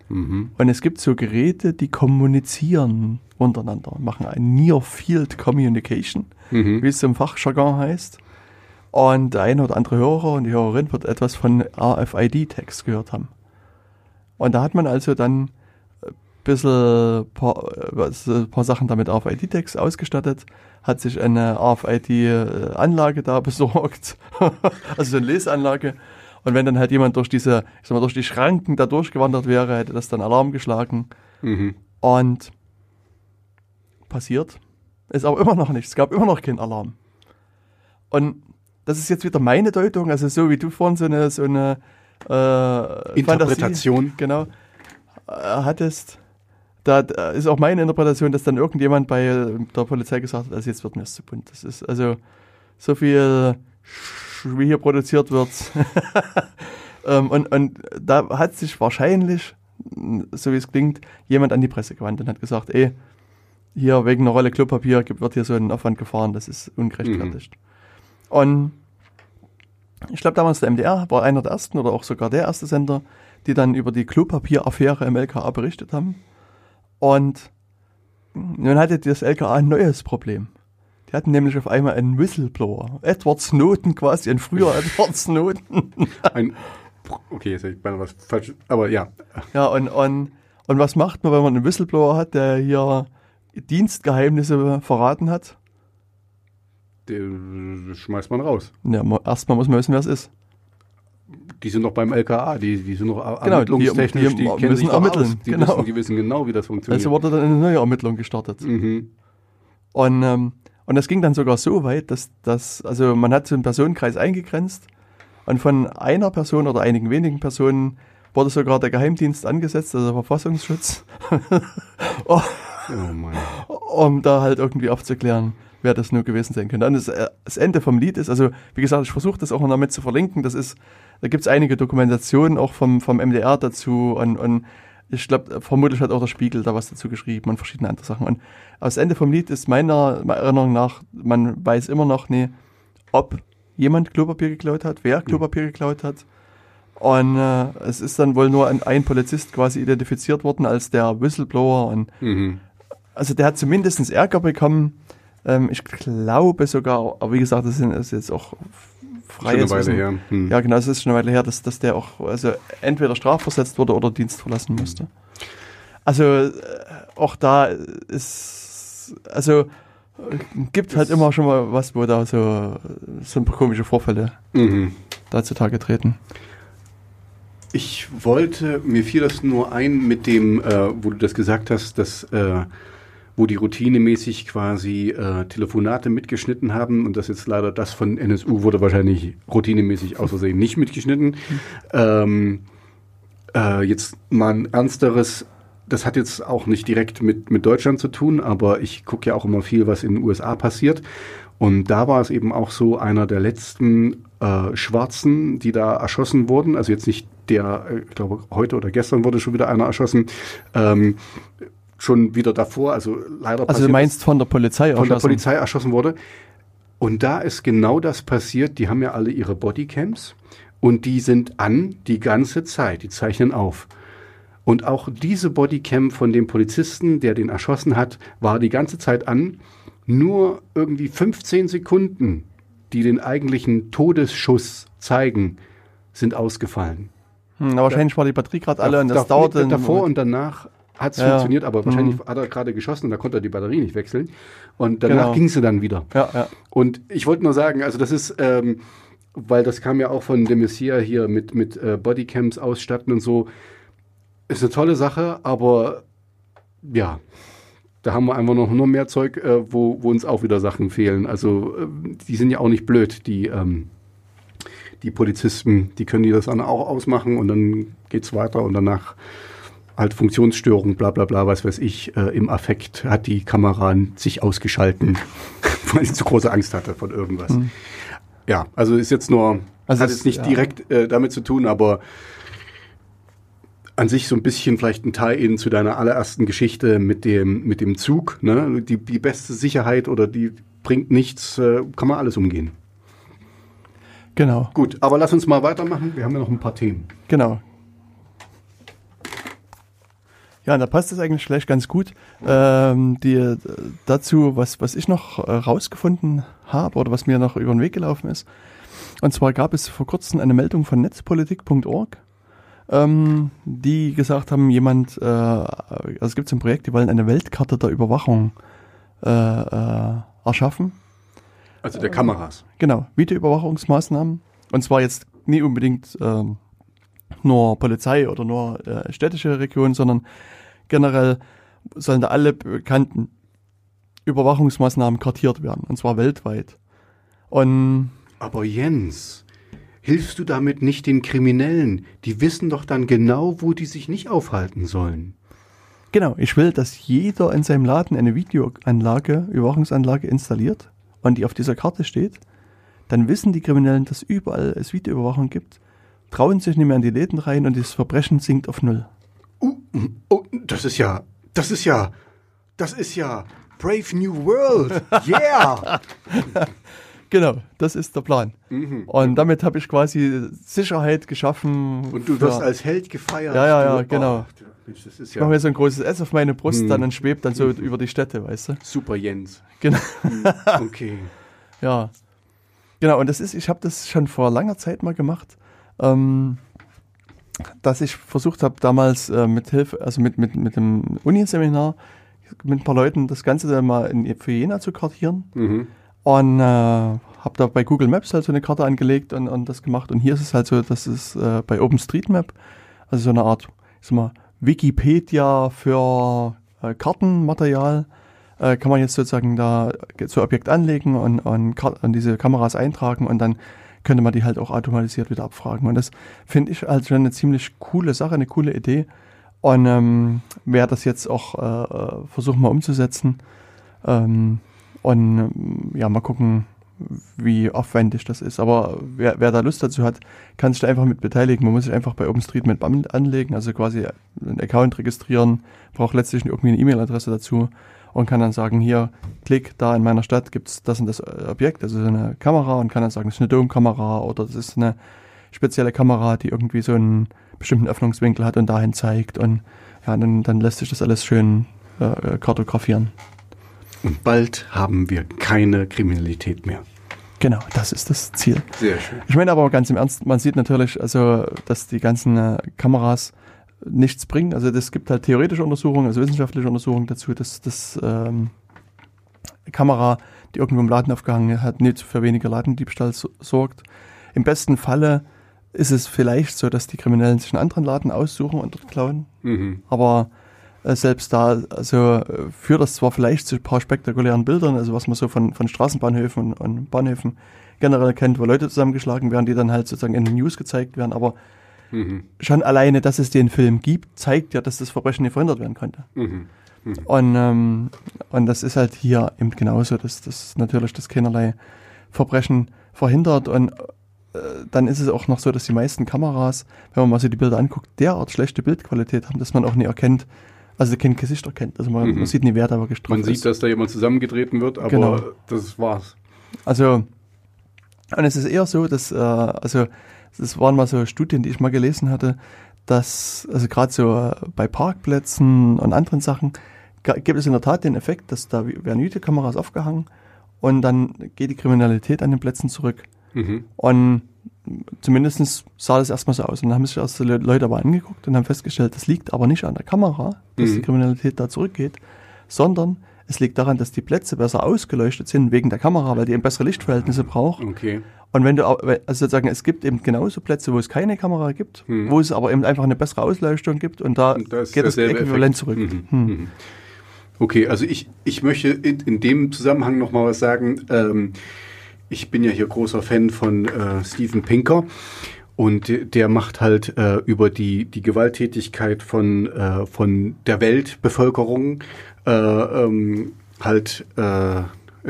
Mhm. Und es gibt so Geräte, die kommunizieren untereinander, machen ein Near Field Communication, Mhm. wie es im Fachjargon heißt. Und der eine oder andere Hörer und die Hörerin wird etwas von RFID-Text gehört haben. Und da hat man also dann ein bisschen paar, äh, was, äh, paar Sachen damit RFID-Text ausgestattet, hat sich eine RFID-Anlage da [LAUGHS] besorgt, also so eine Leseanlage. Und wenn dann halt jemand durch diese, ich sag mal, durch die Schranken da durchgewandert wäre, hätte das dann Alarm geschlagen. Mhm. Und passiert ist aber immer noch nichts. Es gab immer noch keinen Alarm. Und das ist jetzt wieder meine Deutung, also so wie du vorhin so eine, so eine äh, Interpretation. Fantasie, genau, äh, hattest. Da da ist auch meine Interpretation, dass dann irgendjemand bei der Polizei gesagt hat, also jetzt wird mir es zu bunt. Das ist also so viel, wie hier produziert wird. [LAUGHS] ähm, und, und da hat sich wahrscheinlich, so wie es klingt, jemand an die Presse gewandt und hat gesagt, ey, hier wegen einer Rolle Klopapier wird hier so ein Aufwand gefahren, das ist ungerechtfertigt. Und ich glaube damals der MDR war einer der ersten oder auch sogar der erste Sender, die dann über die Klopapieraffäre im LKA berichtet haben. Und nun hatte das LKA ein neues Problem. Die hatten nämlich auf einmal einen Whistleblower. Edward Snowden quasi, ein früher [LAUGHS] Edward Snowden. Ein, okay, jetzt hätte ich beinahe was falsch, aber ja. Ja, und, und, und was macht man, wenn man einen Whistleblower hat, der hier Dienstgeheimnisse verraten hat? Den schmeißt man raus. Ja, erstmal muss man wissen, wer es ist. Die sind noch beim LKA, die, die sind noch Genau, ermittlungstechnisch, die- die, die kennen müssen sich ermitteln, aus. Die, genau. wissen, die wissen genau, wie das funktioniert. Also wurde dann eine neue Ermittlung gestartet. mhm. Und, ähm, und das ging dann sogar so weit, dass das, also man hat so einen Personenkreis eingegrenzt und von einer Person oder einigen wenigen Personen wurde sogar der Geheimdienst angesetzt, also der Verfassungsschutz, [LAUGHS] [LAUGHS] Oh Mann. um da halt irgendwie aufzuklären, wer das nur gewesen sein könnte. Und das, äh, das Ende vom Lied ist, also wie gesagt, ich versuche das auch noch damit zu verlinken, das ist, da gibt es einige Dokumentationen auch vom, vom MDR dazu und, und ich glaube, vermutlich hat auch der Spiegel da was dazu geschrieben und verschiedene andere Sachen. Und das Ende vom Lied ist meiner Erinnerung nach, man weiß immer noch nie, ob jemand Klopapier geklaut hat, wer Klopapier geklaut hat. Und äh, es ist dann wohl nur ein, ein Polizist quasi identifiziert worden als der Whistleblower. Und Mhm. also der hat zumindest Ärger bekommen. Ähm, ich glaube sogar, aber wie gesagt, das ist jetzt auch Schon eine freies Weile her. Hm. Ja, genau, es ist schon eine Weile her, dass, dass der auch also entweder strafversetzt wurde oder Dienst verlassen musste. Also äh, auch da ist, also gibt halt immer schon mal was, wo da so, so ein paar komische Vorfälle Mhm. da zutage treten. Ich wollte, mir fiel das nur ein mit dem, äh, wo du das gesagt hast, dass äh, wo die routinemäßig quasi äh, Telefonate mitgeschnitten haben und das jetzt leider das von NSU wurde wahrscheinlich routinemäßig aus Versehen nicht mitgeschnitten. Ähm, äh, jetzt mal ein ernsteres, das hat jetzt auch nicht direkt mit, mit Deutschland zu tun, aber ich gucke ja auch immer viel, was in den USA passiert. Und da war es eben auch so, einer der letzten äh, Schwarzen, die da erschossen wurden, also jetzt nicht der, äh, ich glaube, heute oder gestern wurde schon wieder einer erschossen, ähm, schon wieder davor, also leider Also du meinst von der Polizei von der erschossen? Polizei erschossen wurde. Und da ist genau das passiert. Die haben ja alle ihre Bodycams und die sind an die ganze Zeit. Die zeichnen auf. Und auch diese Bodycam von dem Polizisten, der den erschossen hat, war die ganze Zeit an. Nur irgendwie 15 Sekunden, die den eigentlichen Todesschuss zeigen, sind ausgefallen. Hm, na, wahrscheinlich war die Batterie gerade alle und das Da- dauerte. Davor und danach hat es Ja. funktioniert, aber wahrscheinlich Mhm. hat er gerade geschossen und da konnte er die Batterie nicht wechseln. Und danach Genau. ging sie dann wieder. Ja, ja. Und ich wollte nur sagen, also das ist, ähm, weil das kam ja auch von dem Messiah hier mit, mit äh, Bodycams ausstatten und so, ist eine tolle Sache, aber ja, da haben wir einfach noch, noch mehr Zeug, äh, wo, wo uns auch wieder Sachen fehlen. Also äh, die sind ja auch nicht blöd, die, ähm, die Polizisten, die können die das dann auch ausmachen und dann geht's weiter und danach halt Funktionsstörung, bla bla bla, was weiß ich, äh, im Affekt hat die Kamera sich ausgeschalten, [LAUGHS] weil sie zu große Angst hatte von irgendwas. Ja, also ist jetzt nur, Also hat es- jetzt nicht ja. direkt äh, damit zu tun, aber an sich so ein bisschen vielleicht ein Tie-in zu deiner allerersten Geschichte mit dem, mit dem Zug. Ne? Die, die beste Sicherheit oder die bringt nichts, äh, kann man alles umgehen. Genau, Gut, aber lass uns mal weitermachen. Wir haben ja noch ein paar Themen. genau. Ja, und da passt es eigentlich gleich ganz gut. Ähm, die, äh, dazu, was, was ich noch äh, rausgefunden habe oder was mir noch über den Weg gelaufen ist. Und zwar gab es vor kurzem eine Meldung von netzpolitik.org, ähm, die gesagt haben, jemand, äh, also es gibt so ein Projekt, die wollen eine Weltkarte der Überwachung äh, äh, erschaffen. Also der Kameras. Genau, Videoüberwachungsmaßnahmen. Und zwar jetzt nie unbedingt ähm, nur Polizei oder nur äh, städtische Regionen, sondern generell sollen da alle bekannten Überwachungsmaßnahmen kartiert werden. Und zwar weltweit. Und Aber Jens, hilfst du damit nicht den Kriminellen? Die wissen doch dann genau, wo die sich nicht aufhalten sollen. genau, ich will, dass jeder in seinem Laden eine Videoanlage, Überwachungsanlage installiert und die auf dieser Karte steht. Dann wissen die Kriminellen, dass überall es Videoüberwachung gibt, trauen sich nicht mehr in die Läden rein und das Verbrechen sinkt auf Null. Oh, das ist ja, das ist ja, das ist ja Brave New World. [LAUGHS] Yeah! Genau, das ist der Plan. Und damit habe ich quasi Sicherheit geschaffen. Und du wirst als Held gefeiert. Ja, ja, ja, genau. Oh, Mensch, das ist ich mache ja mir so ein großes S auf meine Brust dann und schwebt dann so über die Städte, weißt du? super, Jens. Genau. Okay. [LAUGHS] Ja. Genau, und das ist, ich habe das schon vor langer Zeit mal gemacht, ähm, dass ich versucht habe, damals äh, mit Hilfe, also mit, mit, mit dem Uniseminar, mit ein paar Leuten das Ganze dann mal in, für Jena zu kartieren. Mhm. Und äh, habe da bei Google Maps halt so eine Karte angelegt und, und das gemacht. Und hier ist es halt so, dass es äh, bei OpenStreetMap, also so eine Art, ich sag mal, Wikipedia für äh, Kartenmaterial, äh, kann man jetzt sozusagen da so Objekt anlegen und, und, und diese Kameras eintragen und dann könnte man die halt auch automatisiert wieder abfragen. Und das finde ich halt schon eine ziemlich coole Sache, eine coole Idee. Und ähm, wer das jetzt auch äh, versuchen mal umzusetzen, ähm, und ähm, ja, mal gucken, wie aufwendig das ist. Aber wer, wer da Lust dazu hat, kann sich da einfach mit beteiligen. Man muss sich einfach bei OpenStreetMap an- anlegen, also quasi einen Account registrieren, braucht letztlich irgendwie eine E-Mail-Adresse dazu und kann dann sagen, hier, klick, da in meiner Stadt gibt's das und das äh, Objekt, also so eine Kamera und kann dann sagen, das ist eine Domkamera oder das ist eine spezielle Kamera, die irgendwie so einen bestimmten Öffnungswinkel hat und dahin zeigt und ja, dann, dann lässt sich das alles schön äh, kartografieren. Und bald haben wir keine Kriminalität mehr. Genau, das ist das Ziel. Sehr schön. Ich meine aber ganz im Ernst, man sieht natürlich, also, dass die ganzen äh, Kameras nichts bringen. Also es gibt halt theoretische Untersuchungen, also wissenschaftliche Untersuchungen dazu, dass das ähm, Kamera, die irgendwo im Laden aufgehangen hat, nicht für weniger Ladendiebstahl so, sorgt. Im besten Falle ist es vielleicht so, dass die Kriminellen sich einen anderen Laden aussuchen und dort klauen. Mhm. Aber äh, selbst da, also führt das zwar vielleicht zu ein paar spektakulären Bildern, also was man so von, von Straßenbahnhöfen und, und Bahnhöfen generell kennt, wo Leute zusammengeschlagen werden, die dann halt sozusagen in den News gezeigt werden, aber Mhm. schon alleine, dass es den Film gibt, zeigt ja, dass das Verbrechen nicht verhindert werden konnte. Mhm. Und, ähm, und das ist halt hier eben genauso, dass das natürlich das keinerlei Verbrechen verhindert und äh, dann ist es auch noch so, dass die meisten Kameras, wenn man mal so die Bilder anguckt, derart schlechte Bildqualität haben, dass man auch nie erkennt, also kein Gesicht erkennt. Also man, Mhm. man sieht nie, wer da wirklich drauf Man sieht, ist. dass da jemand zusammengetreten wird, aber Genau. das war's. Also, und es ist eher so, dass, äh, also, das waren mal so Studien, die ich mal gelesen hatte, dass, also gerade so äh, bei Parkplätzen und anderen Sachen, gibt es in der Tat den Effekt, dass da werden Videokameras aufgehangen und dann geht die Kriminalität an den Plätzen zurück. Mhm. Und zumindest sah das erstmal so aus. Und dann haben sich erst die Le- Leute aber angeguckt und haben festgestellt, das liegt aber nicht an der Kamera, dass Mhm. die Kriminalität da zurückgeht, sondern es liegt daran, dass die Plätze besser ausgeleuchtet sind wegen der Kamera, weil die eben bessere Lichtverhältnisse braucht. Okay. Und wenn du, also sozusagen, es gibt eben genauso Plätze, wo es keine Kamera gibt, Mhm. wo es aber eben einfach eine bessere Ausleuchtung gibt und da Und da ist geht das Äquivalent Effekt. zurück. Mhm. Hm. Mhm. Okay, also ich, ich möchte in, in dem Zusammenhang noch mal was sagen. Ähm, ich bin ja hier großer Fan von äh, Steven Pinker und der- macht halt äh, über die, die Gewalttätigkeit von, äh, von der Weltbevölkerung äh, ähm, halt äh,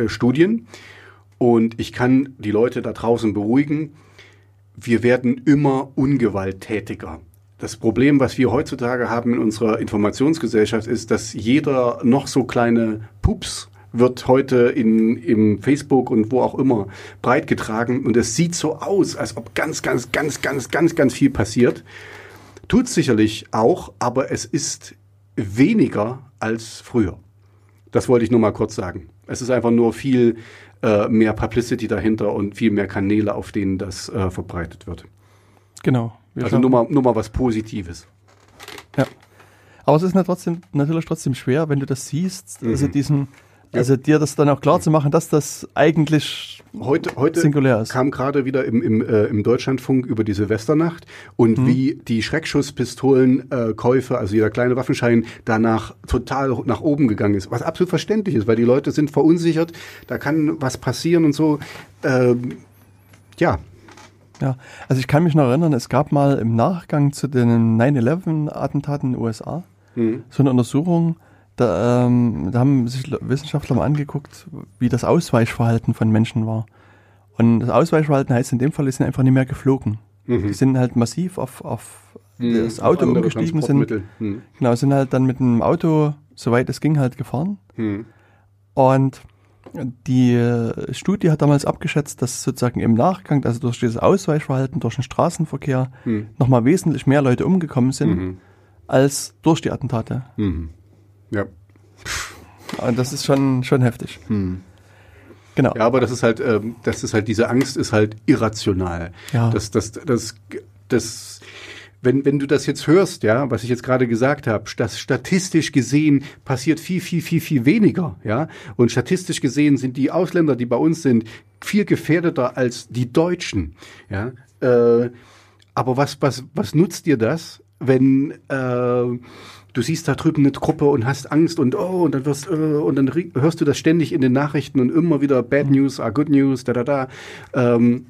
Studien. Und ich kann die Leute da draußen beruhigen, wir werden immer ungewalttätiger. Das Problem, was wir heutzutage haben in unserer Informationsgesellschaft, ist, dass jeder noch so kleine Pups wird heute in, im Facebook und wo auch immer breitgetragen und es sieht so aus, als ob ganz, ganz, ganz, ganz, ganz, ganz viel passiert. Tut sicherlich auch, aber es ist weniger als früher. Das wollte ich nur mal kurz sagen. Es ist einfach nur viel äh, mehr Publicity dahinter und viel mehr Kanäle, auf denen das äh, verbreitet wird. Genau. Wir Also nur mal, nur mal was Positives. Ja. Aber es ist na trotzdem, natürlich trotzdem schwer, wenn du das siehst, also Mhm. diesen, also dir das dann auch klar zu machen, dass das eigentlich Heute, heute Singulär ist. kam gerade wieder im, im, äh, im Deutschlandfunk über die Silvesternacht und Mhm. wie die Schreckschusspistolenkäufe, äh, also jeder kleine Waffenschein, danach total nach oben gegangen ist. Was absolut verständlich ist, weil die Leute sind verunsichert, da kann was passieren und so. Ähm, ja, Ja, also ich kann mich noch erinnern, es gab mal im Nachgang zu den 9-11-Attentaten in den USA so eine Untersuchung, da, ähm, da haben sich Le- Wissenschaftler mal angeguckt, wie das Ausweichverhalten von Menschen war. Und das Ausweichverhalten heißt in dem Fall, die sind einfach nicht mehr geflogen. Die sind halt massiv auf, auf das auf Auto andere umgestiegen, sind, Transportmittel. Hm. genau, sind halt dann mit dem Auto, soweit es ging, halt gefahren. Hm. Und die äh, Studie hat damals abgeschätzt, dass sozusagen im Nachgang, also durch dieses Ausweichverhalten, durch den Straßenverkehr, Hm. nochmal wesentlich mehr Leute umgekommen sind, Mhm. als durch die Attentate. Ja. Und das ist schon, schon heftig. Genau. Ja, aber das ist halt, ähm, das ist halt, diese Angst ist halt irrational. Ja. Das, das, das, das, wenn, wenn du das jetzt hörst, ja, was ich jetzt gerade gesagt habe, das statistisch gesehen passiert viel, viel, viel, viel weniger, ja. Und statistisch gesehen sind die Ausländer, die bei uns sind, viel gefährdeter als die Deutschen, ja. Äh, aber was, was, was nutzt dir das, wenn äh, du siehst da drüben eine Gruppe und hast Angst und oh und dann wirst äh, und dann hörst du das ständig in den Nachrichten und immer wieder Bad News are Good News, da da da. Ähm,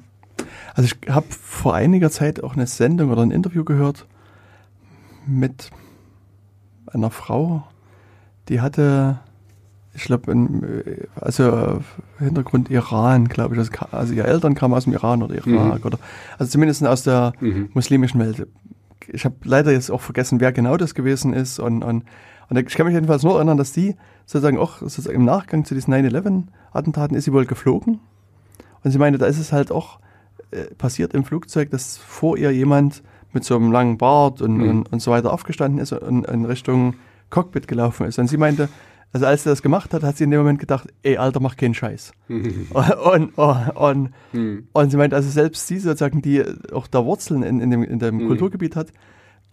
Also ich habe vor einiger Zeit auch eine Sendung oder ein Interview gehört mit einer Frau, die hatte, ich glaube, also äh, Hintergrund Iran, glaube ich. Also, also ihre Eltern kamen aus dem Iran oder Irak oder also zumindest aus der Mhm. muslimischen Welt. Ich habe leider jetzt auch vergessen, wer genau das gewesen ist und, und, und ich kann mich jedenfalls nur erinnern, dass die sozusagen auch sozusagen im Nachgang zu diesen 9-11-Attentaten ist sie wohl geflogen und sie meinte, da ist es halt auch äh, passiert im Flugzeug, dass vor ihr jemand mit so einem langen Bart und, Mhm. und, und so weiter aufgestanden ist und in Richtung Cockpit gelaufen ist. Und sie meinte, also als sie das gemacht hat, hat sie in dem Moment gedacht, ey, Alter, mach keinen Scheiß. [LAUGHS] und, und, und, hm. und sie meinte, also selbst sie sozusagen, die auch da Wurzeln in, in dem, in dem Mhm. Kulturgebiet hat,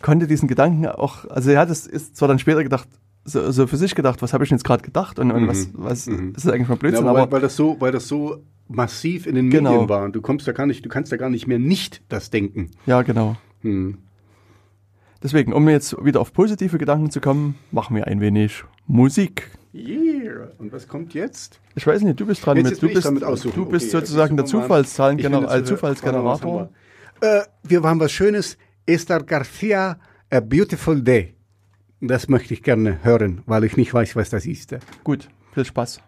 konnte diesen Gedanken auch, also er hat es ist zwar dann später gedacht, so, so für sich gedacht, was habe ich denn jetzt gerade gedacht und, und was, was Mhm. das ist eigentlich mal Ja, Blödsinn, aber weil, weil das so, weil das so massiv in den Genau. Medien war und du kommst da gar nicht, du kannst da gar nicht mehr nicht das denken. ja, genau. Hm. Deswegen, um jetzt wieder auf positive Gedanken zu kommen, machen wir ein wenig Musik. Yeah. Und was kommt jetzt? Ich weiß nicht, du bist dran Jetzt- mit, du bist, du bist Okay, sozusagen der jetzt suchen wir mal- Zufallszahlen, Ich bin als jetzt- Zufallsgenerator. Äh, wir haben was Schönes. Esther Garcia, A Beautiful Day. Das möchte ich gerne hören, weil ich nicht weiß, was das ist. Gut, viel Spaß.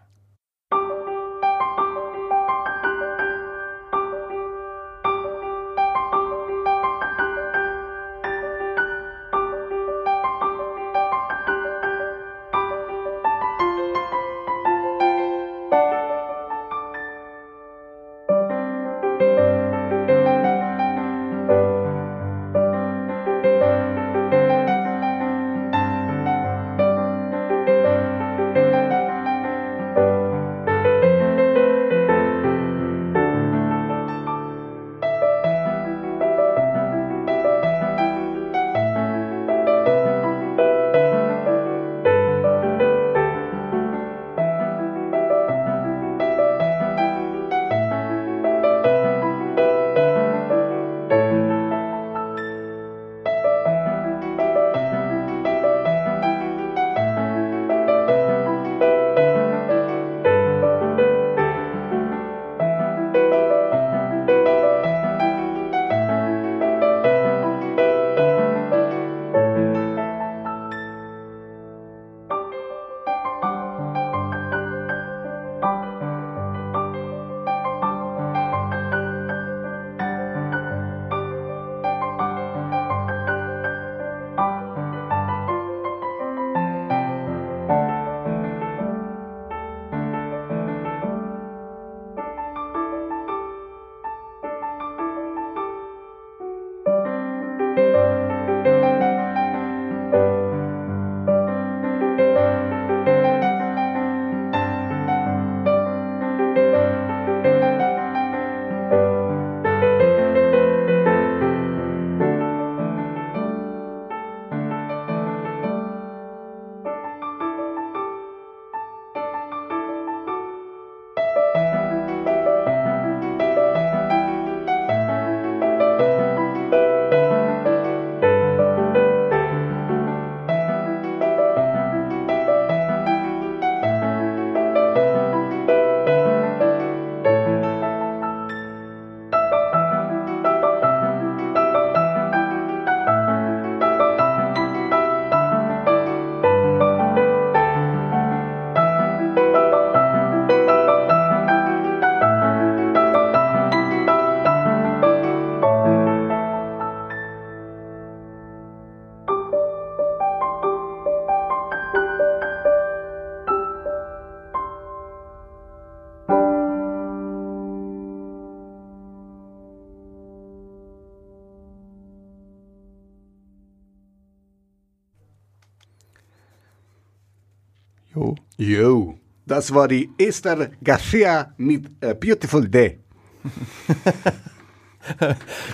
Das war die Esther Garcia mit äh, Beautiful Day. [LAUGHS]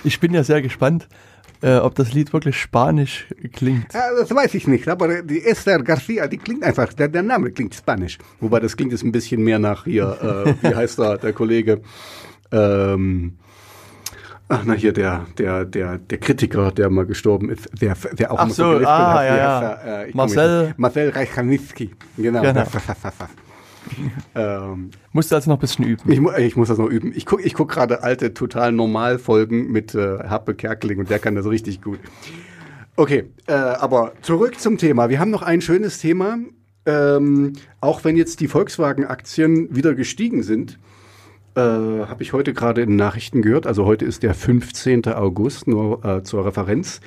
Ich bin ja sehr gespannt, äh, ob das Lied wirklich spanisch klingt. Ja, das weiß ich nicht, aber die Esther Garcia, die klingt einfach, der, der Name klingt spanisch. Wobei das klingt jetzt ein bisschen mehr nach hier, äh, wie heißt da der Kollege? Ähm, ach na hier, der, der, der, der Kritiker, der mal gestorben ist, der, der auch Ach mal so, ah, ja, heißt ja. er? Äh, Marcel- Marcel Reichanowski. Genau. Genau. [LAUGHS] [LAUGHS] ähm, Musst du also noch ein bisschen üben. ich, ich muss das noch üben. Ich gucke ich guck gerade alte total normal Folgen mit äh, Happe Kerkeling und der kann das richtig gut. Okay, äh, aber zurück zum Thema. Wir haben noch ein schönes Thema. Ähm, auch wenn jetzt die Volkswagen-Aktien wieder gestiegen sind, äh, habe ich heute gerade in den Nachrichten gehört. Also heute ist der 15. August, nur äh, zur Referenz.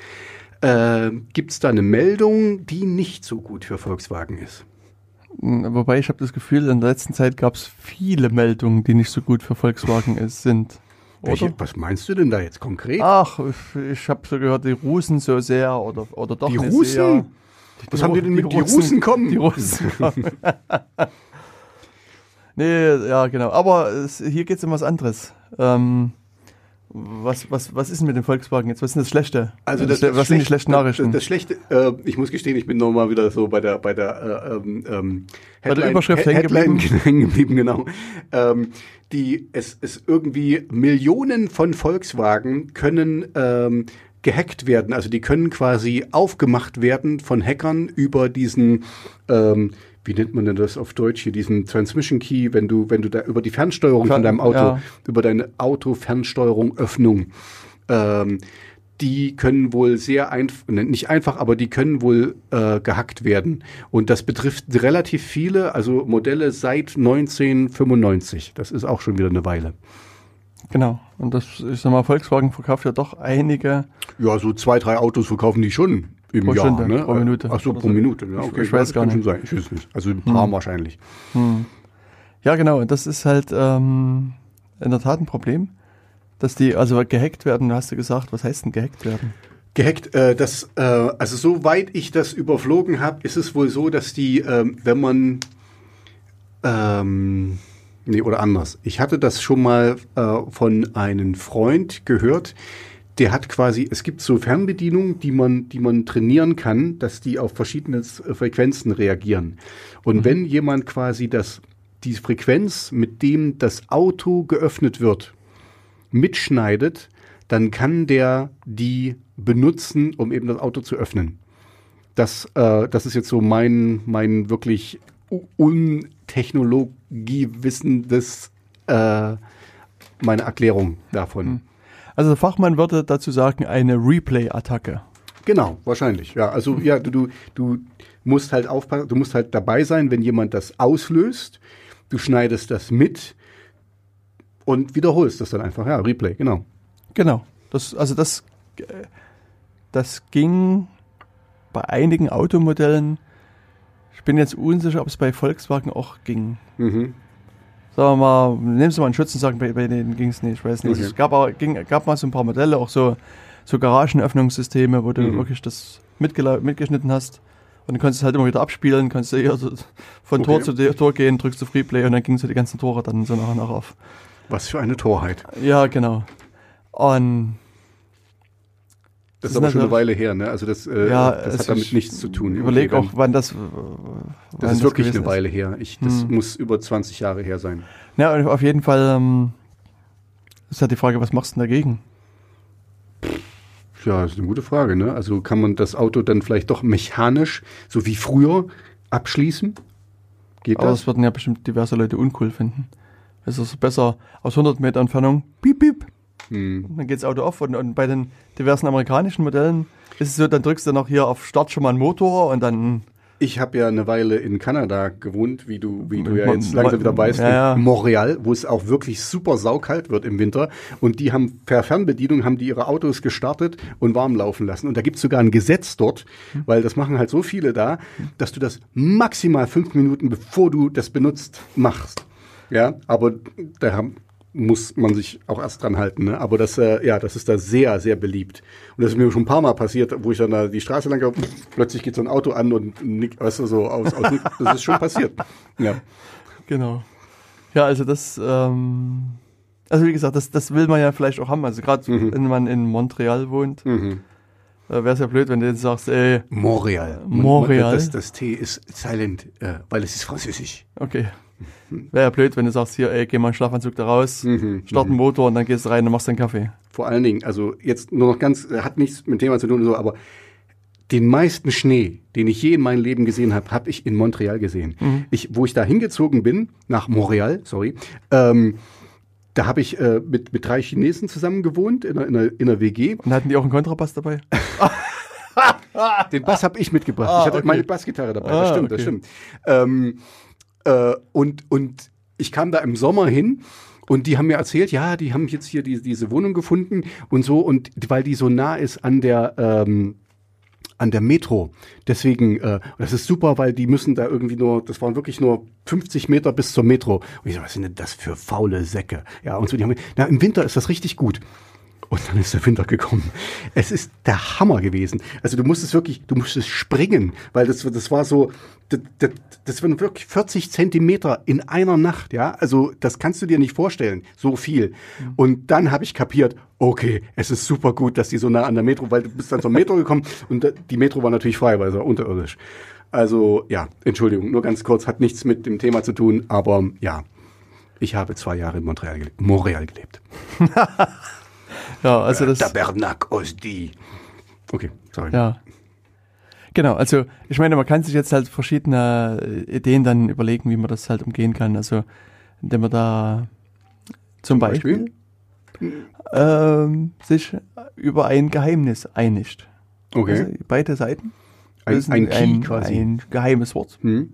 Äh, Gibt es da eine Meldung, die nicht so gut für Volkswagen ist? Wobei ich habe das Gefühl, in der letzten Zeit gab es viele Meldungen, die nicht so gut für Volkswagen ist, sind. Welche, was meinst du denn da jetzt konkret? Ach, ich- habe so gehört, die Russen so sehr oder, oder doch Die nicht Russen? Sehr. Was haben die denn mit die Russen kommen? Die Russen kommen. [LAUGHS] nee, ja, genau. Aber es, hier geht es um was anderes. Ähm, was, was, was ist denn mit dem Volkswagen jetzt? Was ist denn das Schlechte? Also das, was das sind die Schlechte- schlechten Nachrichten? Das, das Schlechte, äh, ich muss gestehen, ich bin nochmal wieder so bei der bei der äh, ähm, ähm, Bei der Überschrift hängen Headline geblieben. [LAUGHS] hängen geblieben, genau. Ähm, die es, es irgendwie Millionen von Volkswagen können ähm, gehackt werden, also die können quasi aufgemacht werden von Hackern über diesen ähm, wie nennt man denn das auf Deutsch hier, diesen Transmission Key, wenn du, wenn du da über die Fernsteuerung Fer- von deinem Auto, ja. über deine Auto-Fernsteuerung, Öffnung, ähm, die können wohl sehr einfach, nicht einfach, aber die können wohl äh, gehackt werden. Und das betrifft relativ viele, also Modelle seit 1995. Das ist auch schon wieder eine Weile. genau. Und das, ich sag mal, Volkswagen verkauft ja doch einige. Ja, so zwei, drei Autos verkaufen die schon im Pro Jahr. Stunde, ne? pro Minute Ach so, pro. Minute. Ja, Ich- okay, ich weiß das gar nicht. sein. Ich weiß nicht. Also ein paar wahrscheinlich. Ja, genau. Und das ist halt ähm, in der Tat ein Problem, dass die also gehackt werden. Hast du gesagt, was heißt denn gehackt werden? Gehackt, äh, das, äh, also soweit ich das überflogen habe, ist es wohl so, dass die, ähm, wenn man, ähm, nee, oder anders. Ich hatte das schon mal äh, von einem Freund gehört, der hat quasi, es gibt so Fernbedienungen, die man, die man trainieren kann, dass die auf verschiedene äh, Frequenzen reagieren. Und wenn jemand quasi das, die Frequenz, mit dem das Auto geöffnet wird, mitschneidet, dann kann der die benutzen, um eben das Auto zu öffnen. Das, äh, das ist jetzt so mein, mein wirklich untechnologiewissendes, äh, meine Erklärung davon. Also der Fachmann würde dazu sagen, eine Replay-Attacke. Genau, wahrscheinlich. Ja, also ja, du, du, du musst halt aufpassen, du musst halt dabei sein, wenn jemand das auslöst. Du schneidest das mit und wiederholst das dann einfach. Ja, Replay, genau. Genau. Das, also das, äh, das ging bei einigen Automodellen. Ich bin jetzt unsicher, ob es bei Volkswagen auch ging. Mhm. Sagen wir mal, nehmen Sie mal einen Schützensack, bei, bei denen ging es nicht, ich weiß nicht. Okay. Es gab, aber, ging, gab mal so ein paar Modelle, auch so, so Garagenöffnungssysteme, wo du Mhm. wirklich das mitgeschnitten hast. Und dann konntest du es halt immer wieder abspielen, konntest du eher so von Tor Okay. zu de- Tor gehen, drückst du Freeplay und dann gingen so die ganzen Tore dann so nach und nach auf. Was für eine Torheit. Ja, genau. Und Das ist Das aber ist schon eine Weile her, ne? Also das, äh, ja, das hat damit ist- nichts zu tun. Überleg Okay, auch, wann das. äh, Das wann ist wirklich eine Weile her. Ich, das Hm. muss über 20 Jahre her sein. Ja, und auf jeden Fall ähm, ist halt die Frage, was machst du denn dagegen? Ja, das ist eine gute Frage, ne? Also kann man das Auto dann vielleicht doch mechanisch, so wie früher, abschließen? Geht Aber das? das würden ja bestimmt diverse Leute uncool finden. Es ist besser aus 100 Meter Entfernung, piep, piep, Hm. dann geht das Auto auf. Und, und bei den diversen amerikanischen Modellen ist es so, dann drückst du noch hier auf Start schon mal einen Motor und dann. Ich habe ja eine Weile in Kanada gewohnt, wie du, wie du ja jetzt langsam wieder weißt, ja, ja. in Montreal, wo es auch wirklich super saukalt wird im Winter. Und die haben per Fernbedienung haben die ihre Autos gestartet und warm laufen lassen. Und da gibt's sogar ein Gesetz dort, Hm. weil das machen halt so viele da, dass du das maximal fünf Minuten bevor du das benutzt machst. Ja, aber da haben muss man sich auch erst dran halten. Ne? Aber das, äh, ja, das ist da sehr, sehr beliebt. Und das ist mir schon ein paar Mal passiert, wo ich dann da die Straße lang gehe, plötzlich geht so ein Auto an und nick, weißt du, so aus, aus Das ist schon passiert. Ja. Genau. Ja, also das, ähm, also wie gesagt, das, das will man ja vielleicht auch haben. Also gerade Mhm. wenn man in Montreal wohnt, äh, wäre es ja blöd, wenn du jetzt sagst, ey, Montreal. Montreal. Das, das T ist silent, äh, weil es ist französisch. okay. Wäre ja blöd, wenn du sagst, hier, ey, geh mal einen Schlafanzug da raus, Mhm, start einen Motor und dann gehst du rein und machst deinen Kaffee. Vor allen Dingen, also jetzt nur noch ganz, äh, hat nichts mit dem Thema zu tun, so, aber den meisten Schnee, den ich je in meinem Leben gesehen habe, habe ich in Montreal gesehen. Ich, wo ich da hingezogen bin, nach Montreal, sorry, ähm, da habe ich äh, mit, mit drei Chinesen zusammen gewohnt in einer, in, einer, in einer WG. Und hatten die auch einen Kontrabass dabei? [LAUGHS] Den Bass habe ich mitgebracht. Ah, ich hatte okay. meine Bassgitarre dabei. Ah, das stimmt, das okay. stimmt. Ähm, äh, und, und ich kam da im Sommer hin und die haben mir erzählt, ja, die haben jetzt hier die, diese Wohnung gefunden und so und weil die so nah ist an der ähm, an der Metro. Deswegen, äh, das ist super, weil die müssen da irgendwie nur, das waren wirklich nur 50 Meter bis zur Metro. Und ich so, was sind denn das für faule Säcke? Ja, und so, die haben, na, im Winter ist das richtig gut. Und dann ist der Winter gekommen. Es ist der Hammer gewesen. Also du musstest wirklich, du musstest springen, weil das, das war so, das, das, das waren wirklich 40 Zentimeter in einer Nacht, ja. Also das kannst du dir nicht vorstellen, so viel. Und dann habe ich kapiert, okay, es ist super gut, dass die so nah an der Metro, weil du bist dann zur Metro gekommen und die Metro war natürlich frei, weil es war unterirdisch. Also ja, Entschuldigung, nur ganz kurz, hat nichts mit dem Thema zu tun, aber ja, ich habe zwei Jahre in Montreal gelebt. Montreal gelebt. [LAUGHS] Ja, also das. Tabernac Osdi. Okay, sorry. Ja. Genau, also ich meine, man kann sich jetzt halt verschiedene Ideen dann überlegen, wie man das halt umgehen kann. Also indem man da zum, Beispiel, ähm, sich über ein Geheimnis einigt. Okay. Also beide Seiten. Ein- ein quasi. Ein geheimes Wort. Hm.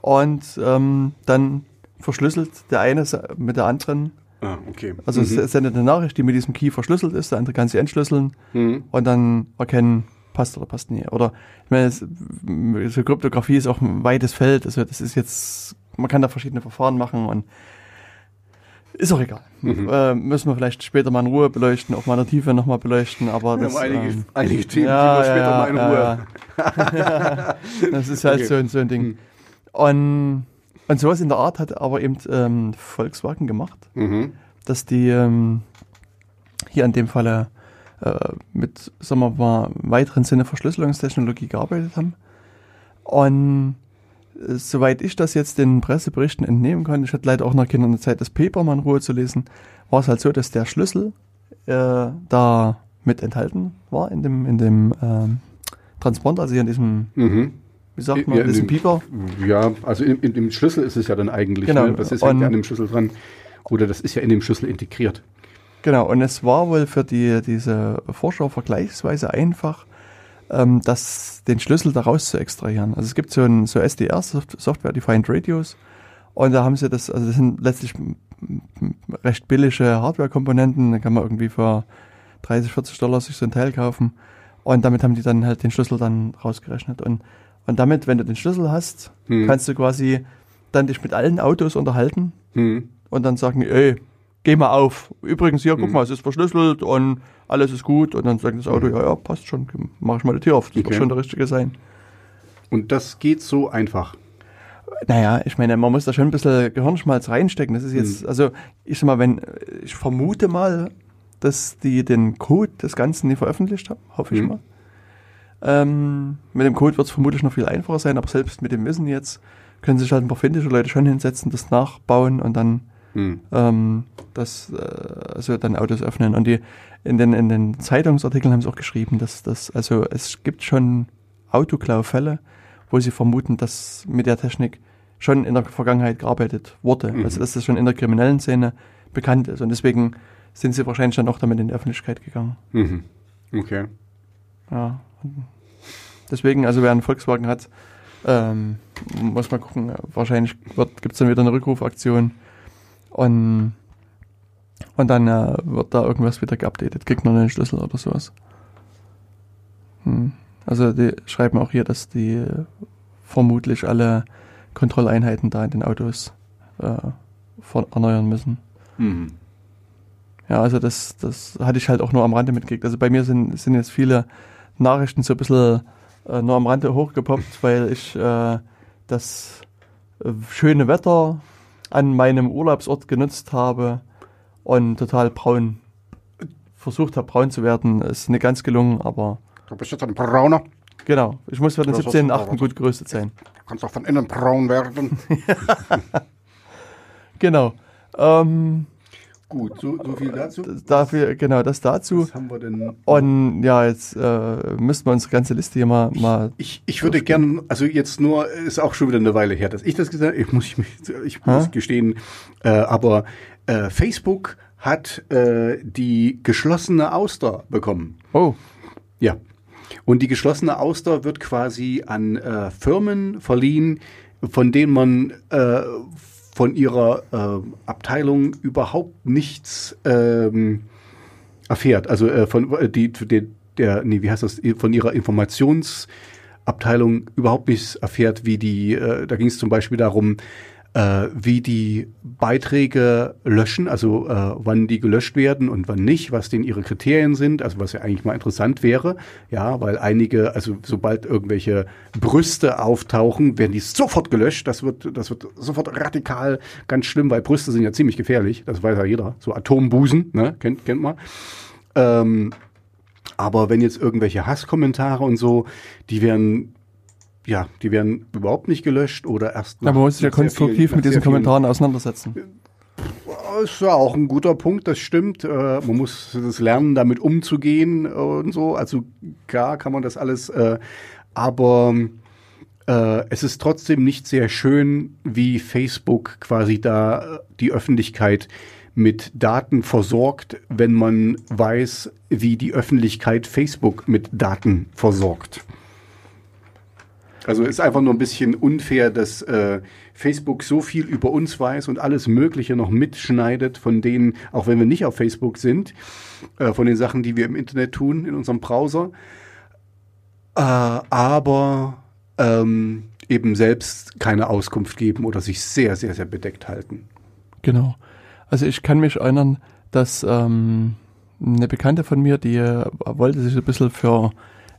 Und ähm, dann verschlüsselt der eine mit der anderen. Ah, okay. Also Mhm. es sendet eine Nachricht, die mit diesem Key verschlüsselt ist, der andere kann sie entschlüsseln Mhm. und dann erkennen, passt oder passt nicht. Oder ich meine, es, so Kryptographie ist auch ein weites Feld. Also das ist jetzt, man kann da verschiedene Verfahren machen und ist auch egal. Mhm. Äh, müssen wir vielleicht später mal in Ruhe beleuchten, auch mal in der Tiefe nochmal beleuchten, aber Wir das, haben einige, ähm, einige Themen, ja, die wir später ja, mal in Ruhe. ja. [LAUGHS] das ist halt Okay. so, ein- so ein Ding. Mhm. Und, und sowas in der Art hat aber eben ähm, Volkswagen gemacht Mhm. dass die ähm, hier in dem Falle äh, mit, sagen wir mal, weiteren Sinne Verschlüsselungstechnologie gearbeitet haben. Und äh, soweit ich das jetzt den Presseberichten entnehmen kann, ich hatte leider auch noch keine Zeit, das Paper mal in Ruhe zu lesen, war es halt so, dass der Schlüssel äh, da mit enthalten war in dem, in dem ähm, Transponder, also hier in diesem, Mhm. Wie sagt man, Ja, in diesem dem- Pieper. Ja, also in, in dem Schlüssel ist es ja dann eigentlich. Genau. Ne? Das ist Und- ja an dem Schlüssel dran. Oder das ist ja in dem Schlüssel integriert. Genau, und es war wohl für die, diese Forscher vergleichsweise einfach, ähm, das, den Schlüssel daraus zu extrahieren. Also es gibt so ein so SDR, Soft- Software Defined Radios, und da haben sie das, also das sind letztlich recht billige Hardware-Komponenten, da kann man irgendwie für 30, 40 Dollar sich so ein Teil kaufen. Und damit haben die dann halt den Schlüssel dann rausgerechnet. Und, und damit, wenn du den Schlüssel hast, Hm. kannst du quasi dann dich mit allen Autos unterhalten Hm. und dann sagen ey, geh mal auf. Übrigens hier, guck Mhm. mal, es ist verschlüsselt und alles ist gut. Und dann sagt das Auto, Mhm. ja, ja, passt schon, mach ich mal die Tür auf. Das Okay. wird schon der richtige sein. Und das geht so einfach. Naja, ich meine, man muss da schon ein bisschen Gehirnschmalz reinstecken. Das ist jetzt, also ich sag mal, wenn, ich vermute mal, dass die den Code des Ganzen nie veröffentlicht haben, hoffe ich mal. Ähm, mit dem Code wird es vermutlich noch viel einfacher sein, aber selbst mit dem Wissen jetzt können sich halt ein paar findige Leute schon hinsetzen, das nachbauen und dann Hm. ähm, das, äh, also dann Autos öffnen. Und die in den, in den Zeitungsartikeln haben sie auch geschrieben, dass das, also es gibt schon Autoklaufälle, wo sie vermuten, dass mit der Technik schon in der Vergangenheit gearbeitet wurde. Mhm. Also dass das schon in der kriminellen Szene bekannt ist. Und deswegen sind sie wahrscheinlich dann auch damit in die Öffentlichkeit gegangen. Mhm. Okay. Ja. Deswegen, also wer einen Volkswagen hat, ähm, muss mal gucken. Wahrscheinlich gibt es dann wieder eine Rückrufaktion und, und dann äh, wird da irgendwas wieder geupdatet. Kriegt man einen Schlüssel oder sowas. Hm. Also die schreiben auch hier, dass die äh, vermutlich alle Kontrolleinheiten da in den Autos äh, erneuern müssen. Ja, also das, das hatte ich halt auch nur am Rande mitgekriegt. Also bei mir sind, sind jetzt viele Nachrichten so ein bisschen äh, nur am Rande hochgepoppt, weil ich äh, das äh, schöne Wetter an meinem Urlaubsort genutzt habe und total braun versucht habe, braun zu werden. Ist nicht ganz gelungen, aber Du bist jetzt ein Brauner. genau. Ich muss für den Das ist 17.8. aber- gut gerüstet sein. Du kannst auch von innen braun werden. [LAUGHS] Genau. Ähm, Gut, so, so viel dazu. dafür, genau, das dazu. Was haben wir denn? Und ja, jetzt äh, müssten wir unsere ganze Liste hier mal, mal Ich, ich würde gern, also jetzt nur, ist auch schon wieder eine Weile her, dass ich das gesagt habe. Ich muss, ich, ich muss gestehen, äh, aber äh, Facebook hat äh, die geschlossene Auster bekommen. Oh, Ja. Und die geschlossene Auster wird quasi an äh, Firmen verliehen, von denen man äh, von ihrer äh, Abteilung überhaupt nichts ähm, erfährt. Also äh, von äh, die, die der nee, wie heißt das von ihrer Informationsabteilung überhaupt nichts erfährt, wie die äh, da ging es zum Beispiel darum, äh, wie die Beiträge löschen, also äh, wann die gelöscht werden und wann nicht, was denn ihre Kriterien sind, also was ja eigentlich mal interessant wäre, ja, weil einige, also sobald irgendwelche Brüste auftauchen, werden die sofort gelöscht. Das wird, das wird sofort radikal ganz schlimm, weil Brüste sind ja ziemlich gefährlich, das weiß ja jeder. So Atombusen, ne, kennt, kennt man. Ähm, aber wenn jetzt irgendwelche Hasskommentare und so, die werden ja, die werden überhaupt nicht gelöscht oder erst. aber man muss sich ja konstruktiv nach mit diesen Kommentaren auseinandersetzen. ist ja auch ein guter Punkt, das stimmt. Äh, man muss das lernen, damit umzugehen und so. Also klar kann man das alles, äh, aber äh, es ist trotzdem nicht sehr schön, wie Facebook quasi da äh, die Öffentlichkeit mit Daten versorgt, wenn man weiß, wie die Öffentlichkeit Facebook mit Daten versorgt. Also ist einfach nur ein bisschen unfair, dass äh, Facebook so viel über uns weiß und alles Mögliche noch mitschneidet von denen, auch wenn wir nicht auf Facebook sind, äh, von den Sachen, die wir im Internet tun, in unserem Browser. Äh, aber ähm, eben selbst keine Auskunft geben oder sich sehr, sehr, sehr bedeckt halten. Genau. Also ich kann mich erinnern, dass ähm, eine Bekannte von mir, die äh, wollte sich ein bisschen für,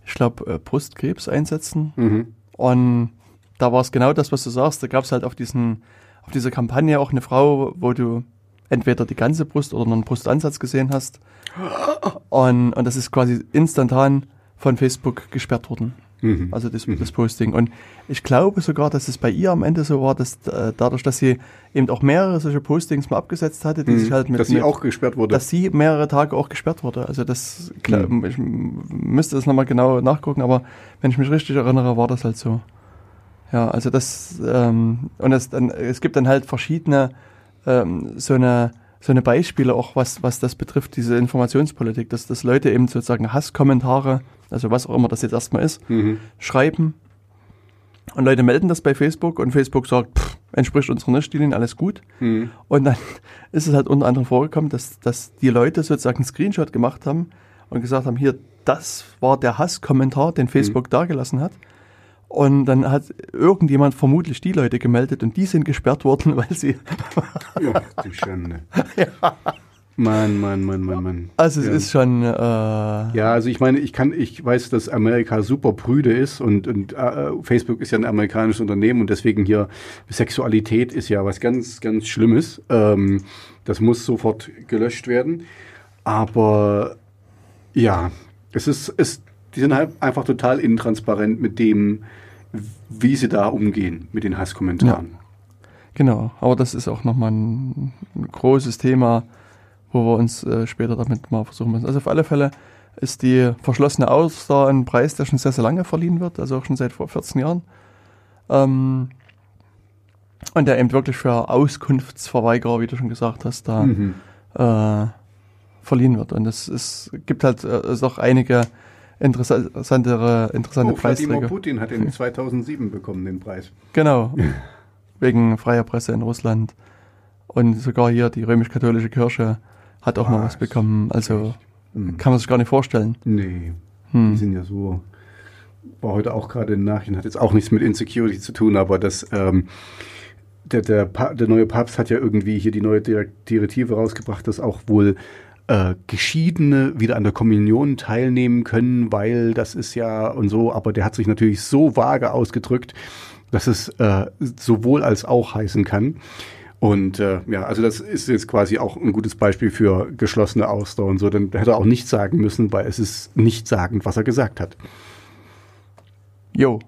ich glaube, äh, Brustkrebs einsetzen. Mhm. Und da war es genau das, was du sagst. Da gab es halt auf diesen, auf dieser Kampagne auch eine Frau, wo du entweder die ganze Brust oder nur einen Brustansatz gesehen hast. [GASPS] Und, und das ist quasi instantan von Facebook gesperrt worden. Mhm. Also das, das Posting. Und ich glaube sogar, dass es bei ihr am Ende so war, dass äh, dadurch, dass sie eben auch mehrere solche Postings mal abgesetzt hatte, die sich halt mit, Mhm. Dass sie mit auch gesperrt wurde. dass sie mehrere Tage auch gesperrt wurde. Also das, klar, Mhm. ich müsste das nochmal genau nachgucken, aber wenn ich mich richtig erinnere, war das halt so. Ja, also das, ähm, und es, dann, es gibt dann halt verschiedene, ähm, so eine, so eine Beispiele auch, was, was das betrifft, diese Informationspolitik, dass, dass Leute eben sozusagen Hasskommentare, also was auch immer das jetzt erstmal ist, Mhm. schreiben und Leute melden das bei Facebook und Facebook sagt, pff, entspricht unseren Richtlinien, alles gut. Mhm. Und dann [LAUGHS] ist es halt unter anderem vorgekommen, dass, dass die Leute sozusagen einen Screenshot gemacht haben und gesagt haben, hier, das war der Hasskommentar, den Facebook dagelassen hat. Und dann hat irgendjemand vermutlich die Leute gemeldet und die sind gesperrt worden, [LAUGHS] weil sie, [LAUGHS] Ja, die Schande. Mann, Mann, Mann, Mann, Mann. also es Ja. ist schon, äh, Ja, also ich meine, ich kann, ich weiß, dass Amerika super prüde ist und, und äh, Facebook ist ja ein amerikanisches Unternehmen und deswegen hier Sexualität ist ja was ganz, ganz Schlimmes. Ähm, das muss sofort gelöscht werden. Aber ja, es ist, es, die sind halt einfach total intransparent mit dem, wie sie da umgehen mit den Hasskommentaren. genau. Aber das ist auch nochmal ein, ein großes Thema, wo wir uns äh, später damit mal versuchen müssen. Also auf alle Fälle ist die verschlossene Auster ein Preis, der schon sehr, sehr lange verliehen wird, also auch schon seit vor 14 Jahren. Ähm, und der eben wirklich für Auskunftsverweigerer, wie du schon gesagt hast, da Mhm. äh, verliehen wird. Und es ist, gibt halt äh, es auch einige interessantere, interessante Oh, Vladimir Preisträger. Putin hat den 2007 bekommen, den Preis. Genau. Wegen freier Presse in Russland. Und sogar hier die römisch-katholische Kirche hat auch mal was Was? bekommen. Also Hm. kann man sich gar nicht vorstellen. Nee, die Hm. sind ja so. War heute auch gerade in Nachrichten, hat jetzt auch nichts mit Insecurity zu tun, aber das, ähm, der, der, der neue Papst hat ja irgendwie hier die neue Direkt- Direktive rausgebracht, dass auch wohl äh, Geschiedene wieder an der Kommunion teilnehmen können, weil das ist ja und so, aber der hat sich natürlich so vage ausgedrückt, dass es äh, sowohl als auch heißen kann. Und äh, ja, also das ist jetzt quasi auch ein gutes Beispiel für geschlossene Ausdauer und so. Dann hätte er auch nichts sagen müssen, weil es ist nicht sagend, was er gesagt hat. Jo.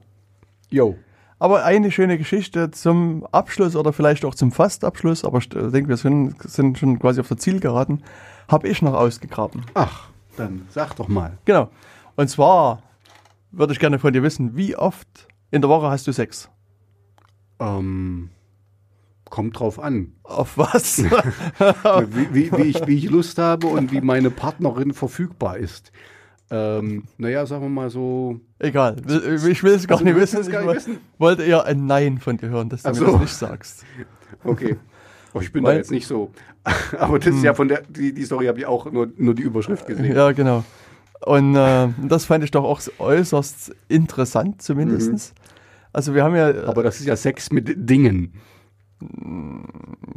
Jo. Aber eine schöne Geschichte zum Abschluss oder vielleicht auch zum Fastabschluss, aber ich denke, wir sind, sind schon quasi auf der Zielgeraden, habe ich noch ausgegraben. Ach, dann sag doch mal. Genau. Und zwar würde ich gerne von dir wissen, wie oft in der Woche hast du Sex? Ähm, kommt drauf an. Auf was? [LAUGHS] wie, wie, wie, ich, wie ich Lust habe und wie meine Partnerin verfügbar ist. Ähm, naja, sagen wir mal so. Egal, ich will es gar Also, nicht wissen. Ich gar nicht wissen? wollte eher ein Nein von dir hören, dass du Ach mir so. das nicht sagst. Okay. Oh, ich bin Weil- da jetzt nicht so. [LAUGHS] Aber das ist ja von der, die, die Story habe ich auch nur, nur die Überschrift gesehen. Ja, genau. Und äh, das fand ich doch auch äußerst interessant, zumindestens. Also wir haben ja, Mhm. Aber das ist ja Sex mit Dingen.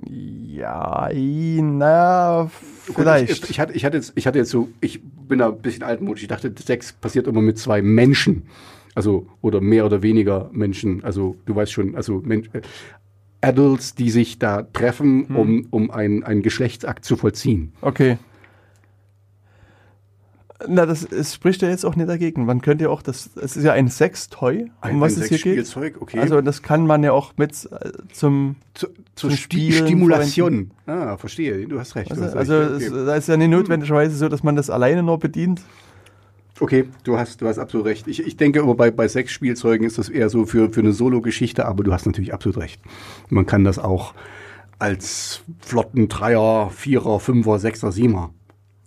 Ja, na, vielleicht. Ich, ich, hatte, ich, hatte jetzt, ich hatte jetzt so, ich bin da ein bisschen altmodisch. Ich dachte, Sex passiert immer mit zwei Menschen. Also, oder mehr oder weniger Menschen. Also, du weißt schon, also Mensch, äh, Adults, die sich da treffen, um, um einen, einen Geschlechtsakt zu vollziehen. Okay. Na, das es spricht ja jetzt auch nicht dagegen. Man könnte ja auch, das, es ist ja ein Sextoy, um was es hier geht. Sexspielzeug, okay. Also das kann man ja auch mit äh, zum, zu, zum zur Sti Spielen Stimulation. Ah, verstehe. Du hast recht. also, du hast also recht. es, okay. da ist ja nicht notwendigerweise so, dass man das alleine nur bedient. okay, du hast, du hast absolut recht. Ich, ich denke aber bei, bei Sexspielzeugen ist das eher so für, für eine Solo-Geschichte, aber du hast natürlich absolut recht. Man kann das auch als flotten Dreier, Vierer, Fünfer, Sechser, Siebener.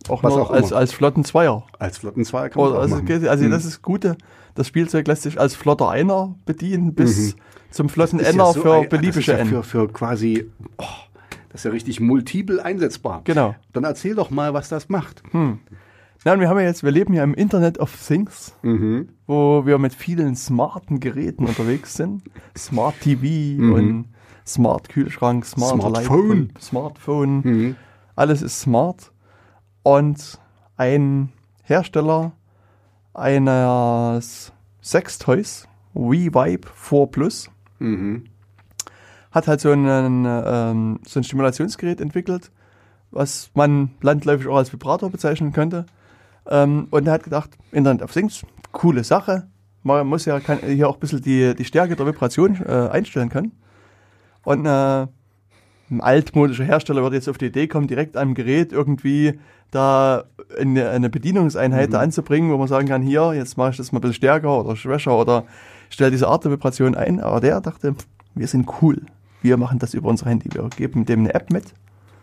Auch Was nur auch als, immer. als flotten Zweier. Als flotten Zweier kann man Oder, auch also also Hm. das ist Gute. Das Spielzeug lässt sich als flotter Einer bedienen bis zum flotten Mhm. Das ist Enner ja so für ein- ist beliebige ja N. für, für quasi, oh, das ist ja richtig multiple einsetzbar. Genau. Dann erzähl doch mal, was das macht. Na, und wir haben ja jetzt, wir leben ja im Internet of Things, Mhm. wo wir mit vielen smarten Geräten unterwegs sind. Smart TV und Smart Kühlschrank, Smart Mhm. Smartphone. Smartphone. Mhm. Alles ist smart. Und ein Hersteller eines Sextoys, WeVibe 4 Plus, Mhm. hat halt so, einen, ähm, so ein Stimulationsgerät entwickelt, was man landläufig auch als Vibrator bezeichnen könnte. Ähm, und er hat gedacht, Internet of Things, coole Sache. Man muss ja kann hier auch ein bisschen die, die Stärke der Vibration äh, einstellen können. Und äh, ein altmodischer Hersteller würde jetzt auf die Idee kommen, direkt am Gerät irgendwie da eine, eine Bedienungseinheit da anzubringen, wo man sagen kann, hier, jetzt mache ich das mal ein bisschen stärker oder schwächer oder stelle diese Art der Vibration ein. Aber der dachte, wir sind cool. Wir machen das über unser Handy. Wir geben dem eine App mit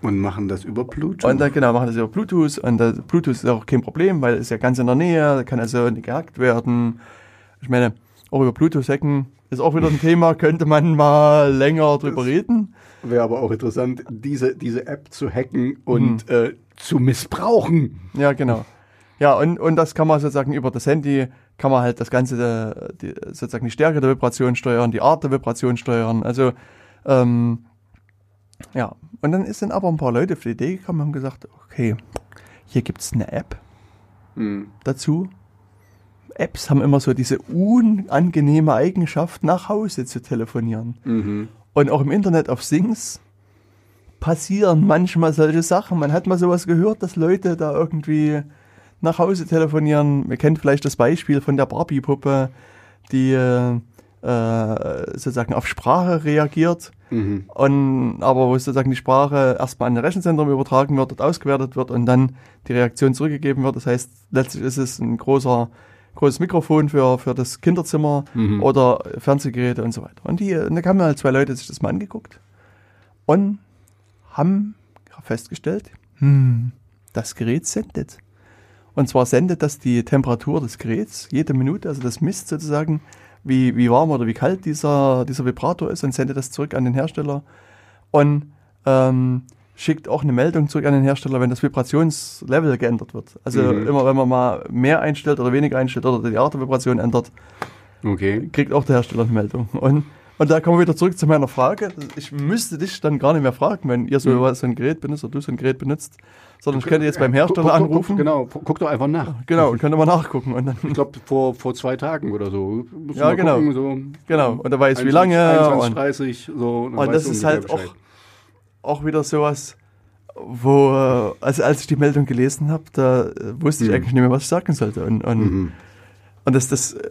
Und machen das über Bluetooth. und dann genau machen das über Bluetooth und das Bluetooth ist auch kein Problem, weil es ja ganz in der Nähe, kann also nicht gehackt werden. Ich meine, auch über Bluetooth hacken ist auch wieder ein Thema, könnte man mal länger drüber reden. Wäre aber auch interessant, diese, diese App zu hacken und äh, zu missbrauchen. Ja, genau. Ja, und, und das kann man sozusagen über das Handy, kann man halt das Ganze, äh, die, sozusagen die Stärke der Vibration steuern, die Art der Vibration steuern. Also, ähm, ja. Und dann ist dann aber ein paar Leute auf die Idee gekommen und haben gesagt, okay, hier gibt's eine App dazu. Apps haben immer so diese unangenehme Eigenschaft, nach Hause zu telefonieren. Und auch im Internet auf Things passieren manchmal solche Sachen. Man hat mal sowas gehört, dass Leute da irgendwie nach Hause telefonieren. Wir kennen vielleicht das Beispiel von der Barbie-Puppe, die äh, äh, sozusagen auf Sprache reagiert. Und, aber wo sozusagen die Sprache erstmal an ein Rechenzentrum übertragen wird, dort ausgewertet wird und dann die Reaktion zurückgegeben wird. Das heißt, letztlich ist es ein großer, großes Mikrofon für, für das Kinderzimmer oder Fernsehgeräte und so weiter. Und die, und da haben halt zwei Leute sich das mal angeguckt und haben festgestellt, hm, das Gerät sendet. Und zwar sendet das die Temperatur des Geräts jede Minute, also das misst sozusagen, wie, wie warm oder wie kalt dieser, dieser Vibrator ist und sendet das zurück an den Hersteller und ähm, schickt auch eine Meldung zurück an den Hersteller, wenn das Vibrationslevel geändert wird. Also immer wenn man mal mehr einstellt oder weniger einstellt oder die Art der Vibration ändert, Okay. kriegt auch der Hersteller eine Meldung. Und Und da kommen wir wieder zurück zu meiner Frage. Ich müsste dich dann gar nicht mehr fragen, wenn ihr so, Mhm. so ein Gerät benutzt oder du so ein Gerät benutzt, sondern ich könnte jetzt beim Hersteller Guck- guck- anrufen. Guck, genau, guck doch einfach nach. Genau, und könnte mal nachgucken. Und dann, Ich glaube, vor, vor zwei Tagen oder so. [LAUGHS] Musst Ja, genau. Gucken, so Genau, und da weiß, wie 21, lange 21, und- 30, so. und weißt das ist halt Bescheid. auch wieder sowas, wo, also als ich die Meldung gelesen habe, da äh, wusste ich Mhm. eigentlich nicht mehr, was ich sagen sollte. Und, und, Mhm. und das, das äh,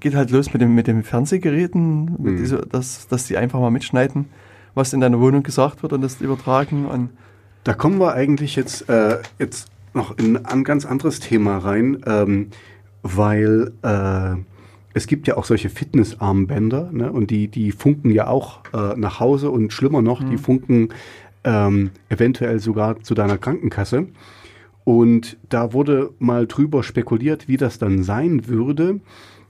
geht halt los mit dem, mit den Fernsehgeräten, mit Mhm. diese, dass, dass die einfach mal mitschneiden, was in deiner Wohnung gesagt wird und das übertragen. Und Da kommen wir eigentlich jetzt, äh, jetzt noch in ein ganz anderes Thema rein, ähm, weil äh, es gibt ja auch solche Fitnessarmbänder ne? und die, die funken ja auch äh, nach Hause und schlimmer noch, die funken ähm, eventuell sogar zu deiner Krankenkasse. Und da wurde mal drüber spekuliert, wie das dann sein würde,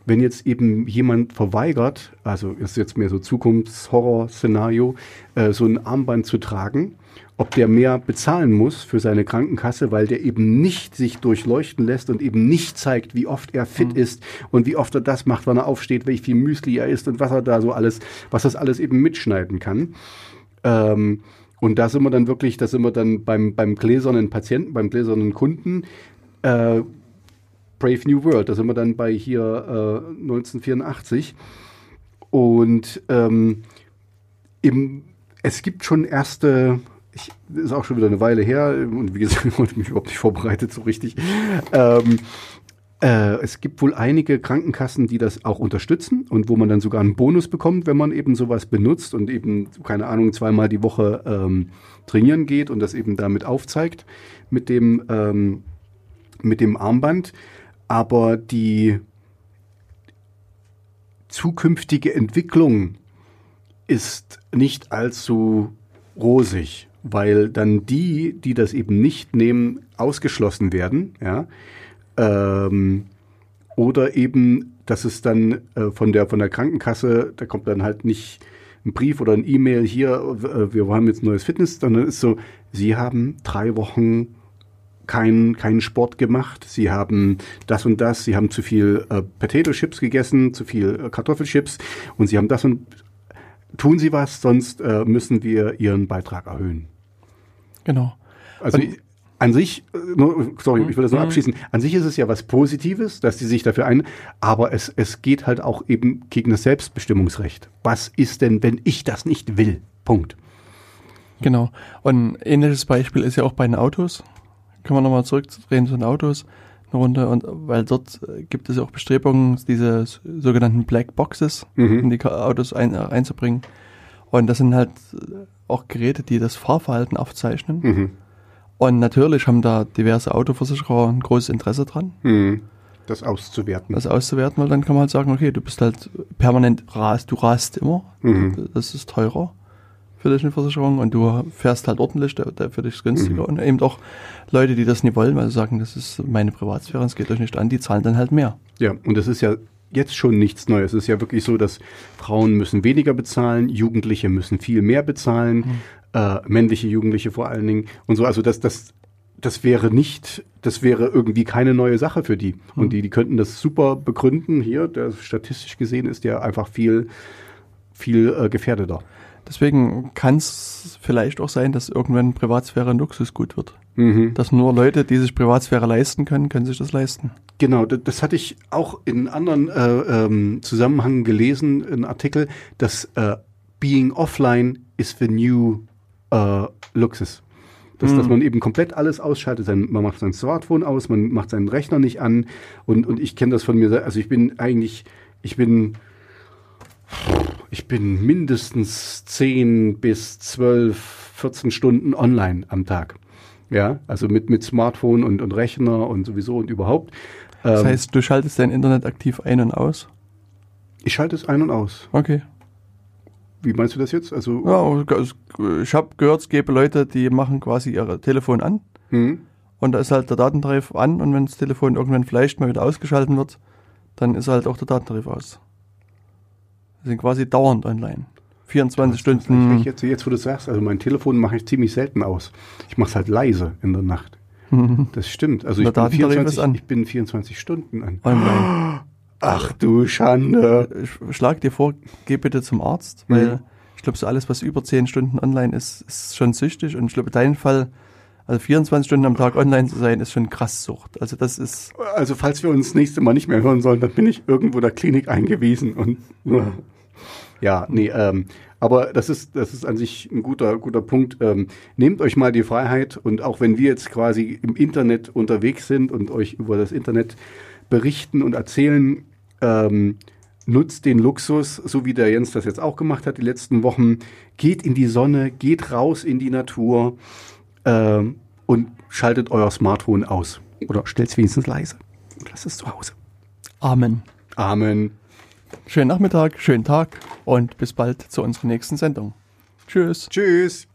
wenn jetzt eben jemand verweigert, also ist jetzt mehr so Zukunftshorror-Szenario, äh, so ein Armband zu tragen, ob der mehr bezahlen muss für seine Krankenkasse, weil der eben nicht sich durchleuchten lässt und eben nicht zeigt, wie oft er fit ist und wie oft er das macht, wann er aufsteht, wie viel Müsli er isst und was er da so alles, was das alles eben mitschneiden kann. Ähm, und da sind wir dann wirklich, da sind wir dann beim, beim gläsernen Patienten, beim gläsernen Kunden, äh, Brave New World, da sind wir dann bei hier äh, 1984. Und ähm, im, es gibt schon erste, ich, ist auch schon wieder eine Weile her, und wie gesagt, [LAUGHS] ich wollte mich überhaupt nicht vorbereitet so richtig. Ähm, äh, es gibt wohl einige Krankenkassen, die das auch unterstützen und wo man dann sogar einen Bonus bekommt, wenn man eben sowas benutzt und eben, keine Ahnung, zweimal die Woche ähm, trainieren geht und das eben damit aufzeigt mit dem, ähm, mit dem Armband. Aber die zukünftige Entwicklung ist nicht allzu rosig, weil dann die, die das eben nicht nehmen, ausgeschlossen werden, ja. Ähm, oder eben, dass es dann äh, von der von der Krankenkasse, da kommt dann halt nicht ein Brief oder ein E-Mail hier, äh, wir haben jetzt ein neues Fitness, sondern ist so, Sie haben drei Wochen keinen keinen Sport gemacht, Sie haben das und das, Sie haben zu viel äh, Potato Chips gegessen, zu viel äh, Kartoffelchips und Sie haben das und tun Sie was, sonst äh, müssen wir Ihren Beitrag erhöhen. genau. Also Und- an sich, äh, nur- sorry, ich will das nur abschließen, an sich ist es ja was Positives, dass die sich dafür ein, aber es, es geht halt auch eben gegen das Selbstbestimmungsrecht. Was ist denn, wenn ich das nicht will? Punkt. Genau. Und ein ähnliches Beispiel ist ja auch bei den Autos. Können wir nochmal zurückdrehen zu den Autos Runde und weil dort äh, gibt es auch Bestrebungen, diese sogenannten Black Boxes Mhm. in die Autos ein, äh, einzubringen. Und das sind halt äh, auch Geräte, die das Fahrverhalten aufzeichnen. Mhm. Und natürlich haben da diverse Autoversicherer ein großes Interesse dran, Mhm. Das auszuwerten. das auszuwerten, weil dann kann man halt sagen, okay, du bist halt permanent rast, du rast immer, Mhm. das ist teurer für dich eine Versicherung und du fährst halt ordentlich, der, der für dich ist günstiger. Und eben auch Leute, die das nicht wollen, weil sie sagen, das ist meine Privatsphäre, es geht euch nicht an, die zahlen dann halt mehr. Ja, und das ist ja jetzt schon nichts Neues. Es ist ja wirklich so, dass Frauen müssen weniger bezahlen, Jugendliche müssen viel mehr bezahlen, äh, männliche Jugendliche vor allen Dingen und so. Also das, das, das wäre nicht, das wäre irgendwie keine neue Sache für die. Und die, die könnten das super begründen. Hier, der statistisch gesehen ist ja einfach viel, viel äh, gefährdeter. Deswegen kann es vielleicht auch sein, dass irgendwann Privatsphäre ein Luxusgut wird. Mhm. Dass nur Leute, die sich Privatsphäre leisten können, können sich das leisten. Genau, das, das hatte ich auch in anderen äh, ähm, Zusammenhängen gelesen, einen Artikel, dass äh, Being Offline is the new äh, Luxus. Dass, dass man eben komplett alles ausschaltet. Sein, man macht sein Smartphone aus, man macht seinen Rechner nicht an. Und, und ich kenne das von mir. Also ich bin eigentlich, ich bin, ich bin mindestens 10 bis 12, 14 Stunden online am Tag. Ja, also mit, mit Smartphone und, und Rechner und sowieso und überhaupt. Das Ähm, heißt, du schaltest dein Internet aktiv ein und aus. ich schalte es ein und aus. Okay. Wie meinst du das jetzt? Also, Ja, es- ich habe gehört, es gäbe Leute, die machen quasi ihr Telefon an hm? und da ist halt der Datentarif an und wenn das Telefon irgendwann vielleicht mal wieder ausgeschaltet wird, dann ist halt auch der Datentarif aus. Sind quasi dauernd online. 24 Das Stunden. eigentlich Jetzt, jetzt, wo du sagst, also mein Telefon mache ich ziemlich selten aus. Ich mache es halt leise in der Nacht. Das stimmt. Also ich bin, Datentarif 24, ist an. ich bin 24 Stunden an. online. Ach du Schande. Schlag dir vor, geh bitte zum Arzt, weil ich glaube, so alles, was über 10 Stunden online ist, ist schon süchtig. Und ich glaube, dein Fall, also 24 Stunden am Tag online zu sein, ist schon krass Sucht. Also das ist, Also falls wir uns das nächste Mal nicht mehr hören sollen, dann bin ich irgendwo in der Klinik eingewiesen und ja, nee, ähm, aber das ist das ist an sich ein guter guter Punkt. Ähm, nehmt euch mal die Freiheit und auch wenn wir jetzt quasi im Internet unterwegs sind und euch über das Internet berichten und erzählen, ähm, nutzt den Luxus, so wie der Jens das jetzt auch gemacht hat die letzten Wochen. Geht in die Sonne, geht raus in die Natur ähm, und schaltet euer Smartphone aus oder stellt es wenigstens leise und lasst es zu Hause. Amen. Amen. Schönen Nachmittag, schönen Tag und bis bald zu unserer nächsten Sendung. Tschüss. Tschüss.